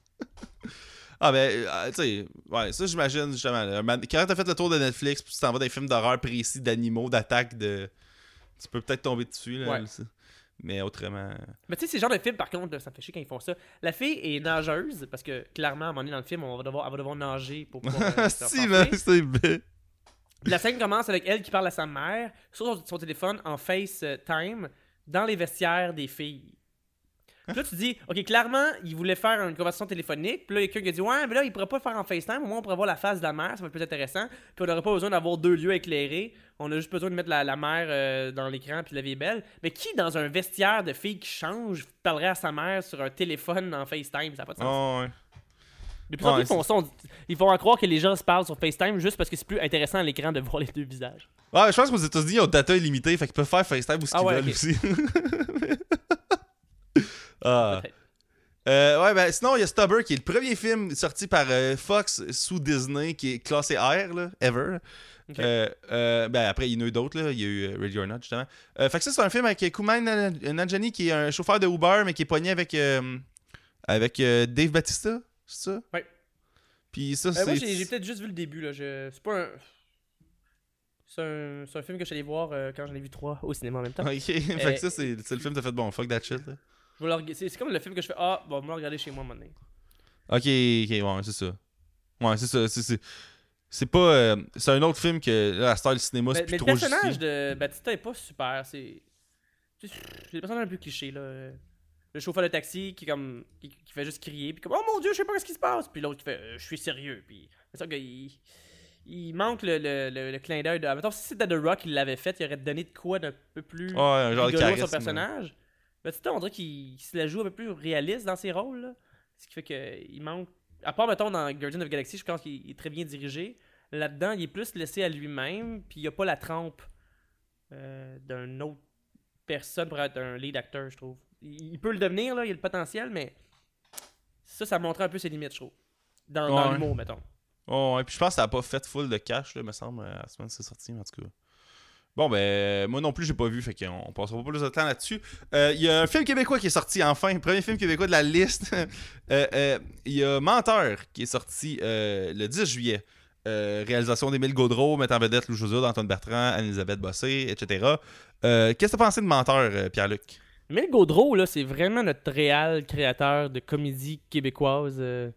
ah ben, euh, tu sais, ouais, ça j'imagine justement. là, Quand t'as fait le tour de Netflix, puis tu t'en vas dans des films d'horreur précis, d'animaux, d'attaques, de... Tu peux peut-être tomber dessus, là. Ouais. Mais autrement... Mais tu sais, ces genres de films, par contre, ça me fait chier quand ils font ça. La fille est nageuse, parce que clairement, à un moment donné dans le film, on va devoir, elle va devoir nager pour pouvoir. euh, si, man, c'est bien. La scène commence avec elle qui parle à sa mère sur son téléphone en FaceTime dans les vestiaires des filles. Puis là, tu dis, OK, clairement, il voulait faire une conversation téléphonique. Puis là, il y a quelqu'un qui a dit, Ouais, mais là, il pourrait pas le faire en FaceTime. Au moins, on pourrait voir la face de la mère. Ça va être plus intéressant. Puis on n'aurait pas besoin d'avoir deux lieux éclairés. On a juste besoin de mettre la, la mère euh, dans l'écran puis la vie est belle. Mais qui, dans un vestiaire de filles qui change, parlerait à sa mère sur un téléphone en FaceTime? Ça n'a pas de sens. Oh, ouais. De plus en plus, ils font ça. on- Ils font en croire que les gens se parlent sur FaceTime juste parce que c'est plus intéressant à l'écran de voir les deux visages. Ouais, je pense qu'aux États-Unis, ils ont data illimitée, fait qu'ils peuvent faire FaceTime ou ce Ah qu'ils ouais, veulent aussi. ah. Euh, ouais, ben sinon, il y a Stubber qui est le premier film sorti par euh, Fox sous Disney qui est classé R, là, ever. Euh, ben après, il y en a eu d'autres, là. Il y a eu Ready or Not, justement. Fait que ça, c'est un film avec Kumail Nan- Nanjiani, qui est un chauffeur de Uber, mais qui est pogné avec, avec Dave Batista, c'est ça? Ouais. Puis ça, c'est... moi, j'ai peut-être juste vu le début, là. Je... C'est pas un. C'est un... film que allé voir quand j'en ai vu trois au cinéma en même temps. Ok, fait que ça, c'est c'est le film que t'as fait bon, fuck that shit, là. Je vais le C'est c'est comme le film que je fais Ah, bon, moi, le regarder chez moi donné. Ok, ok, ouais, c'est ça. Ouais, c'est ça, c'est... c'est- C'est pas... euh, c'est un autre film que, à Star du cinéma, c'est Mais, plus mais le trop personnage justifié. de Batista est pas super. C'est. C'est des personnages un peu clichés, là. Le chauffeur de taxi qui, comme, qui, qui fait juste crier, puis comme Oh mon dieu, je sais pas ce qui se passe. Puis l'autre qui fait Euh, Je suis sérieux. Puis c'est ça qu'il. Il manque le, le, le, le clin d'œil de. Mettons, si c'était The Rock qui l'avait fait, il aurait donné de quoi d'un peu plus. Ouais, un genre de rigolo charisme. son personnage. Batista, on dirait qu'il il se la joue un peu plus réaliste dans ses rôles. Là. Ce qui fait qu'il manque. À part, mettons, dans Guardian of the Galaxy, je pense qu'il est très bien dirigé. Là-dedans, il est plus laissé à lui-même, puis il n'y a pas la trempe euh, d'un autre personne pour être un lead acteur, je trouve. Il, peut le devenir, là, il a le potentiel, mais ça, ça montre un peu ses limites, je trouve. Dans, dans Ouais. l'humour, mettons. Oh, ouais, puis je pense que ça a pas fait full de cash, là, me semble, à la semaine c'est sorti, mais en tout cas. Bon, ben, moi non plus, j'ai pas vu, fait qu'on passera pas plus de temps là-dessus. Euh, Il y a un film québécois qui est sorti enfin, premier film québécois de la liste. Euh, euh, Il y a Menteur qui est sorti euh, le 10 juillet. Euh, réalisation d'Émile Gaudreau, mettant en vedette Lou José, Antoine Bertrand, Anne-Elisabeth Bossé, etc. Euh, Qu'est-ce que t'as pensé de Menteur, euh, Pierre-Luc? Mais le Gaudreau, là, c'est vraiment notre réel créateur de comédie québécoise euh,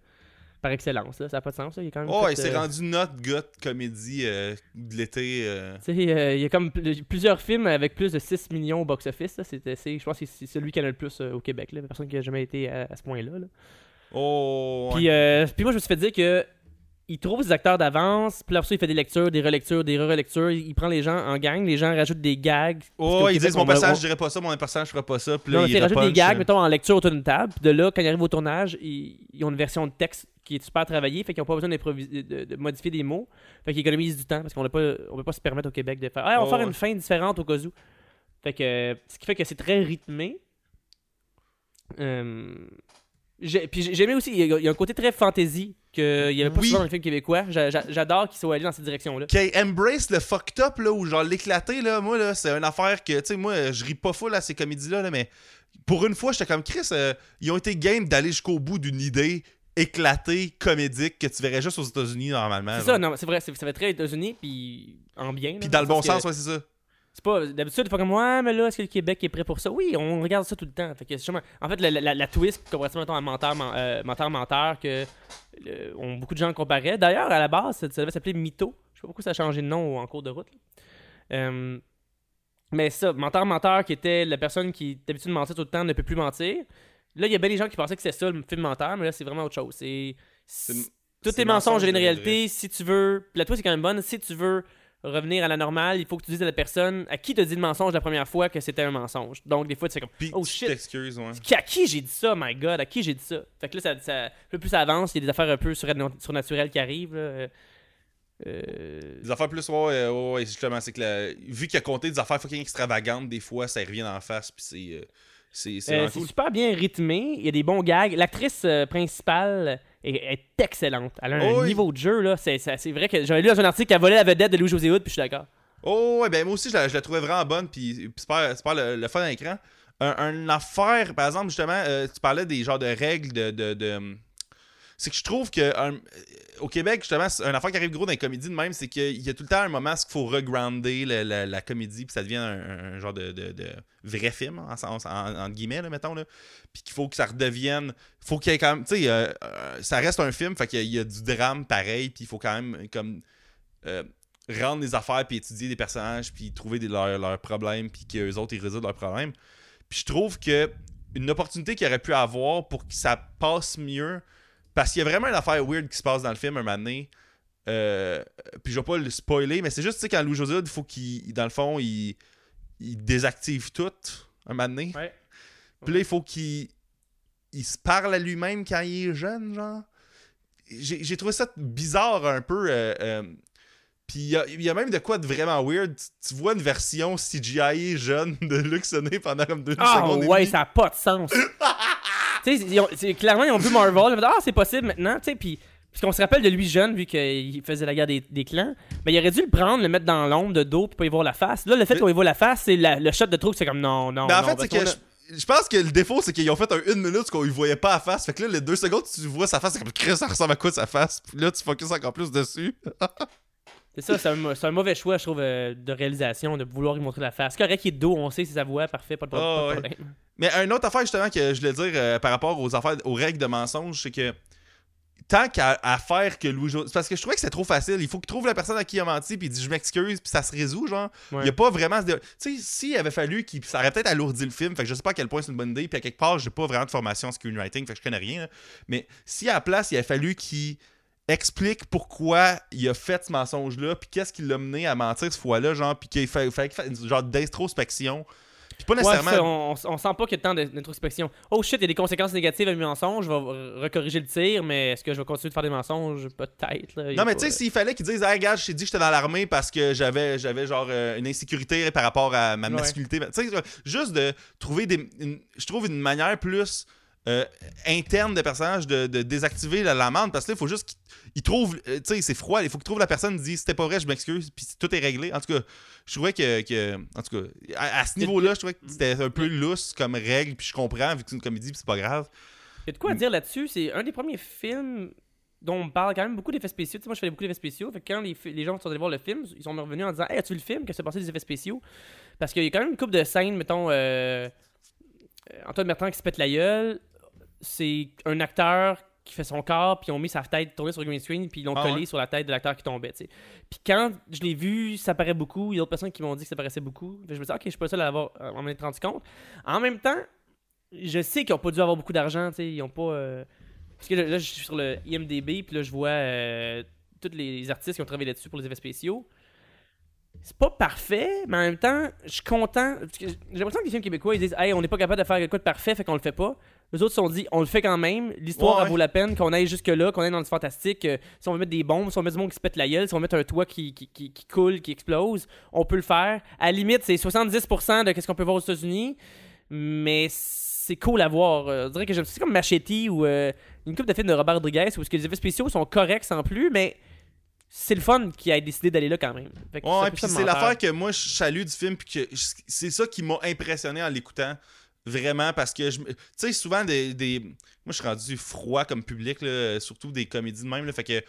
par excellence. Là. Ça n'a pas de sens. Là. Il est quand même Oh, fait, il s'est euh, rendu notre de comédie euh, de l'été. euh. Tu sais, euh, il y a comme pl- plusieurs films avec plus de 6 millions au box-office. je pense que c'est celui qui en a le plus au Québec. Là. Personne qui a jamais été à, à ce point-là. là. Oh. Puis, euh, puis moi, je me suis fait dire que il trouve ses acteurs d'avance. Puis après ça, il fait des lectures, des relectures, des re-relectures. Il prend les gens en gang. Les gens rajoutent des gags. Oh, ils disent mon personnage, on- je dirais pas ça, mon personnage, je ferais pas ça. Puis là, ils il rajoutent des gags, mettons, en lecture autour d'une table. Puis de là, quand ils arrivent au tournage, ils, ils ont une version de texte qui est super travaillée. Fait qu'ils n'ont pas besoin de, de modifier des mots. Fait qu'ils économisent du temps parce qu'on ne peut pas se permettre au Québec de faire. Ah, on va Oh, faire une fin différente au cas où. Fait que, ce qui fait que c'est très rythmé. Euh, j'ai- puis j'ai- j'aimais aussi, il y, a, il y a un côté très fantasy qu'il y avait pas Oui. souvent dans les films québécois. J'a- j'a- J'adore qu'ils soient allés dans cette direction-là. Qui embrace le fucked up, là, ou genre l'éclaté, là, moi, là, c'est une affaire que, tu sais, moi, je ris pas full à ces comédies-là, là, mais pour une fois, j'étais comme Chris, euh, ils ont été game d'aller jusqu'au bout d'une idée éclatée, comédique, que tu verrais juste aux États-Unis normalement. C'est ça, non, c'est vrai, ça fait très États-Unis, puis en bien. Puis dans le bon parce que- sens, ouais, c'est ça. C'est pas d'habitude ils font comme ouais mais là est-ce que le Québec est prêt pour ça? Oui, on regarde ça tout le temps. Fait que justement, en fait la, la, la twist comparativement à menteur men- euh, menteur menteur que euh, ont beaucoup de gens comparaient. D'ailleurs à la base ça, devait s'appeler Mytho. Je sais pas pourquoi ça a changé de nom en cours de route. Euh, mais ça, menteur menteur qui était la personne qui d'habitude mentait tout le temps ne peut plus mentir. Là il y a bien des gens qui pensaient que c'était ça le film menteur, mais là c'est vraiment autre chose. C'est C'est- tes mensonges mensonge et une de réalité, si tu veux. La twist est quand même bonne. Si tu veux revenir à la normale, il faut que tu dises à la personne à qui te dit le mensonge la première fois que c'était un mensonge. Donc, des fois, tu fais comme Puis Oh tu shit. t'excuses, ouais. À qui j'ai dit ça, my god, à qui j'ai dit ça? Fait que là, ça, ça- plus, plus ça avance, il y a des affaires un peu surna- surnaturelles qui arrivent. là. Euh, euh, Des affaires plus, ouais, ouais, ouais, ouais, justement, c'est que la- vu qu'il a compté des affaires fucking extravagantes, des fois, ça revient en face, puis c'est. euh, c'est c'est euh, vraiment c'est cool. super bien rythmé, il y a des bons gags. L'actrice euh, principale est, est excellente. Elle a un oui. niveau de jeu, là. C'est vrai que j'avais lu dans un article qu'elle volait la vedette de Louis-José Hood, puis je suis d'accord. Oh, ouais, ben moi aussi, je la, je la trouvais vraiment bonne, puis puis c'est pas, c'est pas le, le fun à l'écran. Un, un affaire, par exemple, justement, euh, tu parlais des genres de règles de. de, de- c'est que je trouve que un- au Québec, justement, une affaire qui arrive gros dans les comédies de même, c'est qu'il y a tout le temps un moment où il faut regrounder la, la- comédie, puis ça devient un, un genre de, de- vrai film, en, guillemets, là, mettons. Là. Puis qu'il faut que ça redevienne. faut qu'il y ait quand même. Tu sais, euh, euh, ça reste un film, fait qu'il y a- du drame pareil, puis il faut quand même comme. euh, rendre les affaires, puis étudier des personnages, puis trouver des, leurs, leurs problèmes, puis qu'eux autres, ils résolvent leurs problèmes. Puis je trouve que une opportunité qu'il aurait pu avoir pour que ça passe mieux, parce qu'il y a vraiment une affaire weird qui se passe dans le film un moment donné. Euh, puis je vais pas le spoiler, mais c'est juste tu sais, quand Louis José, il faut qu'il, dans le fond, il, il désactive tout un moment donné. Ouais. Puis là, il faut qu'il il se parle à lui-même quand il est jeune, genre. J'ai trouvé ça bizarre un peu. euh, euh, Puis il y a, il y a même de quoi de vraiment weird. Tu, tu vois une version CGI jeune de Luke sonner pendant comme deux Ah secondes. et ouais, ça n'a pas de sens. tu sais, clairement, ils ont vu Marvel, ils ont fait, ah, c'est possible maintenant, tu sais, puis Puisqu'on se rappelle de lui jeune, vu qu'il faisait la guerre des, des clans, mais il aurait dû le prendre, le mettre dans l'ombre de dos, puis pas y voir la face. Là, le fait Mais- qu'on y voit la face, c'est le shot de trop, c'est comme non, non. Mais en non, fait, parce c'est que je, pense que le défaut, c'est qu'ils ont fait un une minute qu'on ne voyait pas à face. Fait que là, les deux secondes, tu vois sa face, c'est comme Chris, ça ressemble à quoi sa face? Puis là, tu focuses encore plus dessus. C'est ça, c'est un, mauvais choix, je trouve, euh, de réalisation, de vouloir y montrer la face. C'est correct qu'il est dos, on sait c'est sa voix, parfait, pas de, Ah, pas de ouais. Mais une autre affaire, justement, que je voulais dire euh, par rapport aux affaires, aux règles de mensonge, c'est que tant qu'à à faire que Louis José. Parce que je trouvais que c'est trop facile. Il faut qu'il trouve la personne à qui il a menti, puis il dit je m'excuse, puis ça se résout, genre. Ouais. Il y a pas vraiment. ce Tu sais, s'il avait fallu qu'il. Ça aurait peut-être alourdi le film, fait que je sais pas à quel point c'est une bonne idée, puis à quelque part, j'ai pas vraiment de formation en screenwriting, fait que je connais rien. là. Mais si à la place, il avait fallu qu'il explique pourquoi il a fait ce mensonge-là, puis qu'est-ce qui l'a mené à mentir cette fois-là, genre, puis qu'il qu'il fasse une genre d'introspection. Puis pas Ouais, nécessairement. ça, on, sent pas qu'il y a tant de- d'introspection. Oh shit, il y a des conséquences négatives à mes mensonges, je vais re- recorriger le tir, mais est-ce que je vais continuer de faire des mensonges? Peut-être. Non, mais tu sais, s'il fallait qu'ils disent, hey, gars, je t'ai dit que j'étais dans l'armée parce que j'avais, j'avais genre euh, une insécurité par rapport à ma Ouais. masculinité. Tu sais, juste de trouver des. je trouve une manière plus euh, interne des personnages de, de désactiver la l'amende parce que là, il faut juste qu'ils ils trouvent. euh, Tu sais, c'est froid, il faut qu'ils trouvent la personne qui dit, c'était pas vrai, je m'excuse, puis tout est réglé. En tout cas, je trouvais que. que- en tout cas, à, à ce niveau-là, je trouvais que c'était un peu lousse comme règle, puis je comprends, vu que c'est une comédie, puis c'est pas grave. Il y a de quoi à dire là-dessus. C'est un des premiers films dont on parle quand même beaucoup d'effets spéciaux. Tu sais, moi, je fais beaucoup d'effets spéciaux. Fait que quand les, les gens sont allés voir le film, ils sont revenus en disant Hey, as-tu vu le film? Qu'est-ce qui s'est passé des effets spéciaux? Parce qu'il y a quand même une couple de scènes, mettons, euh, euh, Antoine Bertrand qui se pète la gueule. C'est un acteur qui fait son corps, puis ils ont mis sa tête tournée sur le green screen, puis ils l'ont Ah collé ouais? sur la tête de l'acteur qui tombait. Puis quand je l'ai vu, ça paraît beaucoup. Il y a d'autres personnes qui m'ont dit que ça paraissait beaucoup. Je me suis dit, ok, je suis pas seul à l'avoir, m'en être rendu compte. En même temps, je sais qu'ils ont pas dû avoir beaucoup d'argent, ils ont pas euh, parce que là, je suis sur le IMDb puis là je vois euh, tous les artistes qui ont travaillé là-dessus pour les effets spéciaux. C'est pas parfait, mais en même temps, je suis content j'ai l'impression que les films québécois ils disent "Hey, on n'est pas capable de faire quelque chose de parfait, fait qu'on le fait pas." Les autres se sont dit "On le fait quand même, l'histoire Ouais. vaut la peine qu'on aille jusque là, qu'on aille dans le fantastique, euh, si on veut mettre des bombes, si on veut mettre du monde qui se pète la gueule, si on veut mettre un toit qui, qui, qui, qui coule, qui explose, on peut le faire. À la limite, c'est 70% de ce qu'on peut voir aux États-Unis, mais c'est cool à voir. Euh, on dirait que j'aime c'est comme Machete ou euh, une coupe de films de Robert Rodriguez où que les effets spéciaux sont corrects sans plus, mais c'est le fun qui a décidé d'aller là quand même. Ouais, puis c'est l'affaire que moi je salue du film, puis que c'est ça qui m'a impressionné en l'écoutant. Vraiment, parce que tu sais, souvent des, des- Moi, je suis rendu froid comme public, là, surtout des comédies de même. Là, fait que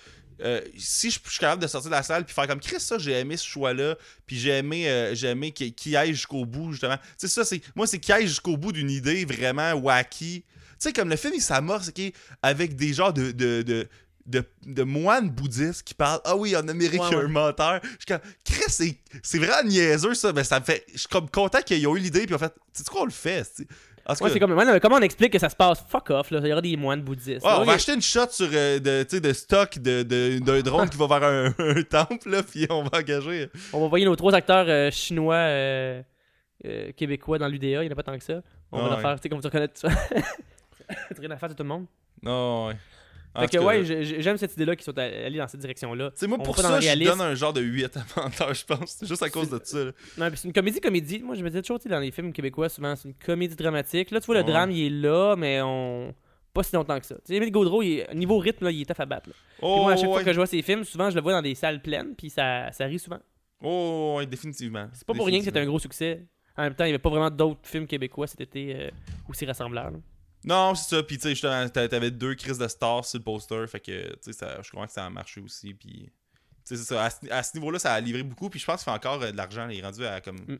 euh, si je suis capable de sortir de la salle puis faire comme Chris, ça, j'ai aimé ce choix-là, puis j'ai aimé, euh, j'ai aimé qu'il aille jusqu'au bout, justement. Tu sais, ça, c'est. Moi, c'est qu'il aille jusqu'au bout d'une idée vraiment wacky. Tu sais, comme le film, il s'amorce, ok, avec des genres de de, de moines bouddhistes qui parlent Ah oui, en Amérique, Ouais, il y a ouais. un menteur. Je suis comme, Chris, c'est, vraiment niaiseux ça, mais ça me fait. Je suis comme content qu'ils aient eu l'idée, puis en fait, tu sais quoi, on le fait. Ouais, c'est comme, ouais, comment on explique que ça se passe? Fuck off, là. Il y aura des moines bouddhistes. Ouais, Là, on va a- acheter une shot sur euh, de, de stock de, de- d'un drone qui va vers un, un temple, là, puis on va engager. On va envoyer nos trois acteurs euh, chinois euh, euh, québécois dans l'UDA, il n'y en a pas tant que ça. On Ah va leur ouais. faire, tu sais, comme tu reconnais tu rien à faire de tout le monde. Non, ouais. Fait que ouais, j'ai- j'ai- j'aime cette idée-là qu'ils sont allés dans cette direction-là. Tu sais, moi, on pour ça, je donne un genre de 8 à menteur, je pense. C'est juste à cause de ça. là. Non, puis c'est une comédie-comédie. Moi, je me disais toujours, tu sais, dans les films québécois, souvent, c'est une comédie dramatique. Là, tu vois, le Ouais. drame, il est là, mais on. Pas si longtemps que ça. Tu sais, Émile Gaudreau, il est- niveau rythme, là, il est tough à battre. là. Puis Oh, moi, à chaque fois ouais. que je vois ses films, souvent, je le vois dans des salles pleines, puis ça, ça rit souvent. Oh, ouais, définitivement. C'est pas pour rien que c'était un gros succès. En même temps, il n'y avait pas vraiment d'autres films québécois cet été euh, aussi rassembleurs. là. Non, c'est ça. Puis, tu sais, t'avais deux crises de stars sur le poster. Fait que, tu sais, ça- je crois que ça a marché aussi. Puis, tu sais, c'est ça. À ce, à ce niveau-là, ça a livré beaucoup. Puis, je pense qu'il fait encore euh, de l'argent. Il est rendu à comme. Mm.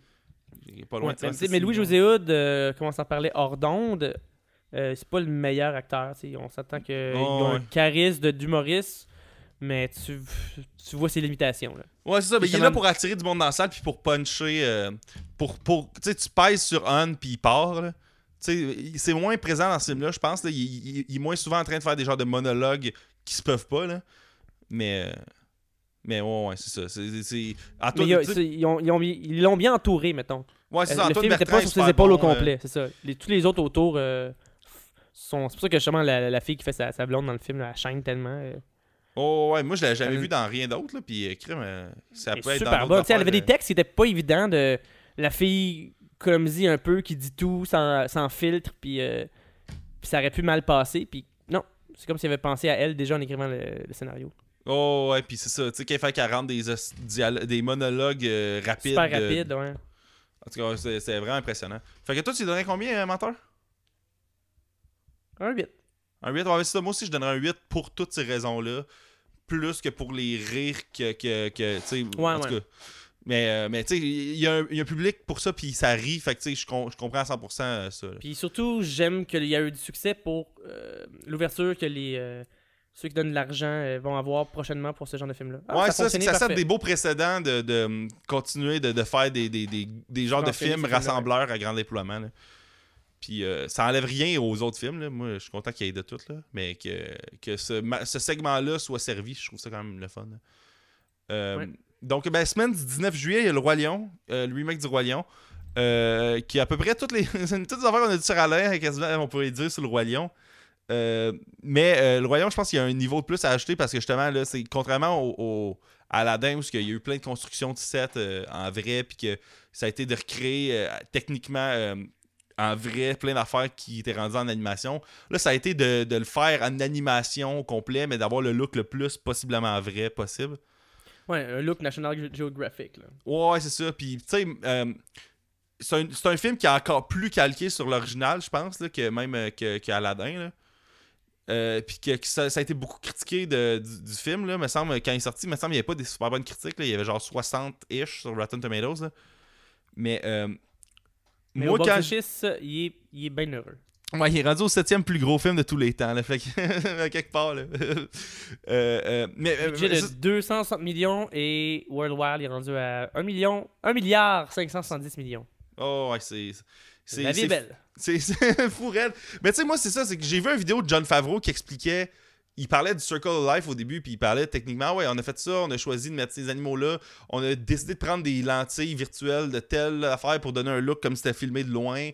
il est Pas loin Ouais, de mais, 36 tu sais, mais Louis millions. José Hood, euh, comment s'en parlait hors d'onde, euh, c'est pas le meilleur acteur. On s'attend qu'il Oh, a un charisme de- d'humoriste, mais tu, tu vois ses limitations. Là. Ouais, c'est ça. Mais il est là pour attirer du monde dans la salle. Puis, pour puncher. euh, pour, pour, tu sais, tu pèses sur un, puis il part. là. C'est moins présent dans ce film-là, je pense. Là. Il, il- il est moins souvent en train de faire des genres de monologues qui se peuvent pas. Là. Mais. euh, Mais ouais, ouais, c'est ça. C'est, ils l'ont bien entouré, mettons. ouais, c'est Euh, ça. le Antoine film n'était pas sur ses épaules au euh, complet, c'est ça. Les- tous les autres autour euh, sont. C'est pour ça que justement la, la fille qui fait sa, sa blonde dans le film, elle chaîne tellement. euh, Oh ouais, moi je l'avais jamais vu dans rien d'autre là, puis euh, crime, euh, ça peut être super dans Elle avait des textes qui étaient pas évidents de la fille clumsy un peu qui dit tout sans, sans filtre, puis, euh, puis ça aurait pu mal passer. Puis non, C'est comme s'il avait pensé à elle déjà en écrivant le, le scénario. Oh, ouais, puis c'est ça. Tu sais, qu'il fait 40 des, des monologues euh, rapides. Super de- rapide, ouais. En tout cas, c'est vraiment impressionnant. Fait que toi, tu donnerais combien, euh, menteur? Un 8. Un 8 Ouais, c'est ça. Moi aussi, je donnerais un 8 pour toutes ces raisons-là. Plus que pour les rires que. que, que tu sais, Ouais, en tout cas. Mais, euh, mais tu sais, il y, a un- il y a un public pour ça, puis ça rit. Fait que tu sais, je com- je comprends à 100% euh, ça. Puis surtout, j'aime qu'il y a eu du succès pour euh, l'ouverture que les euh, ceux qui donnent de l'argent vont avoir prochainement pour ce genre de film-là. Ah, ouais, ça, ça set parfait. des beaux précédents de, de, hum, continuer de, de faire des, des, des, des genres de films rassembleurs à grand déploiement. là. Puis euh, ça enlève rien aux autres films. là. Moi, je suis content qu'il y ait de tout. Là. Mais que, que ce, ce segment-là soit servi, je trouve ça quand même le fun. Euh, Ouais. Donc, ben, semaine du 19 juillet, il y a Le Roi Lion, euh, le remake du Roi Lion. euh, qui a à peu près toutes les, toutes les affaires qu'on a dit sur Alain, quasiment, on pourrait dire sur le Roi Lion. Euh, mais euh, le Roi Lion, je pense qu'il y a un niveau de plus à ajouter parce que justement, là, c'est contrairement au, à Aladdin, où il y a eu plein de constructions de sets en vrai, puis que ça a été de recréer techniquement en vrai plein d'affaires qui étaient rendues en animation. Là, ça a été de, de le faire en animation au complet, mais d'avoir le look le plus possiblement vrai possible. Ouais, un look National Ge- Geographic. Là. Ouais, c'est ça. Puis, tu sais, euh, c'est un, film qui est encore plus calqué sur l'original, je pense, là, que même euh, que, que Aladdin. Là. Euh, puis que, que ça, ça a été beaucoup critiqué de- du, du film, là, me semble, quand il est sorti, me semble qu'il n'y avait pas des super bonnes critiques. là. Il y avait genre 60-ish sur Rotten Tomatoes. là. Mais, euh, Mais moi, au quand. il est, il est bien heureux. Ouais, il est rendu au septième plus gros film de tous les temps, là, fait que, quelque part. Là. Euh, euh, mais, euh, Budget de ça- 260 millions et Worldwide il est rendu à 1 million, 1 milliard 570 millions. oh, ouais, c'est. La vie est belle. C'est c'est fou raide. Mais tu sais, moi, c'est ça, c'est que j'ai vu une vidéo de John Favreau qui expliquait. Il parlait du Circle of Life au début, puis il parlait techniquement, ouais, on a fait ça, on a choisi de mettre ces animaux-là, on a décidé de prendre des lentilles virtuelles de telle affaire pour donner un look comme si c'était filmé de loin.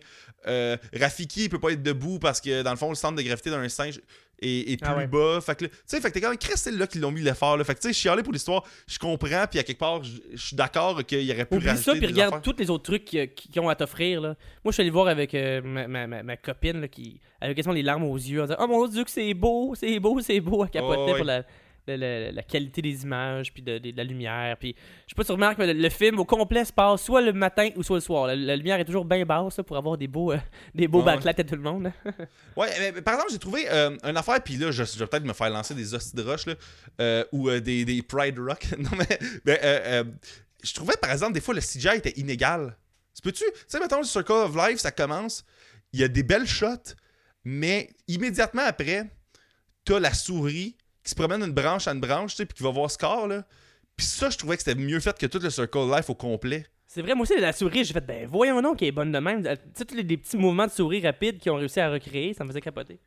Euh, Rafiki, il peut pas être debout parce que dans le fond, le centre de gravité d'un singe plus Ah ouais. bas. Fait que, tu sais, fait que t'es quand même, Chris, c'est là qu'ils l'ont mis l'effort. là. Fait que, tu sais, chialer pour l'histoire, je comprends, puis à quelque part, je suis d'accord qu'il y aurait pu Oublie ça, rajouter puis des regarde tous les autres trucs qui, qui- ont à t'offrir. là. Moi, je suis allé voir avec euh, ma, ma- ma- ma copine là, qui avait quasiment les larmes aux yeux en disant Oh mon dieu, que c'est beau, c'est beau, c'est beau. Oh, ouais. pour la, la, la- la qualité des images, puis de, de- de la lumière. Puis je sais pas si tu remarques, mais le, le film au complet se passe soit le matin ou soit le soir. La, la lumière est toujours bien basse là, pour avoir des beaux, euh, des beaux Ah ouais. à tout le monde. Ouais, mais, par exemple, j'ai trouvé euh, une affaire, puis là, je, je vais peut-être me faire lancer des hosties de roche, là, euh, ou euh, des, des Pride Rock. non, mais, euh, je trouvais, par exemple, des fois, le CGI était inégal. Tu peux-tu, tu sais, mettons, le Circle of Life, ça commence, il y a des belles shots, mais immédiatement après, t'as la souris qui se promène d'une branche à une branche, tu sais, puis qui va voir Scar, là. Puis ça, je trouvais que c'était mieux fait que tout le Circle of Life au complet. C'est vrai, moi aussi, la souris, j'ai fait, ben voyons donc qu'elle est bonne de même. Tu sais, tous les, petits mouvements de souris rapides qu'ils ont réussi à recréer, ça me faisait capoter.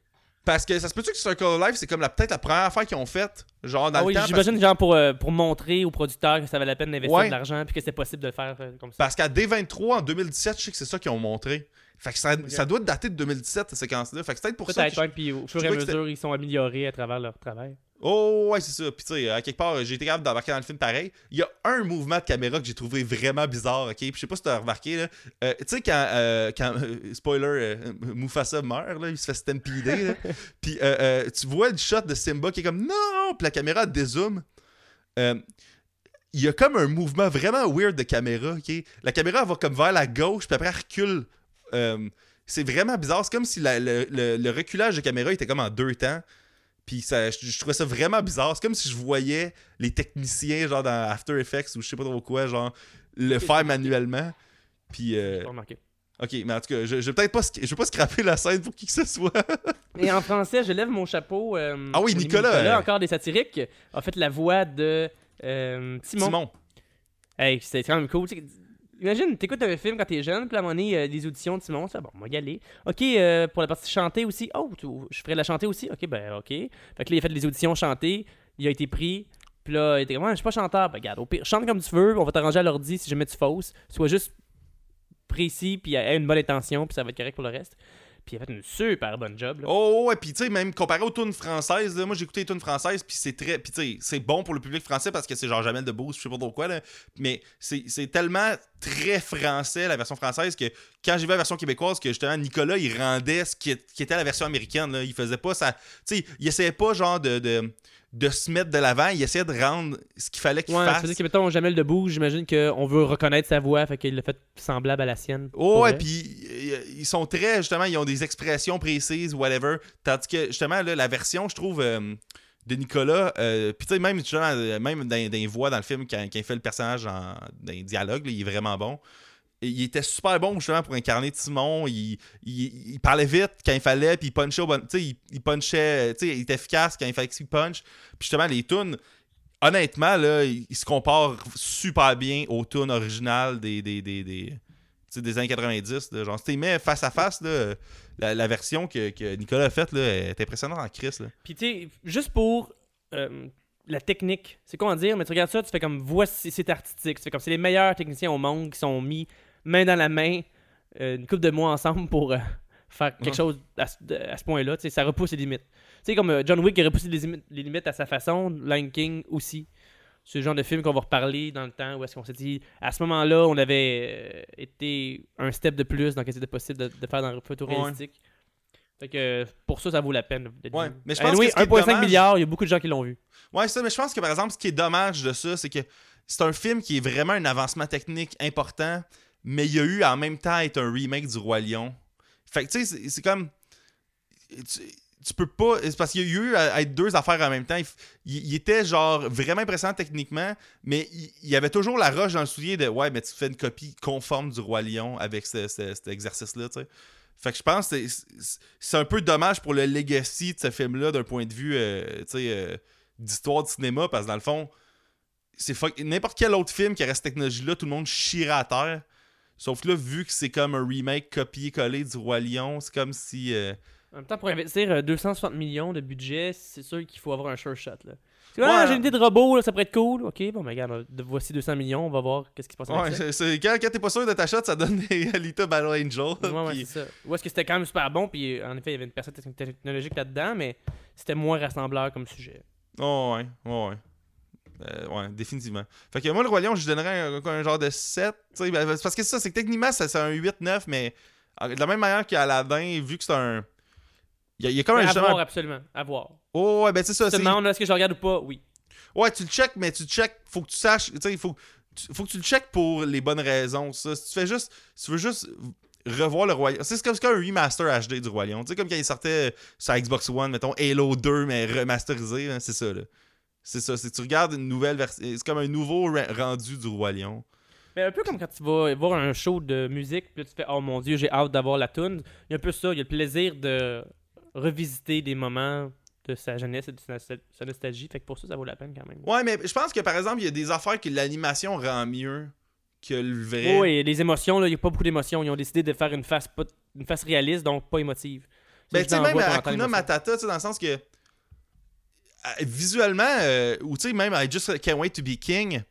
Parce que ça se peut-tu que Circle of Life, c'est comme peut-être la première affaire qu'ils ont faite, genre dans Ah le oui, temps. parce- j'imagine, genre, pour, euh, pour montrer aux producteurs que ça valait la peine d'investir Ouais. de l'argent puis que c'est possible de le faire euh, comme ça. Parce qu'à D23 en 2017, je sais que c'est ça qu'ils ont montré. Fait que ça, ça doit dater de 2017, cette séquence-là. Fait que c'est peut-être pour ça. Peut-être, puis au fur et à mesure, ils sont améliorés à travers leur travail. Oh, ouais, c'est ça. Puis tu sais, à quelque part, j'ai été capable d'embarquer dans le film pareil. Il y a un mouvement de caméra que j'ai trouvé vraiment bizarre, ok? Puis je sais pas si t'as remarqué, là. Euh, tu sais, quand, euh, quand euh, spoiler, Mufasa meurt, là, il se fait stampider. Puis tu vois le shot de Simba qui est comme non! Puis la caméra dézoome. Il y a comme un mouvement vraiment weird de caméra, ok? La caméra elle va comme vers la gauche, puis après elle recule. C'est vraiment bizarre. C'est comme si la- le, le- le reculage de caméra était comme en deux temps. Puis ça, je, je trouvais ça vraiment bizarre. C'est comme si je voyais les techniciens, genre dans After Effects ou je sais pas trop quoi, genre le faire manuellement. Puis, euh, remarqué. ok, mais en tout cas, je, je vais peut-être pas, je vais pas scraper la scène pour qui que ce soit. Et en français, je lève mon chapeau. euh, Ah oui, ami Nicolas, euh, encore des satiriques, a fait la voix de euh, Timon. Simon. Hey, c'était quand même cool. Tu Imagine, t'écoutes un film quand t'es jeune, puis à un moment donné, euh, des auditions de Simon, ça, bon, on va y aller. Ok, euh, pour la partie chantée aussi, oh, tu- je ferais la chanter aussi, ok, ben ok. Fait que là, il a fait des auditions chantées, il a été pris, puis là, il était comme, je suis pas chanteur, ben regarde, au pire, chante comme tu veux, on va t'arranger à l'ordi si jamais tu fausses, sois juste précis, puis aie une bonne intention, puis ça va être correct pour le reste. Puis il a fait une super bonne job, là. Oh, ouais, puis tu sais, même comparé aux tunes françaises, là, moi j'ai écouté les tunes françaises, puis c'est très. Puis tu sais, c'est bon pour le public français parce que c'est genre Jamel Debbouze, je sais pas trop quoi, là. Mais c'est tellement très français, la version française, que quand j'ai vu la version québécoise, que justement Nicolas, il rendait ce qui, était la version américaine. Là. Il faisait pas ça. Tu sais, il essayait pas genre de, de, de se mettre de l'avant, il essayait de rendre ce qu'il fallait qu'il Ouais, fasse. dire que mettons Jamel Debout, j'imagine qu'on veut reconnaître sa voix, fait qu'il l'a fait semblable à la sienne. Oh, ouais, elle. puis euh, ils sont très, justement, ils ont des expressions précises, whatever. Tandis que, justement, là, la version, je trouve, euh, de Nicolas, euh, puis tu sais, même, euh, même dans, les voix dans le film, quand, il fait le personnage en, dans les dialogues, il est vraiment bon. Il était super bon, justement, pour incarner Timon. Il, il, parlait vite quand il fallait, puis il punchait au bon. Tu sais, il, punchait, tu sais, il était efficace quand il fallait qu'il punch. Puis justement, les tunes, honnêtement, là, il, se compare super bien aux tunes originales des, des, des, des années 90. là. genre, si tu mets face à face, là, la, la version que, que Nicolas a faite est impressionnante en Chris. Puis tu sais, juste pour euh, la technique, c'est comment dire, mais tu regardes ça, tu fais comme voici, c'est artistique. Tu fais comme c'est les meilleurs techniciens au monde qui sont mis main dans la main, euh, une couple de mois ensemble pour euh, faire quelque Ouais. chose à, ce- de- à ce point-là. Ça repousse les limites. Tu sais, comme John Wick qui a repoussé les, les limites à sa façon, Lion King aussi. C'est le genre de film qu'on va reparler dans le temps où est-ce qu'on s'est dit, à ce moment-là, on avait euh, été un step de plus dans ce qui était possible de, de faire dans le photoréalistique. Fait que pour ça, ça vaut la peine. Ouais, vu. mais je pense Anyway, que ce qui est 1,5 dommage- milliard, il y a beaucoup de gens qui l'ont vu. Ouais, ça, mais je pense que par exemple, ce qui est dommage de ça, c'est que c'est un film qui est vraiment un avancement technique important, mais il y a eu en même temps être un remake du Roi Lion. Fait que tu sais, c'est- c'est comme. Tu, tu peux pas. C'est parce qu'il y a eu à, être deux affaires en même temps. Il, était genre vraiment impressionnant techniquement, mais il, il avait toujours la roche dans le soulier de ouais, mais tu fais une copie conforme du Roi Lion avec ce- ce- cet exercice-là, tu sais. Fait que je pense que c'est- un peu dommage pour le legacy de ce film-là d'un point de vue, euh, euh, d'histoire du cinéma, parce que dans le fond, c'est n'importe quel autre film qui aurait cette technologie-là, tout le monde chierait à terre. Sauf que là, vu que c'est comme un remake copié-collé du Roi Lion, c'est comme si. euh, En même temps, pour investir euh, 260 millions de budget, c'est sûr qu'il faut avoir un sure shot. Là. Ouais. ah, j'ai une idée de robot, là, ça pourrait être cool. Ok, bon, mais regarde, euh, voici 200 millions, on va voir qu'est-ce qui se passe Ouais, quand, quand t'es pas sûr de ta shot, ça donne des Alita Battle Angel. Ouais, ouais, puis- c'est ça. Ou est-ce que c'était quand même super bon, puis euh, en effet, il y avait une personne techn- technologique là-dedans, mais c'était moins rassembleur comme sujet. Oh, ouais, ouais, ouais. Euh, ouais, définitivement. Fait que moi, le Roi Lion, je donnerais un, un genre de 7. tu sais, ben, parce que ça, c'est que techniquement, c'est un 8-9, mais euh, de la même manière qu'Aladin, vu que c'est un. Il y, a- il y a comme un à voir, absolument. À voir. Oh, ouais, ben c'est ça. Tu te demandes, est-ce que je regarde ou pas? Oui. Ouais, tu le check, mais tu le check, faut que tu saches, tu sais, il faut, faut que tu le check pour les bonnes raisons. Ça. Si tu fais juste, si tu veux juste revoir le Royaume, c'est comme, c'est comme un remaster HD du Royaume. Tu sais, comme quand il sortait sur Xbox One, mettons Halo 2, mais remasterisé, hein, c'est ça, là. C'est ça, c'est tu regardes une nouvelle version, c'est comme un nouveau rendu du Roi Lion. Mais un peu comme quand tu vas voir un show de musique, puis là, tu fais Oh mon dieu, j'ai hâte d'avoir la tune. Il y a un peu ça, il y a le plaisir de revisiter des moments de sa jeunesse et de sa, nostalgie. Fait que pour ça, ça vaut la peine quand même. Ouais, mais je pense que par exemple, il y a des affaires que l'animation rend mieux que le vrai. Oui, les émotions, là, il n'y a pas beaucoup d'émotions. Ils ont décidé de faire une face, pas- une face réaliste, donc pas émotive. Ça, Ben, je tu sais, même à l'émotion. Matata, tu sais, dans le sens que euh, visuellement, euh, ou tu sais, même I Just Can't Wait to Be King,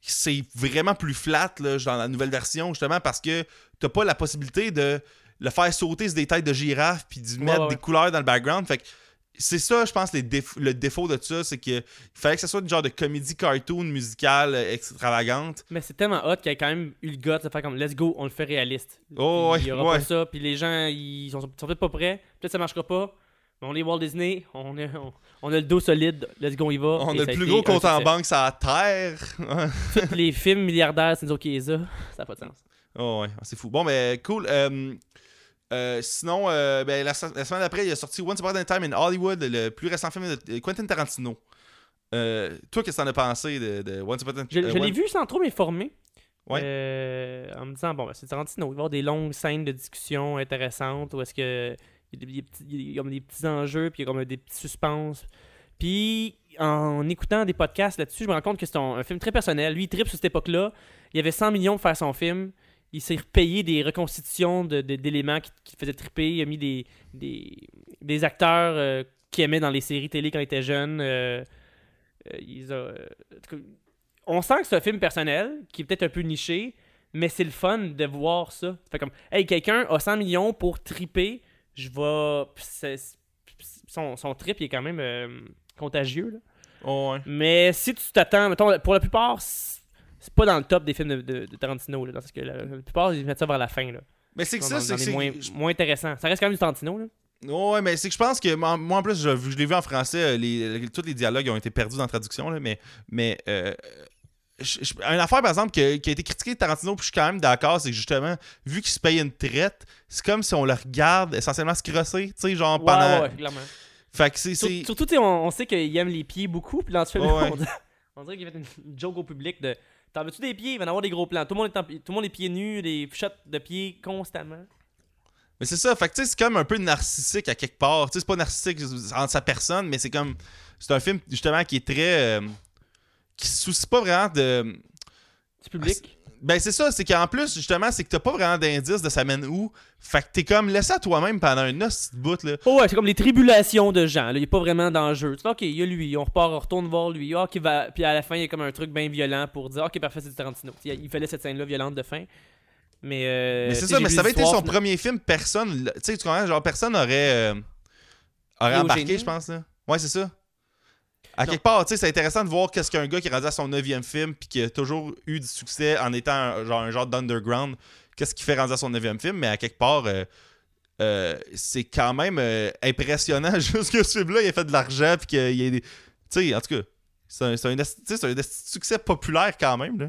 c'est vraiment plus flat là, dans la nouvelle version, justement, parce que t'as pas la possibilité de le faire sauter sur des têtes de girafe puis de mettre ouais, des ouais. couleurs dans le background. Fait que c'est ça, je pense, les déf- le défaut de ça, c'est que il fallait que ce soit une genre de comédie cartoon musicale euh, extravagante. Mais c'est tellement hot qu'il y a quand même eu le guts de faire comme let's go, on le fait réaliste. Oh, Puis il y ouais, aura ouais. pas ça, puis les gens ils sont, sont peut-être pas prêts, peut-être ça marchera pas. Mais on est Walt Disney, on, est, on, on a le dos solide, let's go, on y va. On a ça le plus gros compte en banque sur la terre. Tous les films milliardaires, c'est nous autres qui les a, ça n'a pas de sens. Oh ouais, c'est fou. Bon, ben cool. Euh, euh, sinon, euh, ben, la, se- la semaine d'après, il a sorti Once Upon a Time in Hollywood, le plus récent film de Quentin Tarantino. Euh, toi, qu'est-ce que t'en as pensé de, de Once Upon a Je, euh, je l'ai vu sans trop m'informer. Ouais. En me disant, bon, ben, c'est Tarantino, il va y avoir des longues scènes de discussion intéressantes où est-ce que il y a des, des petits, il y a comme des petits enjeux, puis il y a comme des petits suspens. Puis en écoutant des podcasts là-dessus, je me rends compte que c'est un, un film très personnel. Lui, il tripe sur cette époque-là. Il avait 100 millions pour faire son film. Il s'est repayé des reconstitutions de- de- d'éléments qui, qui faisaient triper. Il a mis des, des, des acteurs euh, qu'il aimait dans les séries télé quand il était jeune. Euh, euh, il a, en tout cas, on sent que c'est un film personnel, qui est peut-être un peu niché, mais c'est le fun de voir ça. Fait comme, hey, quelqu'un a 100 millions pour triper, je vais. Son, son trip, il est quand même euh, contagieux. là. Oh, ouais. Mais si tu t'attends, mettons, pour la plupart, c'est pas dans le top des films de, de- de Tarantino. Là, parce que la, la plupart, ils mettent ça vers la fin. Là. Mais c'est que ça, c'est que moins, moins intéressant. Ça reste quand même du Tarantino. Là. Ouais, mais c'est que je pense que moi, en plus, je, je l'ai vu en français, euh, les, les- tous les dialogues ont été perdus dans la traduction, là, mais, mais euh, je- je- une affaire, par exemple, que- qui a été critiquée de Tarantino, puis je suis quand même d'accord, c'est que justement, vu qu'il se paye une traite, c'est comme si on le regarde essentiellement se crosser, tu sais, genre pendant. ouais, ouais, clairement. Fait que c'est. Sur- c'est- surtout, on, on sait qu'il aime les pieds beaucoup. Puis dans ce film, Ouais, on, dirait- qu'il fait une joke au public de T'en veux-tu des pieds? Il va y en avoir des gros plans. Tout le monde est, en- tout le monde est pieds nus, des shots de pieds constamment. Mais c'est ça, fait que c'est comme un peu narcissique à quelque part. Tu sais, c'est pas narcissique entre sa personne, mais c'est comme. C'est un film, justement, qui est très. euh, qui se soucie pas vraiment de. Du public? Ben c'est ça, c'est qu'en plus, justement, c'est que t'as pas vraiment d'indice de ça mène où. Fait que t'es comme laissé à toi-même pendant un os de bout, là. Oh ouais, c'est comme les tribulations de gens. Là. Il est pas vraiment d'enjeu. Tu fais, ok, il y a lui, on repart, on retourne voir lui. Ah, ok, va... Puis à la fin, il y a comme un truc bien violent pour dire, ok, parfait, c'est du Tarantino. Il fallait cette scène-là violente de fin. Mais, euh, mais c'est ça, mais ça avait été son premier film, personne. Tu sais, tu comprends, genre, personne aurait. euh, aurait embarqué, je pense, là. Ouais, c'est ça. À quelque part, tu sais, c'est intéressant de voir qu'est-ce qu'un gars qui est rendu à son neuvième film puis qui a toujours eu du succès en étant un, genre, un genre d'underground, qu'est-ce qui fait rendu à son neuvième film, mais à quelque part, euh, euh, c'est quand même euh, impressionnant juste que ce film-là, il a fait de l'argent puis qu'il y a des... Tu sais, en tout cas, c'est un, un, succès populaire quand même, là.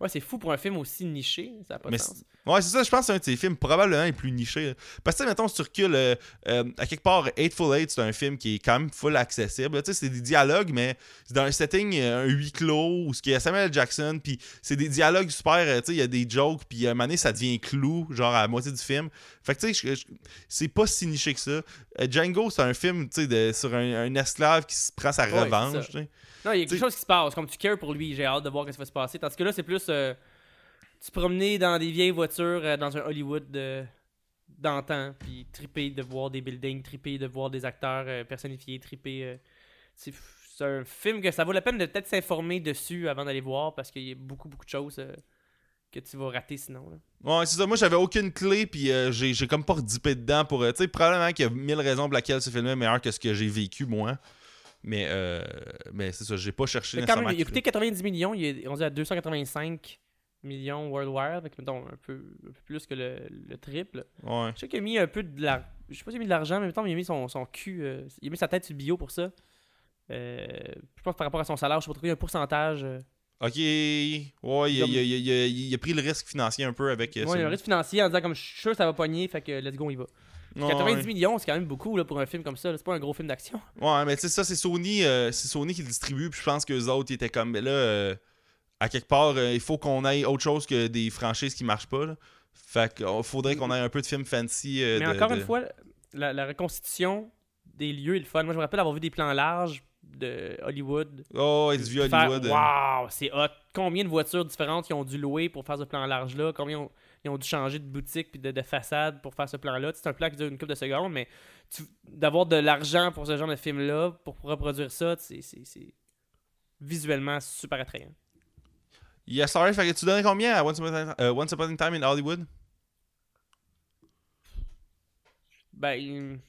Ouais, c'est fou pour un film aussi niché. Ça n'a pas de sens. Ouais, c'est ça, je pense que c'est un de ses films probablement les plus nichés. là. Parce que, tu sais, mettons, si tu recules, euh, euh, à quelque part, Eightful Eight, c'est un film qui est quand même full accessible. Tu sais, c'est des dialogues, mais c'est dans un setting, euh, un huis clos, où il y a Samuel. Jackson, puis c'est des dialogues super, tu sais, il y a des jokes, puis à un moment donné, ça devient clou, genre à la moitié du film. Fait que, tu sais, c'est pas si niché que ça. Django, c'est un film, tu sais, sur un, un esclave qui se prend sa Ouais, revanche, ça. tu sais. Non, il y a quelque chose qui se passe. Comme tu cares pour lui, j'ai hâte de voir ce qui va se passer. Tandis que là, c'est plus euh, se promener dans des vieilles voitures euh, dans un Hollywood de- d'antan, puis triper de voir des buildings, triper de voir des acteurs euh, personnifiés, triper. euh, c'est un film que ça vaut la peine de peut-être s'informer dessus avant d'aller voir parce qu'il y a beaucoup, beaucoup de choses euh, que tu vas rater sinon. là. Ouais, c'est ça. Moi, j'avais aucune clé, puis j'ai comme pas redipé dedans pour. tu sais, probablement qu'il y a mille raisons pour lesquelles ce film est meilleur que ce que j'ai vécu, moi. Mais, euh, mais c'est ça, j'ai pas cherché Mais nécessairement. même, il a coûté 90 millions, il est rendu à 285 millions worldwide, avec mettons, un, peu, un peu plus que le, le triple. Ouais. Je sais qu'il a mis un peu de l'argent. Je sais pas s'il a mis de l'argent, mais mettons, il a mis son, son cul. euh, il a mis sa tête sur le bio pour ça. Euh, je pense que par rapport à son salaire, je sais pas trop, il y a un pourcentage. euh, Ok. Ouais, il a, il a- il a- il a- il a pris le risque financier un peu avec. euh, ouais, il un risque financier en disant comme je suis sûr que ça va pogner, fait que let's go, on y va. Ouais, 90 ouais. millions, c'est quand même beaucoup là, pour un film comme ça. C'est pas un gros film d'action. Ouais, mais tu sais, ça, c'est Sony, euh, c'est Sony qui le distribue, puis je pense qu'eux autres, ils étaient comme, mais là, euh, à quelque part, euh, il faut qu'on ait autre chose que des franchises qui marchent pas, là. Fait qu'il faudrait qu'on ait un peu de films fancy. mais de- encore de- une fois, la, la reconstitution des lieux est le fun. Moi, je me rappelle avoir vu des plans larges de Hollywood. Oh, it's vu Faire, Hollywood. Wow, c'est hot. Combien de voitures différentes ils ont dû louer pour faire ce plan large-là? Combien ont- ils ont dû changer de boutique puis de, de façade pour faire ce plan-là? C'est un plan qui dure une couple de secondes, mais d'avoir de l'argent pour ce genre de film-là, pour reproduire ça, c'est visuellement super attrayant. Yes, sorry, fait que tu donnerais combien à Once Upon a, euh, Once Upon a Time in Hollywood? Ben,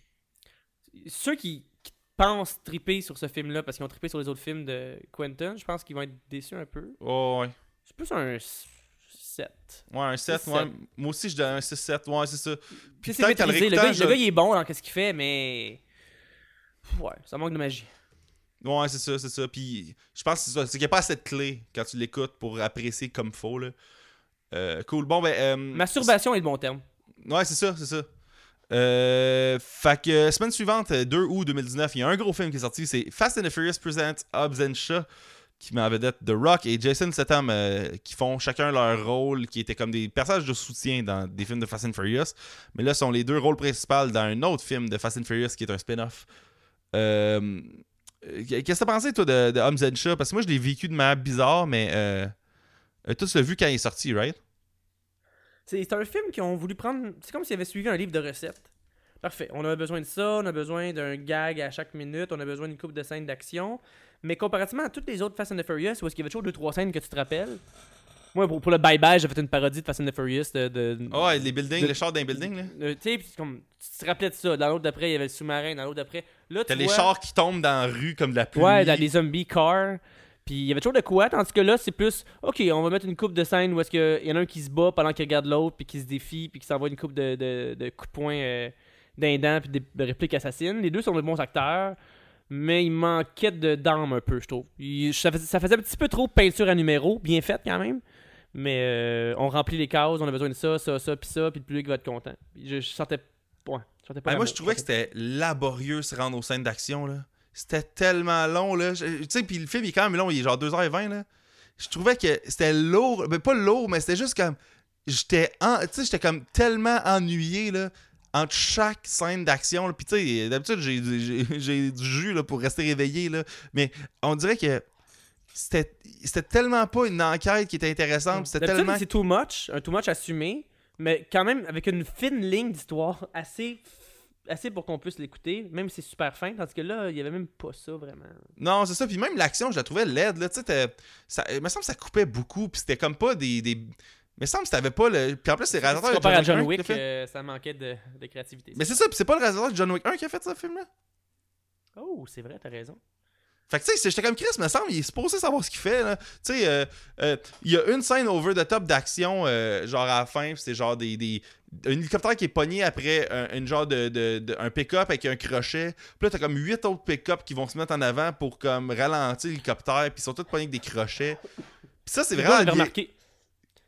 ceux qui, qui pensent triper sur ce film-là parce qu'ils ont trippé sur les autres films de Quentin, je pense qu'ils vont être déçus un peu. Oh, ouais. C'est plus un 7. Ouais, un 7, Six, ouais. sept. Moi aussi, je donne un 6-7, ouais, c'est ça. Puis c'est le maîtrisé. Le gars, réécoutant, le je- gars, il est bon dans ce qu'il fait, mais. Ouais, ça manque de magie. Ouais, c'est ça, c'est ça. Puis je pense que c'est ça. C'est qu'il n'y a pas assez de clés quand tu l'écoutes pour apprécier comme faut, là. Euh, cool. Bon, ben. euh, Masturbation est le bon terme. Ouais, c'est ça, c'est ça. Euh, fait que euh, semaine suivante, euh, 2 août 2019, il y a un gros film qui est sorti, c'est Fast and the Furious Presents Hobbs and Shaw, qui met en vedette The Rock et Jason Statham, euh, qui font chacun leur rôle, qui étaient comme des personnages de soutien dans des films de Fast and Furious, mais là sont les deux rôles principaux dans un autre film de Fast and Furious qui est un spin-off. Euh, Qu'est-ce que t'as pensé, toi, de, de Hobbs and Shaw? Parce que moi, je l'ai vécu de manière bizarre, mais euh, euh, l'as vu quand il est sorti, right? C'est un film qui ont voulu prendre. C'est comme s'ils avaient suivi un livre de recettes. Parfait. On a besoin de ça, on a besoin d'un gag à chaque minute, on a besoin d'une coupe de scènes d'action. Mais comparativement à toutes les autres Fast and the Furious, où est-ce qu'il y avait toujours deux trois scènes que tu te rappelles? Moi, pour, pour le Bye Bye, j'ai fait une parodie de Fast and the Furious. De, de- Ah ouais, les buildings, de- les chars d'un building, là. Euh, tu sais, puis comme, tu te rappelais de ça. Dans l'autre d'après, il y avait le sous-marin. Dans l'autre d'après. Là, T'as les vois- chars qui tombent dans la rue comme de la pluie. Ouais, dans les zombies cars. Puis il y avait toujours de quoi, tandis que là, c'est plus, ok, on va mettre une coupe de scène où est-ce qu'il y en a un qui se bat pendant qu'il regarde l'autre, puis qui se défie, puis qui s'envoie une coupe de, de, de coups de poing euh, d'un dent, puis des- de répliques assassines. Les deux sont de bons acteurs, mais il manquait de d'âme un peu, je trouve. Il- ça, faisait, ça faisait un petit peu trop peinture à numéro, bien faite quand même. Mais euh, on remplit les cases, on a besoin de ça, ça, ça, puis ça, puis le public va être content. Je, je sentais, ouais, je sentais pas Ben, moi, je trouvais que c'était laborieux se rendre aux scènes d'action, là. C'était tellement long, là. Tu sais, puis le film, il est quand même long, il est genre 2h20, là. Je trouvais que c'était lourd. Ben, pas lourd, mais c'était juste comme. J'étais en... Tu sais, j'étais comme tellement ennuyé, là, entre chaque scène d'action. Puis, tu sais, d'habitude, j'ai, du jus, là, pour rester réveillé, là. Mais on dirait que c'était, c'était tellement pas une enquête qui était intéressante. C'était tellement. c'est too much, un too much assumé, mais quand même avec une fine ligne d'histoire assez assez pour qu'on puisse l'écouter, même si c'est super fin, tandis que là, il y avait même pas ça vraiment. Non, c'est ça. Puis même l'action, je la trouvais laide. Là. Tu sais, ça, il me semble que ça coupait beaucoup. Puis c'était comme pas des. des... Me semble que t'avais pas le. Puis en plus, c'est le Si tu réalisateur de à John 1 qui Wick, euh, ça manquait de, de créativité. Mais c'est ça, puis c'est pas le réalisateur de John Wick 1 qui a fait ce film-là. Oh, c'est vrai, t'as raison. Fait que tu sais, j'étais comme Chris, me semble, il est supposé savoir ce qu'il fait. là. Tu sais, euh, euh, il y a une scène over the top d'action, euh, genre à la fin, c'est genre des, des- Un hélicoptère qui est pogné après un, une genre de, de- de- un pick-up avec un crochet. Puis là, t'as comme huit autres pick-up qui vont se mettre en avant pour comme ralentir l'hélicoptère, puis ils sont tous pognés avec des crochets. Puis ça, c'est vraiment. remarqué,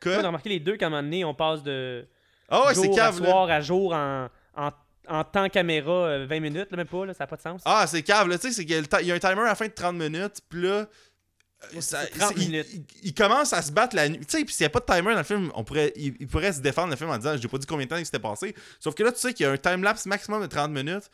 que- moi, j'ai remarqué les deux qu'à un moment donné, on passe de Ah ouais, c'est jour à cave, là. soir à jour en, en, en temps caméra euh, 20 minutes, là, même pas, là, ça n'a pas de sens. Ah, c'est cave, là. Tu sais, c'est qu'il y a a un timer à la fin de 30 minutes, puis là. euh, ça- c'est 30 c'est- il-. Il, il commence à se battre la nuit. Tu sais, puis s'il n'y a pas de timer dans le film, on pourrait, il, il pourrait se défendre le film en disant J'ai pas dit combien de temps il s'était passé. Sauf que là, tu sais qu'il y a un timelapse maximum de 30 minutes.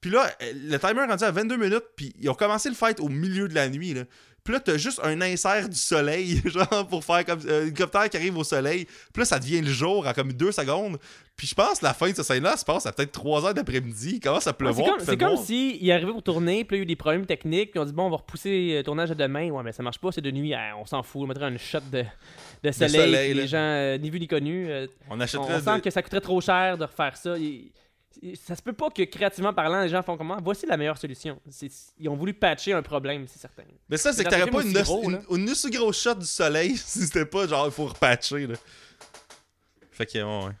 Puis là, euh, le timer est rendu à 22 minutes, puis ils ont commencé le fight au milieu de la nuit, là. Puis là, t'as juste un insert du soleil, genre, pour faire comme euh, un hélicoptère qui arrive au soleil. Puis là, ça devient le jour en comme deux secondes. Puis je pense que la fin de cette scène-là se passe à peut-être 3 heures d'après-midi. Il commence à Ouais, pleuvoir. c'est comme, comme si il arrivé pour tourner, puis là, il y a eu des problèmes techniques, puis on dit bon, on va repousser le tournage à demain. Ouais, mais ça marche pas, c'est de nuit, Ah, on s'en fout, on mettrait une shot de, de soleil, les gens, euh, ni vu ni connu, euh, On on, achèterait on de- sent que ça coûterait trop cher de refaire ça. Il- ça se peut pas que créativement parlant, les gens font comment? Voici la meilleure solution. Ils ont voulu patcher un problème, c'est certain. Mais ça, c'est que t'aurais pas une, aussi gros, une, là. une aussi grosse shot du soleil si c'était pas genre il faut repatcher là. Fait que ouais. ouais.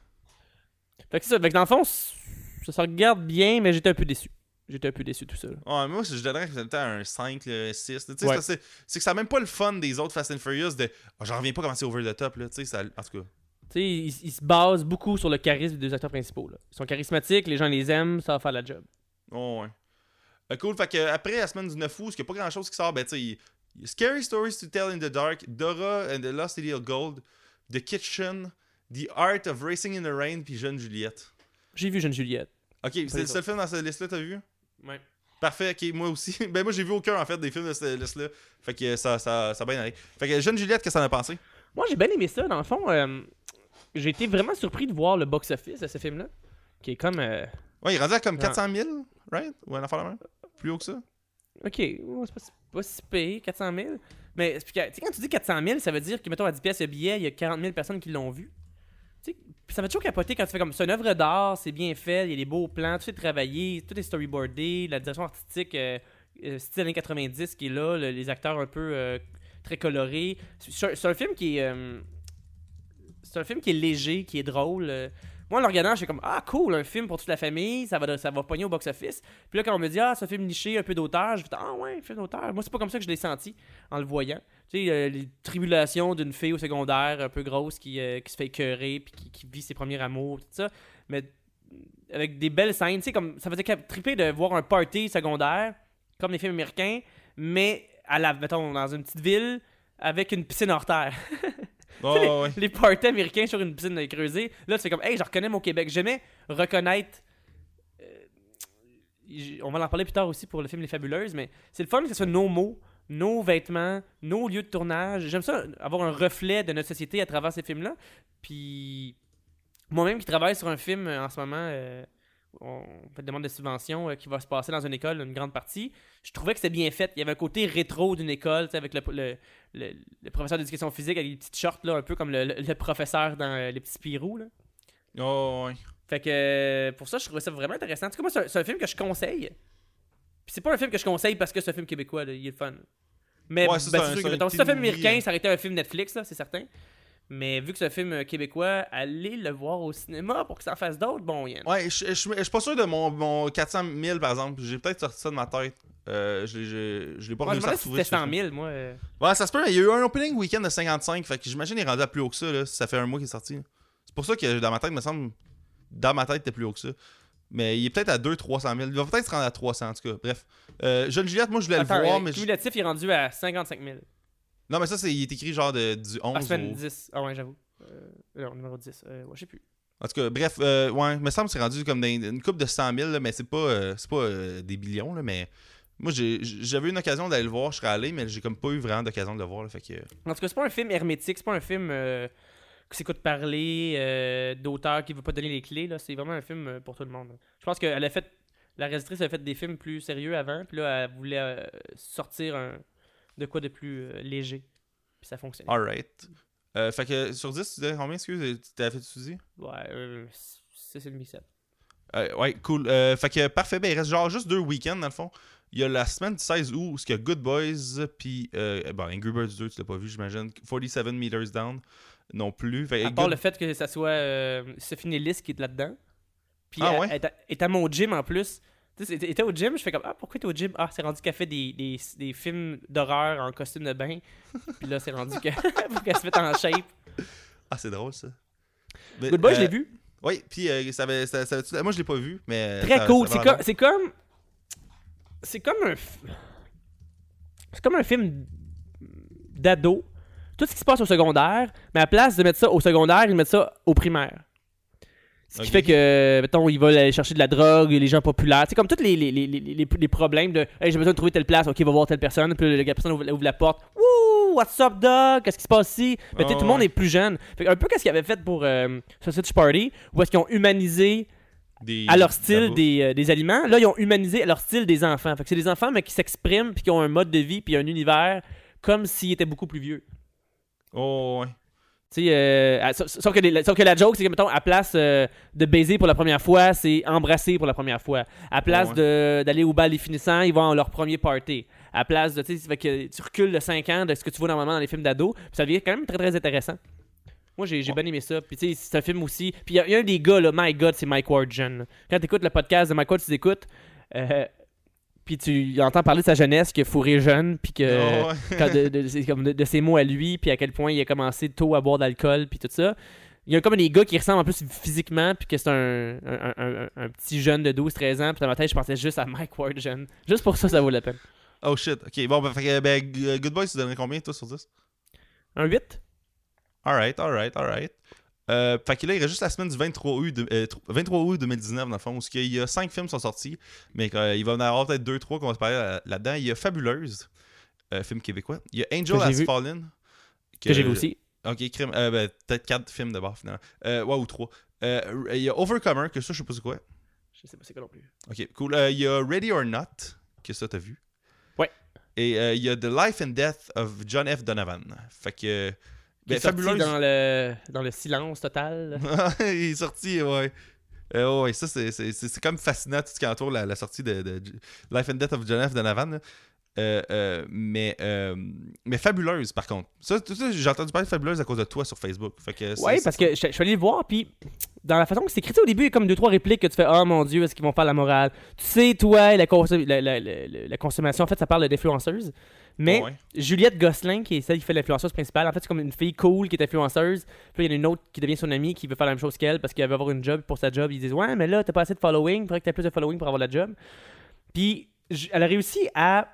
Fait que c'est ça. Fait que dans le fond, ça se regarde bien, mais j'étais un peu déçu. J'étais un peu déçu tout ça. là. Ouais, moi je donnerais que c'était un 5, là, 6. Tu sais, Ouais. c'est c'est que ça a même pas le fun des autres Fast and Furious de oh, j'en reviens pas comment c'est over the top là, tu sais, ça en tout cas. Tu sais, ils, ils se basent beaucoup sur le charisme des deux acteurs principaux. là. Ils sont charismatiques, les gens les aiment, ça va faire la job. Oh, ouais. Euh, cool, fait que après la semaine du 9 août, parce qu'il n'y a pas grand chose qui sort, ben tu il- il Scary Stories to Tell in the Dark, Dora and the Lost City of Gold, The Kitchen, The Art of Racing in the Rain, puis Jeune Juliette. J'ai vu Jeune Juliette. Ok, c'est le seul film dans cette liste-là, t'as vu? Ouais. Parfait, ok, moi aussi. ben moi j'ai vu aucun en fait des films de cette liste-là. Fait que ça, ça, ça a bien allé. Fait que Jeune Juliette, qu'est-ce que t'en as pensé? Moi, j'ai bien aimé ça. Dans le fond, euh, j'ai été vraiment surpris de voir le box-office de ce film-là. Qui est comme. euh, Ouais, il est rendu à comme Ouais. 400 000, right? Ou un affaire la même? Plus haut que ça? Ok, ouais, c'est pas, si- pas si payé, 400 000. Mais quand tu dis 400 000, ça veut dire que, mettons, à 10 pièces le billet, il y a 40 000 personnes qui l'ont vu. Tu sais, puis ça va toujours capoter quand tu fais comme c'est une œuvre d'art, c'est bien fait, il y a des beaux plans, tout est travaillé, tout est storyboardé, la direction artistique euh, euh, style années 90 qui est là, le- les acteurs un peu euh, très colorés. C'est un film qui est. c'est un film qui est léger, qui est drôle. euh. Moi, en le regardant, je suis comme Ah, cool, un film pour toute la famille, ça va, ça va pogner au box-office. Puis là, quand on me dit, ah, un film niché, un peu d'auteur, je fais, ah ouais, un film d'auteur. Moi, c'est pas comme ça que je l'ai senti en le voyant. Tu sais, euh, les tribulations d'une fille au secondaire un peu grosse qui, euh, qui se fait écœurer, puis qui, qui vit ses premiers amours, tout ça. Mais avec des belles scènes, tu sais, comme ça faisait triper de voir un party secondaire, comme les films américains, mais à la, mettons, dans une petite ville avec une piscine hors terre. Oh, sais, ouais. les parties américains sur une piscine creusée. Là, tu fais comme, hey, je reconnais mon Québec. J'aimais reconnaître. euh, on va en parler plus tard aussi pour le film Les Fabuleuses, mais c'est le fun que ce soit nos mots, nos vêtements, nos lieux de tournage. J'aime ça, avoir un reflet de notre société à travers ces films-là. Puis, moi-même qui travaille sur un film euh, en ce moment, euh, on fait une demande de subvention euh, qui va se passer dans une école, une grande partie. Je trouvais que c'était bien fait. Il y avait un côté rétro d'une école, avec le, le, le- le professeur d'éducation physique avec des petites shorts, là, un peu comme le, professeur dans euh, Les Petits Spirous. Là. Oh, ouais. Fait que euh, pour ça, je trouvais ça vraiment intéressant. En tout cas, moi, c'est un, film que je conseille. Puis c'est pas un film que je conseille parce que c'est un film québécois, là, il est fun. Mais Ouais, ben, c'est un- un film américain, ça aurait été un film Netflix, là, c'est certain. Mais vu que c'est un film québécois, allez le voir au cinéma pour que ça en fasse d'autres, bon Yann. Ouais, je je- je suis pas sûr de mon, mon 400 000 par exemple. J'ai peut-être sorti ça de ma tête. Euh, je l'ai- je je l'ai pas je réussi à retrouver. c'était ce 100 film. 000, moi. euh. Ouais, ça se peut, il y a eu un opening week-end de 55. Fait que j'imagine qu'il est rendu à plus haut que ça. Là, si ça fait un mois qu'il est sorti. C'est pour ça que dans ma tête, il me semble. Dans ma tête, il était plus haut que ça. Mais il est peut-être à 200-300 000. Il va peut-être se rendre à 300 en tout cas. Bref. Euh, Jeune Juliette, moi je voulais Attends, le voir, mais. je- cumulatif, il est rendu à 55 000. Non, mais ça, c'est, il est écrit genre de, du 11 Ah, semaine au- 10. Ah ouais, j'avoue. Euh, non, numéro 10. Euh, ouais, je sais plus. En tout cas, bref, euh, ouais, il me semble que c'est rendu comme une coupe de 100 000, là, mais c'est pas, euh, c'est pas des billions, là, mais moi, j'ai- j'avais eu une occasion d'aller le voir, je serais allé, mais j'ai comme pas eu vraiment d'occasion de le voir, là, fait que... En tout cas, c'est pas un film hermétique, c'est pas un film qui s'écoute parler, euh, d'auteur qui veut pas donner les clés. là. C'est vraiment un film pour tout le monde. là. Je pense qu'elle a fait. La réalisatrice a fait des films plus sérieux avant, puis là, elle voulait sortir un, de quoi de plus euh, léger. Puis ça fonctionne. Alright. Euh, fait que sur 10, tu dirais combien, excuse, tu t'avais fait Suzy? Ouais, euh, 6,5-7. Euh, ouais, cool. Euh, fait que parfait, ben il reste genre juste deux week-ends dans le fond. Il y a la semaine du 16 août où il y a Good Boys, puis euh, bon, Angry Birds 2, tu l'as pas vu, j'imagine. 47 Meters Down non plus. Fait, À part Good- le fait que ça soit Sophie Nellis qui est là-dedans. Puis Ah elle, ouais? est à- est à mon gym en plus. Était au gym, je fais comme Ah, pourquoi t'es au gym? Ah, c'est rendu qu'elle fait des, des, des films d'horreur en costume de bain. Puis là, c'est rendu que qu'elle se mette en shape. Ah, c'est drôle ça. Mais, Good Boy, euh, je l'ai vu. Oui, puis euh, ça avait, ça- ça- moi je l'ai pas vu, mais. Très ça- cool. C'est comme, c'est comme. C'est comme un. C'est comme un film d'ado. Tout ce qui se passe au secondaire, mais à la place de mettre ça au secondaire, ils mettent ça au primaire. Ce qui fait que, mettons, ils veulent aller chercher de la drogue, les gens populaires. C'est comme tous les, les, les, les, problèmes de Hey, j'ai besoin de trouver telle place, ok, va voir telle personne. Puis la personne ouvre, ouvre la porte. Wouh, what's up, dog? Qu'est-ce qui se passe ici? Mais tu sais, Ah tout le monde est plus jeune. Fait un peu qu'est-ce qu'ils avaient fait pour euh, Sausage Party, où est-ce qu'ils ont humanisé des- à leur style des, euh, des aliments. Là, ils ont humanisé à leur style des enfants. Fait que c'est des enfants, mais qui s'expriment, puis qui ont un mode de vie, puis un univers comme s'ils étaient beaucoup plus vieux. Oh, ouais. Euh, sauf, sauf que les- sauf que la joke, c'est que, mettons, à place euh, de baiser pour la première fois, c'est embrasser pour la première fois. À place Ouais. d'aller au bal des finissants, ils vont à leur premier party. À place de, tu sais, fait que tu recules de 5 ans de ce que tu vois normalement dans les films d'ados, puis ça devient quand même très très intéressant. Moi, j'ai Ouais. bien aimé ça. Puis, tu sais, c'est un film aussi. Puis, il y, a- il y a un des gars, là, My God, c'est Mike Ward Jeune. Quand tu écoutes le podcast de Mike Ward, tu l'écoutes. euh, puis, tu entends parler de sa jeunesse, a fourré jeune, puis que Oh, ouais. quand de, de- comme de- de ses mots à lui, puis à quel point il a commencé tôt à boire d'alcool, puis tout ça. Il y a comme des gars qui ressemblent en plus physiquement, puis que c'est un, un, un- un- un petit jeune de 12-13 ans, puis dans ma tête, je pensais juste à Mike Ward jeune. Juste pour ça, ça vaut la peine. Oh shit. Ok, bon, ben, fait que, ben, G- Good Boys, tu donnerais combien, toi, sur 10 Un 8 Alright, alright, alright. Euh, fait que là, il reste juste la semaine du 23 août, de- euh, tr- 23 août 2019, dans le fond, où il y a 5 films qui sont sortis, mais euh, il va y en avoir peut-être 2-3 qu'on va se parler là- là-dedans. Il y a Fabuleuse, euh, film québécois. Il y a Angel Has vu. Fallen. que j'ai vu aussi. Ok, crime. Euh, ben, peut-être 4 films d'abord, finalement. Euh, ouais, ou 3. il y a Overcomer, que ça, je sais pas c'est quoi. Je sais pas c'est quoi non plus. Ok, cool. Euh, Il y a Ready or Not, que ça, t'as vu. Ouais. Et euh, il y a The Life and Death of John F. Donovan. Fait que. Est Ben, sorti fabuleuse. dans le, dans le silence total. il est sorti, ouais. Euh, ouais, ça, c'est, c'est, c'est, c'est comme fascinant tout ce qui entoure la, la sortie de, Life and Death of John F. Donovan. Euh, euh, mais, mais fabuleuse, par contre. Ça, j'ai entendu parler de fabuleuse à cause de toi sur Facebook. Fait que Ouais, parce que je, je suis allé le voir, puis dans la façon que c'est écrit, au début, il y a comme deux, trois répliques que tu fais Oh mon Dieu, est-ce qu'ils vont faire la morale Tu sais, toi, la- la consommation, en fait, ça parle d'influenceuse. Mais Ouais. Juliette Gosselin, qui est celle qui fait l'influenceuse principale, en fait, c'est comme une fille cool qui est influenceuse. Puis il y en a une autre qui devient son amie qui veut faire la même chose qu'elle parce qu'elle veut avoir une job. Pour sa job, ils disent Ouais, mais là, t'as pas assez de following, il faudrait que t'aies plus de following pour avoir la job. Puis elle a réussi à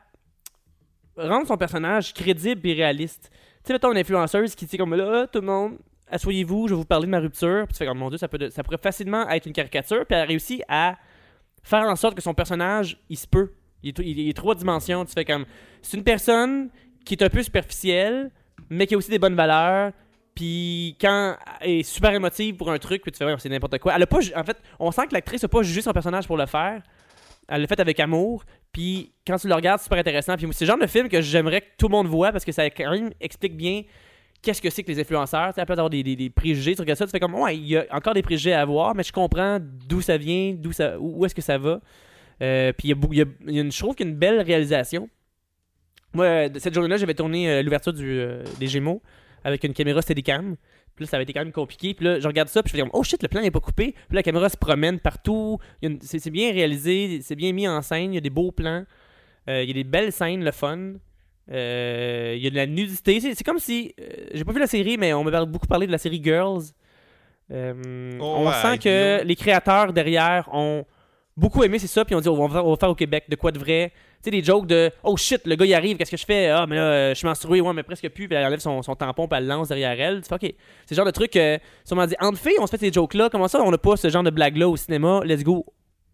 rendre son personnage crédible et réaliste. Tu sais, mettons une influenceuse qui dit comme là, tout le monde, asseyez-vous, je vais vous parler de ma rupture. Puis tu fais comme mon Dieu, ça, peut, ça pourrait facilement être une caricature. Puis elle a réussi à faire en sorte que son personnage, il se peut. Il il est trois dimensions. Tu fais comme. C'est une personne qui est un peu superficielle, mais qui a aussi des bonnes valeurs. Puis quand elle est super émotive pour un truc, puis tu fais, c'est n'importe quoi. Elle a pas, en fait, on sent que l'actrice a pas jugé son personnage pour le faire. Elle l'a fait avec amour. Puis quand tu le regardes, c'est super intéressant. Puis c'est le genre de film que j'aimerais que tout le monde voit parce que ça explique bien qu'est-ce que c'est que les influenceurs. Tu sais, d'avoir des, des, des préjugés, tu regardes ça, tu fais comme, ouais, il y a encore des préjugés à avoir, mais je comprends d'où ça vient, d'où où est-ce que ça va. Euh, puis il y a, y y une, je trouve qu'il y a une belle réalisation. Moi, euh, cette journée-là, j'avais tourné euh, l'ouverture des Gémeaux avec une caméra Steadicam. Puis là, ça avait été quand même compliqué. Puis là, je regarde ça, puis je fais comme, oh shit, le plan n'est pas coupé. Puis la caméra se promène partout. Une- C'est bien réalisé, c'est bien mis en scène. Il y a des beaux plans. Euh, il y a des belles scènes, le fun. Euh, il y a de la nudité. C'est comme si. euh, J'ai pas vu la série, mais on m'a beaucoup parlé de la série Girls. Oh, on ouais, sent que les créateurs derrière ont beaucoup aimé, c'est ça. Puis on dit, on va, on va faire au Québec de quoi de vrai. Tu sais, des jokes de Oh shit, le gars il arrive, qu'est-ce que je fais? Ah, mais là, euh, je suis menstruée, ouais, mais presque plus. Puis elle enlève son, son tampon, puis elle le lance derrière elle. Tu fais OK. C'est le genre de truc, euh, sûrement dit, entre filles, on se fait ces jokes-là. Comment ça, on n'a pas ce genre de blague-là au cinéma? Let's go.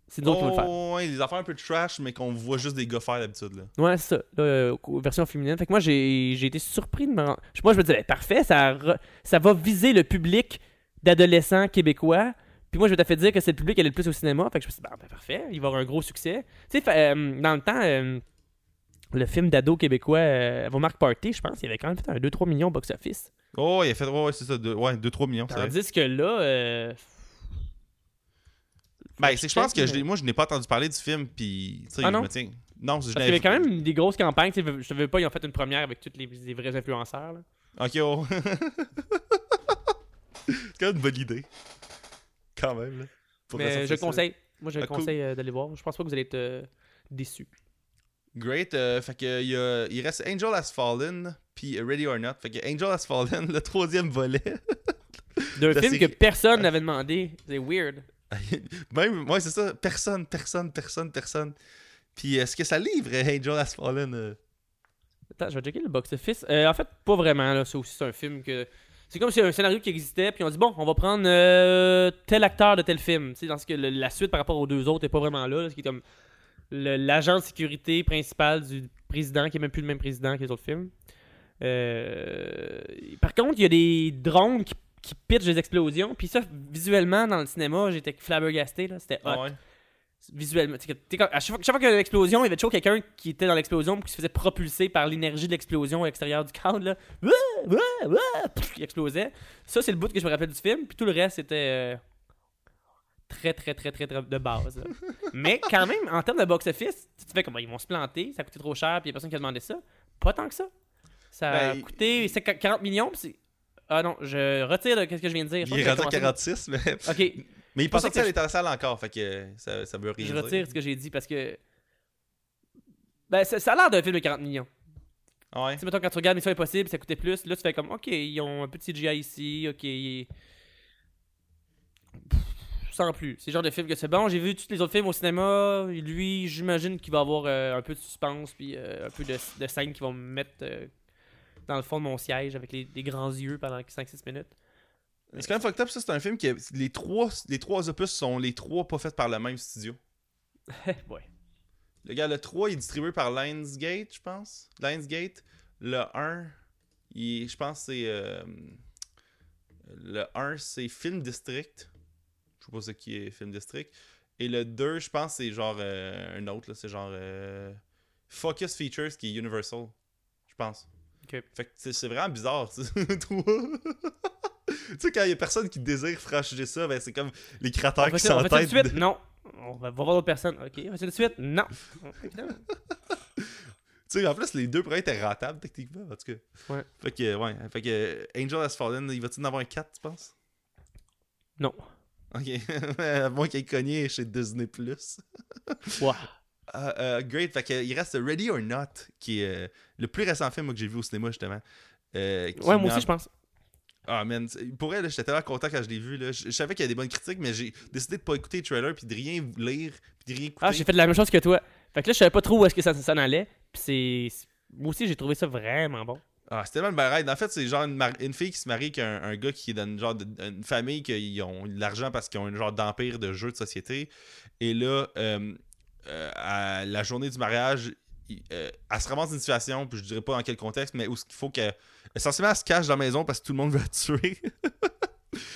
C'est nous autres qui le faire. Oh, ouais, des affaires un peu trash, mais qu'on voit juste des gars faire d'habitude. là. Ouais, c'est ça. Euh, version féminine. Fait que moi, j'ai j'ai été surpris de me rendre. Moi, je me disais, ben, parfait, ça, re- ça va viser le public d'adolescents québécois. Puis moi, je m'étais fait dire que c'est le public qui allait le plus au cinéma. Fait que je me suis dit, ben, ben, parfait, il va avoir un gros succès. Tu sais, euh, dans le temps, euh, le film d'ado québécois, euh, marques Party, je pense, il avait quand même fait un 2-3 millions au box-office. Oh, il a fait, ouais, ouais, c'est ça, deux- ouais, 2-3 millions. vrai. Tandis que là, euh, Ben, c'est que je pense que je moi, je n'ai pas entendu parler du film, puis, tu sais, Ah je me tiens. Non, je parce qu'il y avait quand même des grosses campagnes. Je te veux pas, ils ont fait une première avec tous les, les vrais influenceurs. là. Ok, oh. c'est quand même une bonne idée. Quand même, là. Mais je conseille. Moi, je Ah, cool. conseille euh, d'aller voir. Je pense pas que vous allez être euh, déçus. Great. euh, fait que il, y a- il reste Angel Has Fallen, puis Ready or Not. Fait que Angel Has Fallen, le troisième volet. D'un film que personne n'avait demandé. C'est weird. Même, ouais, c'est ça. Personne, personne, personne, personne. Puis est-ce que ça livre Angel Has Fallen euh? Attends, je vais checker le box-office. Euh, en fait, pas vraiment. Là. C'est aussi c'est un film que. C'est comme si un scénario qui existait, puis on dit bon, on va prendre euh, tel acteur de tel film. Dans ce que la suite par rapport aux deux autres est pas vraiment là. ce qui est comme l'agent de sécurité principal du président, qui est même plus le même président que les autres films. Euh, par contre, il y a des drones qui, qui pitchent des explosions. Puis ça, visuellement, dans le cinéma, j'étais flabbergasté. C'était hot. Ah. Visuellement. tu sais, que- tu sais, quand- à chaque fois, chaque fois qu'il y a une explosion, il y avait toujours quelqu'un qui était dans l'explosion qui se faisait propulser par l'énergie de l'explosion à l'extérieur du cadre. Là. Il explosait. Ça, c'est le bout que je me rappelle du film. Puis tout le reste, c'était euh, très, très, très, très, très de base. là. Mais quand même, en termes de box-office, tu te fais comment ils vont se planter, ça a coûté trop cher, puis il y a personne qui a demandé ça. Pas tant que ça. Ça a Ben, coûté c'est 40 millions, puis. Ah non, je retire de- qu'est-ce que je viens de dire. Je Il est rendu à ça a commencé- 46, mais. Ok, Mais il pensait que que ça allait à la salle encore, fait que ça, ça veut rien Je dire. retire ce que j'ai dit parce que. Ben, ça, ça a l'air d'un film de 40 millions. Ouais. Tu sais, mettons, quand tu regardes Mission Impossible, ça coûtait plus. Là, tu fais comme, ok, ils ont un peu de CGI ici, ok. il- Pff, Sans plus. C'est le genre de film que c'est bon. J'ai vu tous les autres films au cinéma. Lui, j'imagine qu'il va avoir euh, un peu de suspense, puis euh, un peu de, de scène qui vont me mettre euh, dans le fond de mon siège avec les, les grands yeux pendant 5-6 minutes. C'est quand même fucked up, ça. C'est un film que les trois, les trois opus sont les trois pas faits par le même studio. ouais. Le gars, le 3 il est distribué par Lionsgate, je pense. Lionsgate. Le 1, il, je pense c'est. euh, le 1, c'est Film District. Je sais pas ce qui est Film District. Et le 2, je pense c'est genre euh, un autre, là, c'est genre euh, Focus Features qui est Universal. Je pense. Ok. Fait que c'est vraiment bizarre. tu sais, quand il y a personne qui désire franchir ça, ben c'est comme les créateurs qui de s'entêtent. suite? Non. On va voir d'autres personnes. Ok, on tout de suite? Non. Tu sais, en plus, les deux pourraient être rentables, techniquement, en tout cas. Ouais. Fait que, ouais. Fait que Angel Has Fallen, il va-tu en avoir un 4, tu penses? Non. Ok. à moins qu'il ait cogné chez Disney+. Ouah. Euh, euh, great. Fait que, il reste Ready or Not, qui est euh, le plus récent film que j'ai vu au cinéma, justement. Euh, Ouais, moi en- aussi, je pense. Ah, man. Pour elle, j'étais tellement content quand je l'ai vu. Là. Je, je savais qu'il y a des bonnes critiques, mais j'ai décidé de pas écouter le trailer, puis de rien lire, puis de rien écouter. Ah, j'ai fait la même chose que toi. Fait que là, je savais pas trop où est-ce que ça s'en allait. Puis c'est. Moi aussi, j'ai trouvé ça vraiment bon. Ah, c'est tellement une belle ride. En fait, c'est genre une, mar- une fille qui se marie avec un, un gars qui est dans une, genre de, une famille qui ont de l'argent parce qu'ils ont un genre d'empire de jeux de société. Et là, euh, euh, à la journée du mariage, euh, elle se ramasse dans une situation, puis je dirais pas dans quel contexte, mais où il faut qu'elle. Essentiellement, elle se cache dans la maison parce que tout le monde veut tuer.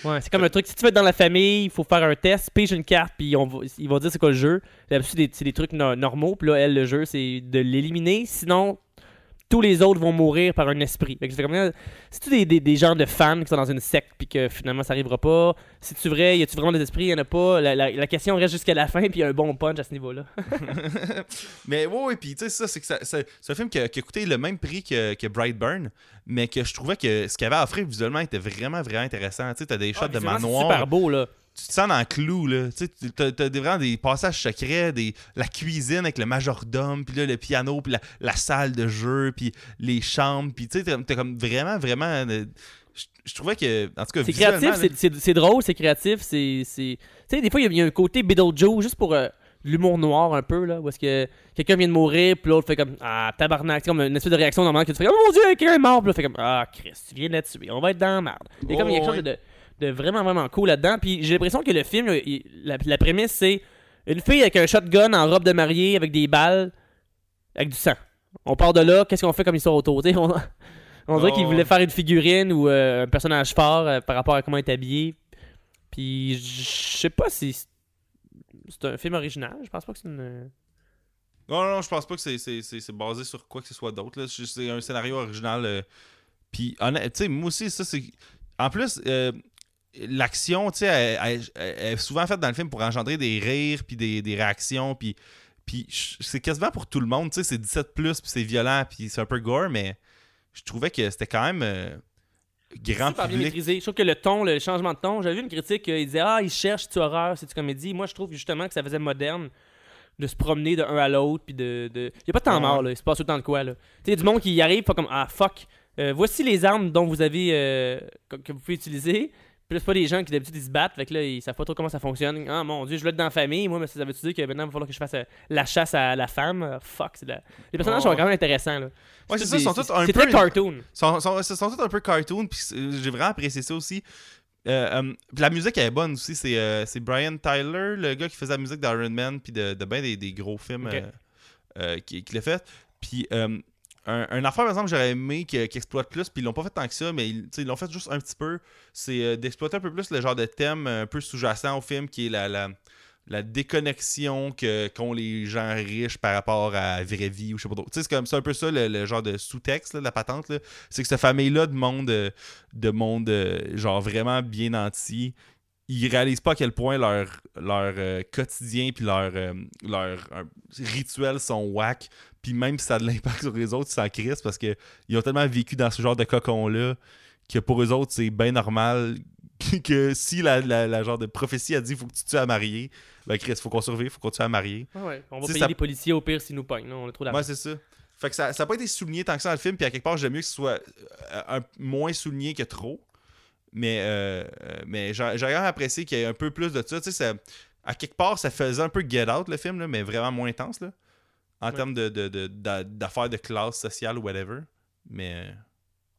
Ouais, c'est comme un truc. Si tu veux être dans la famille, il faut faire un test, pige une carte, puis on va, ils vont dire c'est quoi le jeu. D'habitude, c'est des, trucs no- normaux. Puis là, elle, le jeu, c'est de l'éliminer. Sinon, tous les autres vont mourir par un esprit. Fait que comme, euh, c'est-tu des, des, des gens de fans qui sont dans une secte puis que finalement ça arrivera pas? C'est-tu vrai? Y a-tu vraiment des esprits? Y en a pas? La, la- la question reste jusqu'à la fin puis y a un bon punch à ce niveau-là. mais ouais, ouais, puis tu sais, ça, c'est que ça- ça- c'est un film qui a, qui a coûté le même prix que, que Brightburn, mais que je trouvais que ce qu'il avait à offrir visuellement était vraiment, vraiment intéressant. Tu sais, t'as des shots Ah, de visuellement, c'est manoir. super beau, là. Tu te sens dans le clou, là. Tu sais, t'as, vraiment des passages secrets, des, la cuisine avec le majordome, puis là, le piano, puis la, la salle de jeu, puis les chambres, puis tu sais, t'as, comme vraiment, vraiment... euh, je, je trouvais que, en tout cas, C'est créatif, c'est- c'est c'est drôle, c'est créatif, c'est. c'est- Tu sais, des fois, il y a- il y, a un côté Beetlejuice, juste pour euh, l'humour noir un peu, là, où est-ce que quelqu'un vient de mourir, puis l'autre fait comme Ah, tabarnak, c'est comme une espèce de réaction normale que tu fais Oh mon dieu, quelqu'un est mort, puis là, fait comme Ah, Chris, tu viens de la tuer, on va être dans la merde. A comme il y a quelque chose de, de vraiment, vraiment cool là-dedans, puis j'ai l'impression que le film, il- la, la prémisse, c'est une fille avec un shotgun en robe de mariée, avec des balles, avec du sang. On part de là, qu'est-ce qu'on fait comme histoire autour, tu sais, on, on dirait Oh, qu'il ouais. voulait faire une figurine ou euh, un personnage fort euh, par rapport à comment il est habillé. Puis je sais pas si c'est- un film original. Je pense pas que c'est une. Non, non, non, je pense pas que c'est, basé sur quoi que ce soit d'autre. C'est un scénario original. euh, Puis, honnête- tu sais, moi aussi, ça, c'est. En plus, euh, l'action, tu sais, elle, elle- elle est souvent faite dans le film pour engendrer des rires, puis des, des réactions, puis. Puis, c'est quasiment pour tout le monde, tu sais, c'est 17, puis c'est violent, puis c'est un peu gore, mais je trouvais que c'était quand même euh, grand super bien maîtrisé. Je trouve que le ton, le changement de ton, j'avais vu une critique, euh, il disait Ah, il cherche, c'est-tu horreur, c'est-tu comédie. Moi, je trouve justement que ça faisait moderne de se promener de un à l'autre. Puis de. de... Il y a pas de temps mort, là. Il se passe temps de quoi, là. Tu sais, du monde qui y arrive, pas comme Ah, fuck. euh, voici les armes dont vous avez. euh, que vous pouvez utiliser. Puis là, c'est pas des gens qui d'habitude ils se battent, fait que là, ils savent pas trop comment ça fonctionne. Ah mon dieu, je veux être dans la famille, moi, mais ça veut-tu dire que maintenant il va falloir que je fasse euh, la chasse à la femme Euh, Fuck, c'est de la- les personnages Ouais. sont quand même intéressants, là. Ouais, c'est ça, ils sont tous un C'est peu. très cartoon. sont, sont, sont tous un peu cartoon, puis c'est- j'ai vraiment apprécié ça aussi. Euh, euh, puis la musique elle est bonne aussi, c'est euh, c'est Brian Tyler, le gars qui faisait la musique d'Iron Man, puis de, de bien des, des gros films Ok. euh, euh, qui, qui l'a fait. Puis euh, un, un affaire, par exemple, j'aurais aimé qu'ils exploitent plus, puis ils l'ont pas fait tant que ça, mais ils l'ont fait juste un petit peu. C'est euh, d'exploiter un peu plus le genre de thème un peu sous-jacent au film, qui est la, la, déconnexion qu'ont les gens riches par rapport à la vraie vie ou je sais pas trop. Tu sais, c'est comme un peu ça le, le genre de sous-texte la patente. C'est que cette famille-là de monde, euh, de monde euh, genre vraiment bien nanti, ils réalisent pas à quel point leur, leur euh, quotidien puis leur, euh, leur euh, rituels sont whack. Puis même si ça a de l'impact sur les autres, ça crisse parce que ils ont tellement vécu dans ce genre de cocon-là que pour eux autres, c'est bien normal que si la, la, la genre de prophétie a dit faut que tu tues à marier, ben Chris, faut qu'on survive, faut qu'on tue à marier. Ouais, ouais. On va payer ça- les policiers au pire s'ils nous pognent. là, On a trop d'argent. Ouais, c'est ça. Fait que ça n'a pas été souligné tant que ça dans le film, puis à quelque part, j'aime mieux que ce soit euh, un, moins souligné que trop. Mais, euh, euh, mais j'ai quand apprécié qu'il y ait un peu plus de ça. Tu sais, à quelque part, ça faisait un peu Get Out, le film, là, mais vraiment moins intense, là, en Ouais. termes de, de- de- d'affaires de, classe sociale ou whatever. Mais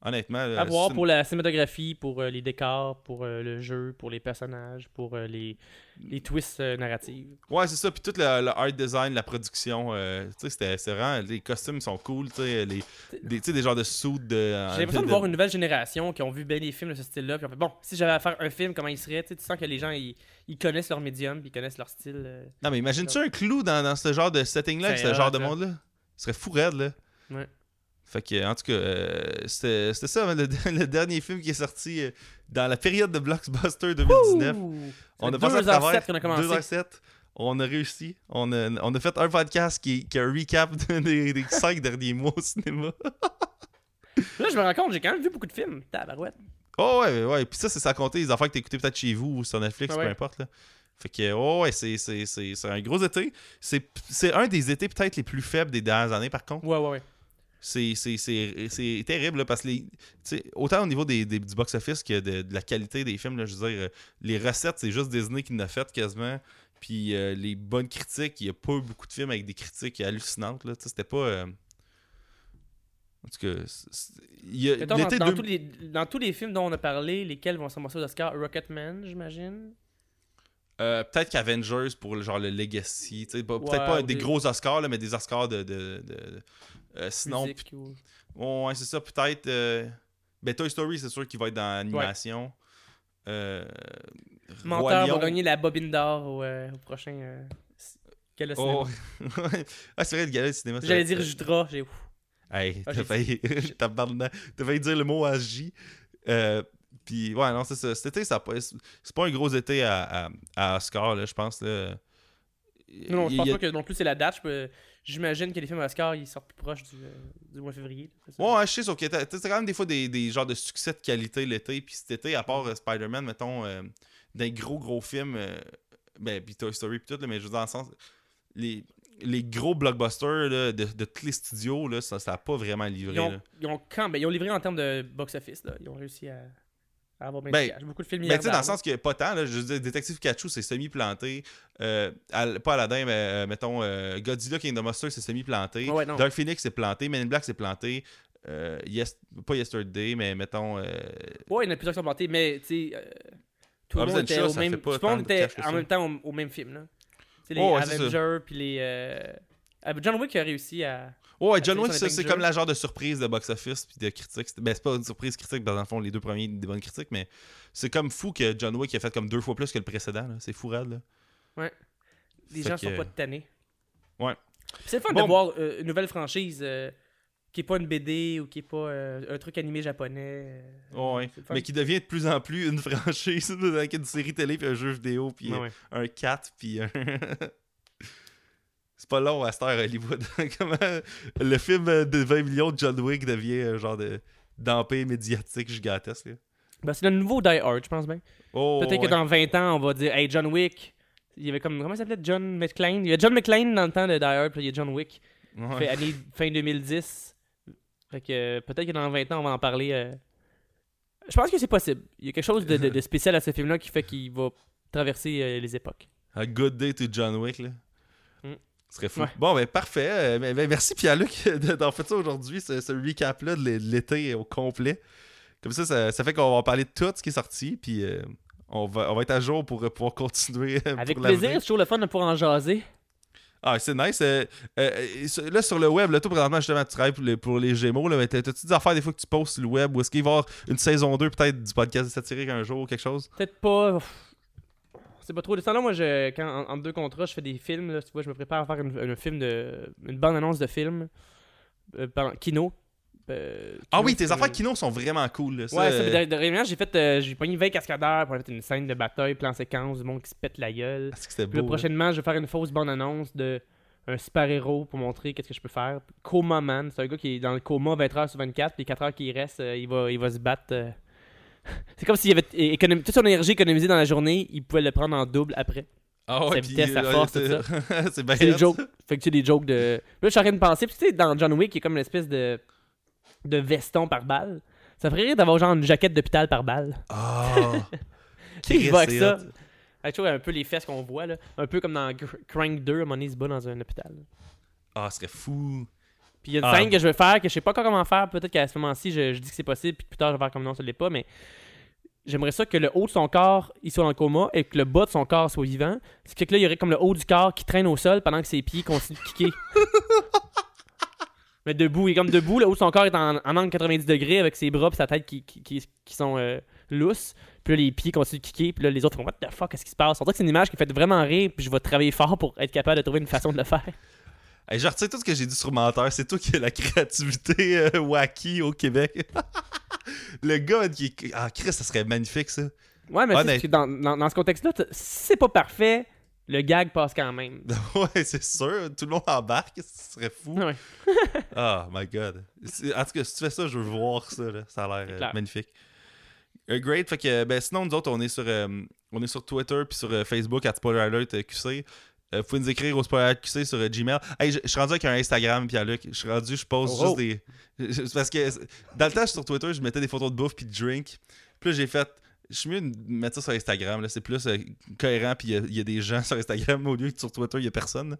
honnêtement... À voir c'est une- pour la cinématographie, pour euh, les décors, pour euh, le jeu, pour les personnages, pour euh, les, les twists euh, narratifs. Ouais, c'est ça. Puis tout le, le art design, la production, euh, tu sais, c'était c'est vraiment... Les costumes sont cool, tu sais, les, des, des genres de suits de... J'ai l'impression de voir une nouvelle génération qui ont vu bien des films de ce style-là. Puis on fait, bon, si j'avais à faire un film, comment il serait? Tu sens que les gens, ils, ils connaissent leur médium, puis ils connaissent leur style. euh. Non, mais imagine-tu un clou dans, dans ce genre de setting-là, ce genre de là. monde-là? Ce serait fou raide, là. Ouais. Fait que, en tout cas, euh, c'était ça, le, le dernier film qui est sorti euh, dans la période de Blockbuster 2019. Ouh! on a Ça passé à 2h07 travers qu'on a commencé. 2h07. On a réussi. On a, on a fait un podcast qui, qui a un recap des, des cinq derniers mois au cinéma. Là, je me rends compte, j'ai quand même vu beaucoup de films. Tabarouette. Oh ouais, ouais. Puis ça, c'est sans compter les affaires que t'as écoutées peut-être chez vous ou sur Netflix, Ah peu importe. Là. Fait que, oh ouais, c'est, un gros été. C'est, c'est un des étés peut-être les plus faibles des dernières années, par contre. Ouais, ouais, ouais. C'est, terrible, là, parce que les, autant au niveau des, des- du box-office que de, de la qualité des films, là, je veux dire, euh, les recettes, c'est juste Disney qui l'a fait quasiment. Puis euh, les bonnes critiques, il n'y a pas eu beaucoup de films avec des critiques hallucinantes. C'était pas. euh, En tout cas, c'est- c'est- il y a, Mettons, dans, l'été dans deux- tous les, dans tous les films dont on a parlé, lesquels vont s'amasser aux Oscars? Rocketman, j'imagine? Euh, peut-être qu'Avengers pour le genre le Legacy. Peut-être Ouais, pas des des- gros Oscars, là, mais des Oscars de. de, de- euh, sinon, Musique ou- ouais, c'est ça, peut-être. euh, Ben, Toy Story, c'est sûr qu'il va être dans l'animation. Euh, Roi Menteur va gagner la bobine d'or au, euh, au prochain. Quel Oh, ah, c'est vrai, le gala de cinéma. J'allais dire Jutra. J'ai. ouf. Hey, Ah, t'as failli... failli dire le mot. Euh, puis, ouais, non, c'est ça. Cet été, ça c'est pas un gros été à, à, à Oscar, là, je pense. Là. Non, je pense pas que non plus c'est la date. Je peux- J'imagine que les films Oscar ils sortent plus proches du, euh, du mois de février. c'est? Ouais, je sais, sauf que t'as quand même des fois des, des genres de succès de qualité l'été. Puis cet été, à part euh, Spider-Man, mettons, euh, des gros gros films, euh, ben, puis Toy Story, puis tout, là, mais je veux dire, dans le sens. Les, les gros blockbusters là, de, de tous les studios, là, ça n'a pas vraiment livré. Ils ont, là. ils ont quand ben, ils ont livré en termes de box-office. là. Ils ont réussi à avoir bien Ben, cash. Beaucoup de films Mais tu sais, dans le sens que pas tant, là, je veux dire, Détective Pikachu, c'est semi-planté. Euh, Al- pas Aladdin, mais euh, mettons, euh, Godzilla King of Monsters, c'est semi-planté. Ouais. Dark Phoenix, c'est planté. Men in Black, c'est planté. Euh, yes, pas Yesterday, mais mettons. euh. Ouais, il y en a plusieurs qui sont plantés, mais tu sais, tout le monde était au même. Tout le monde de était en même temps au, au même film. Là. Tu sais, les ouais, ça. Avengers, puis les. John Wick a réussi à. Ouais, John Wick, c'est comme la genre de surprise de box-office puis de critique. Ben, c'est pas une surprise critique, dans le fond, les deux premiers, des bonnes critiques, mais c'est comme fou que John Wick a fait comme deux fois plus que le précédent. C'est fou, rad, là. Les Fait gens que- sont pas tannés. Ouais. C'est le fun Bon. de voir euh, une nouvelle franchise euh, qui est pas une BD ou qui est pas euh, un truc animé japonais. Ouais, mais qui devient de plus en plus une franchise avec une série télé, puis un jeu vidéo, puis Ouais, ouais. un 4, puis un. c'est pas long à cette heure Hollywood. Comment le film de 20 millions de John Wick devient un genre de d'empire médiatique gigantesque. là. Ben, c'est le nouveau Die Hard, je pense bien. Oh, Peut-être que dans 20 ans, on va dire Hey, John Wick. Il y avait comme. Comment il s'appelait? John McClane? Il y a John McClane dans le temps de Die Hard, puis il y a John Wick. Ouais. Fait année, fin 2010. Fait que euh, peut-être que dans 20 ans, on va en parler. euh. Je pense que c'est possible. Il y a quelque chose de, de- de spécial à ce film-là qui fait qu'il va traverser euh, les époques. A good day to John Wick, là. Mm. Ce serait fou. Ouais. Bon, ben parfait. Euh, ben, ben, merci Pierre-Luc de- d'avoir fait ça aujourd'hui, ce, ce recap-là de l'é- de l'été au complet. Comme ça, ça, ça fait qu'on va parler de tout ce qui est sorti, puis euh, on, va, on va être à jour pour euh, pouvoir continuer. Avec plaisir, c'est toujours le fun de pouvoir en jaser. Ah, c'est nice. Euh, euh, là, sur le web, là, toi, présentement, justement, tu travailles pour les, pour les Gémeaux. Là, t'as-tu des affaires des fois que tu postes sur le web ou est-ce qu'il va y avoir une saison 2 peut-être du podcast satirique un jour ou quelque chose? Peut-être pas. C'est pas trop. De ce temps-là, moi, je, quand, en, deux contrats, je fais des films. Là, tu vois, je me prépare à faire une, un film de, une bande-annonce de film. Euh, pardon, Kino. Euh, Ah oui, tes affaires Kino sont vraiment cool. Là. Ça, Ouais, ça, de, de réunion, j'ai fait. euh, j'ai pogné 20 cascadeurs pour mettre une scène de bataille, plan séquence, du monde qui se pète la gueule. que c'était Puis là, beau. prochainement, je vais faire une fausse bande-annonce de un super-héros pour montrer qu'est-ce que je peux faire. Coma Man, c'est un gars qui est dans le coma 20h sur 24, puis les 4 heures qu'il reste, euh, il, va, il va se battre. C'est comme s'il avait toute son énergie économisée dans la journée, il pouvait le prendre en double après. Ah sa vitesse, sa force, c'est- tout c'est bien C'est des jokes. Fait que tu des jokes de. Là, je suis en train de penser, puis tu sais, dans John Wick, il y a comme une espèce de, de veston par balle. Ça ferait rire d'avoir genre une jaquette d'hôpital par balle. Ah! Sais, il va avec ça? Avec, un peu les fesses qu'on voit, là. Un peu comme dans Crank 2, à donné, il se bat dans un hôpital. Ah, ce serait fou. Puis il y a une Ah. scène que je vais faire que je sais pas encore comment faire. Peut-être qu'à ce moment-ci, je, je dis que c'est possible, puis plus tard, je vais faire comme non, ça l'est pas, mais j'aimerais ça que le haut de son corps, il soit dans le coma et que le bas de son corps soit vivant. Ce qui fait que là, il y aurait comme le haut du corps qui traîne au sol pendant que ses pieds continuent de kicker. mais debout, il est comme debout, le haut de son corps est en, en angle 90 degrés avec ses bras et sa tête qui, qui, qui, qui sont euh, lousses. Puis là, les pieds continuent de kicker, puis là, les autres font What the fuck, qu'est-ce qui se passe? On dirait que c'est une image qui fait vraiment rire, puis je vais travailler fort pour être capable de trouver une façon de le faire. Hey, je retiens tout ce que j'ai dit sur Menteur. C'est toi qui as la créativité euh, wacky au Québec. le gars qui est. Ah, Chris, ça serait magnifique, ça. Ouais, mais Honnête. que dans, dans, dans ce contexte-là, si c'est pas parfait, le gag passe quand même. ouais, c'est sûr. Tout le monde embarque. Ce serait fou. Ouais. Oh my god. En tout cas, si tu fais ça, je veux voir ça. Là. Ça a l'air euh, magnifique. Euh, great. Fait que, ben, sinon, nous autres, on est sur, euh, on est sur Twitter puis sur euh, Facebook, à Spoiler Alert QC. Euh, vous pouvez nous écrire au Spoiler Alert QC sur euh, Gmail. Hey, je je suis rendu avec un Instagram, Pierre-Luc. Je suis rendu, je pose Oh, oh. juste des. c'est Parce que dans le temps, sur Twitter, je mettais des photos de bouffe puis de drink. Puis là, j'ai fait. Je suis mieux de mettre ça sur Instagram. C'est plus euh, cohérent. Puis il y a- il y, a des gens sur Instagram au lieu que sur Twitter, il n'y a personne.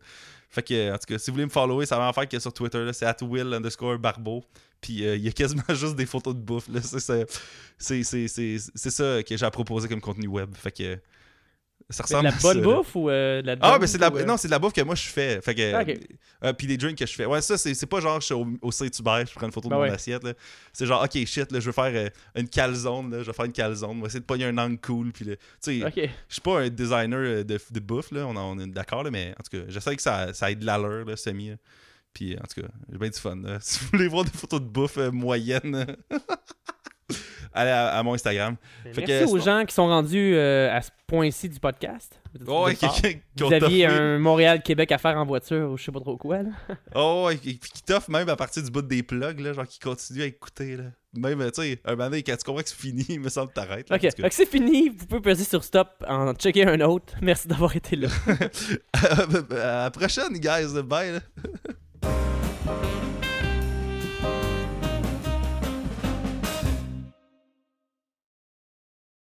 Fait que, en tout cas, si vous voulez me follower, ça va en faire que sur Twitter, c'est at will underscore barbeau. Puis euh, il y a quasiment juste des photos de bouffe. c'est ça que j'ai à proposer comme contenu web. Fait que ça C'est de ressemble la à bonne bouffe ou euh, de la Ah, mais c'est de la... ou, euh, Non, c'est de la bouffe que moi je fais. Fait que, Ah, euh, puis des drinks que je fais. Ouais, ça, c'est, pas genre je suis au, au Saint-Hubert, je prends une photo de Ben mon ouais. assiette. là. C'est genre, ok, shit, là, je veux faire une calzone. Là, je vais faire une calzone. On va essayer de pogner un angle cool. Puis, tu sais, je suis pas un designer de, de bouffe, là, on, on est d'accord, mais en tout cas, j'essaie que ça, ça ait de l'allure, là, semi. là. Puis en tout cas, j'ai bien du fun. là. Si vous voulez voir des photos de bouffe moyenne, allez à, à mon Instagram. Fait Merci que, aux sinon- gens qui sont rendus euh, à ce point-ci du podcast. Oh, ouais, qui Vous aviez un Montréal-Québec à faire en voiture ou je sais pas trop quoi. Là. Oh, ouais, qui qui t'offre même à partir du bout des plugs, là, genre qui continue à écouter. Là. Même, tu sais, un moment donné, quand tu comprends que c'est fini, il me semble que t'arrêtes. Ok, que c'est fini. Vous pouvez peser sur stop, en checker un autre. Merci d'avoir été là. à la prochaine, guys. Bye. là.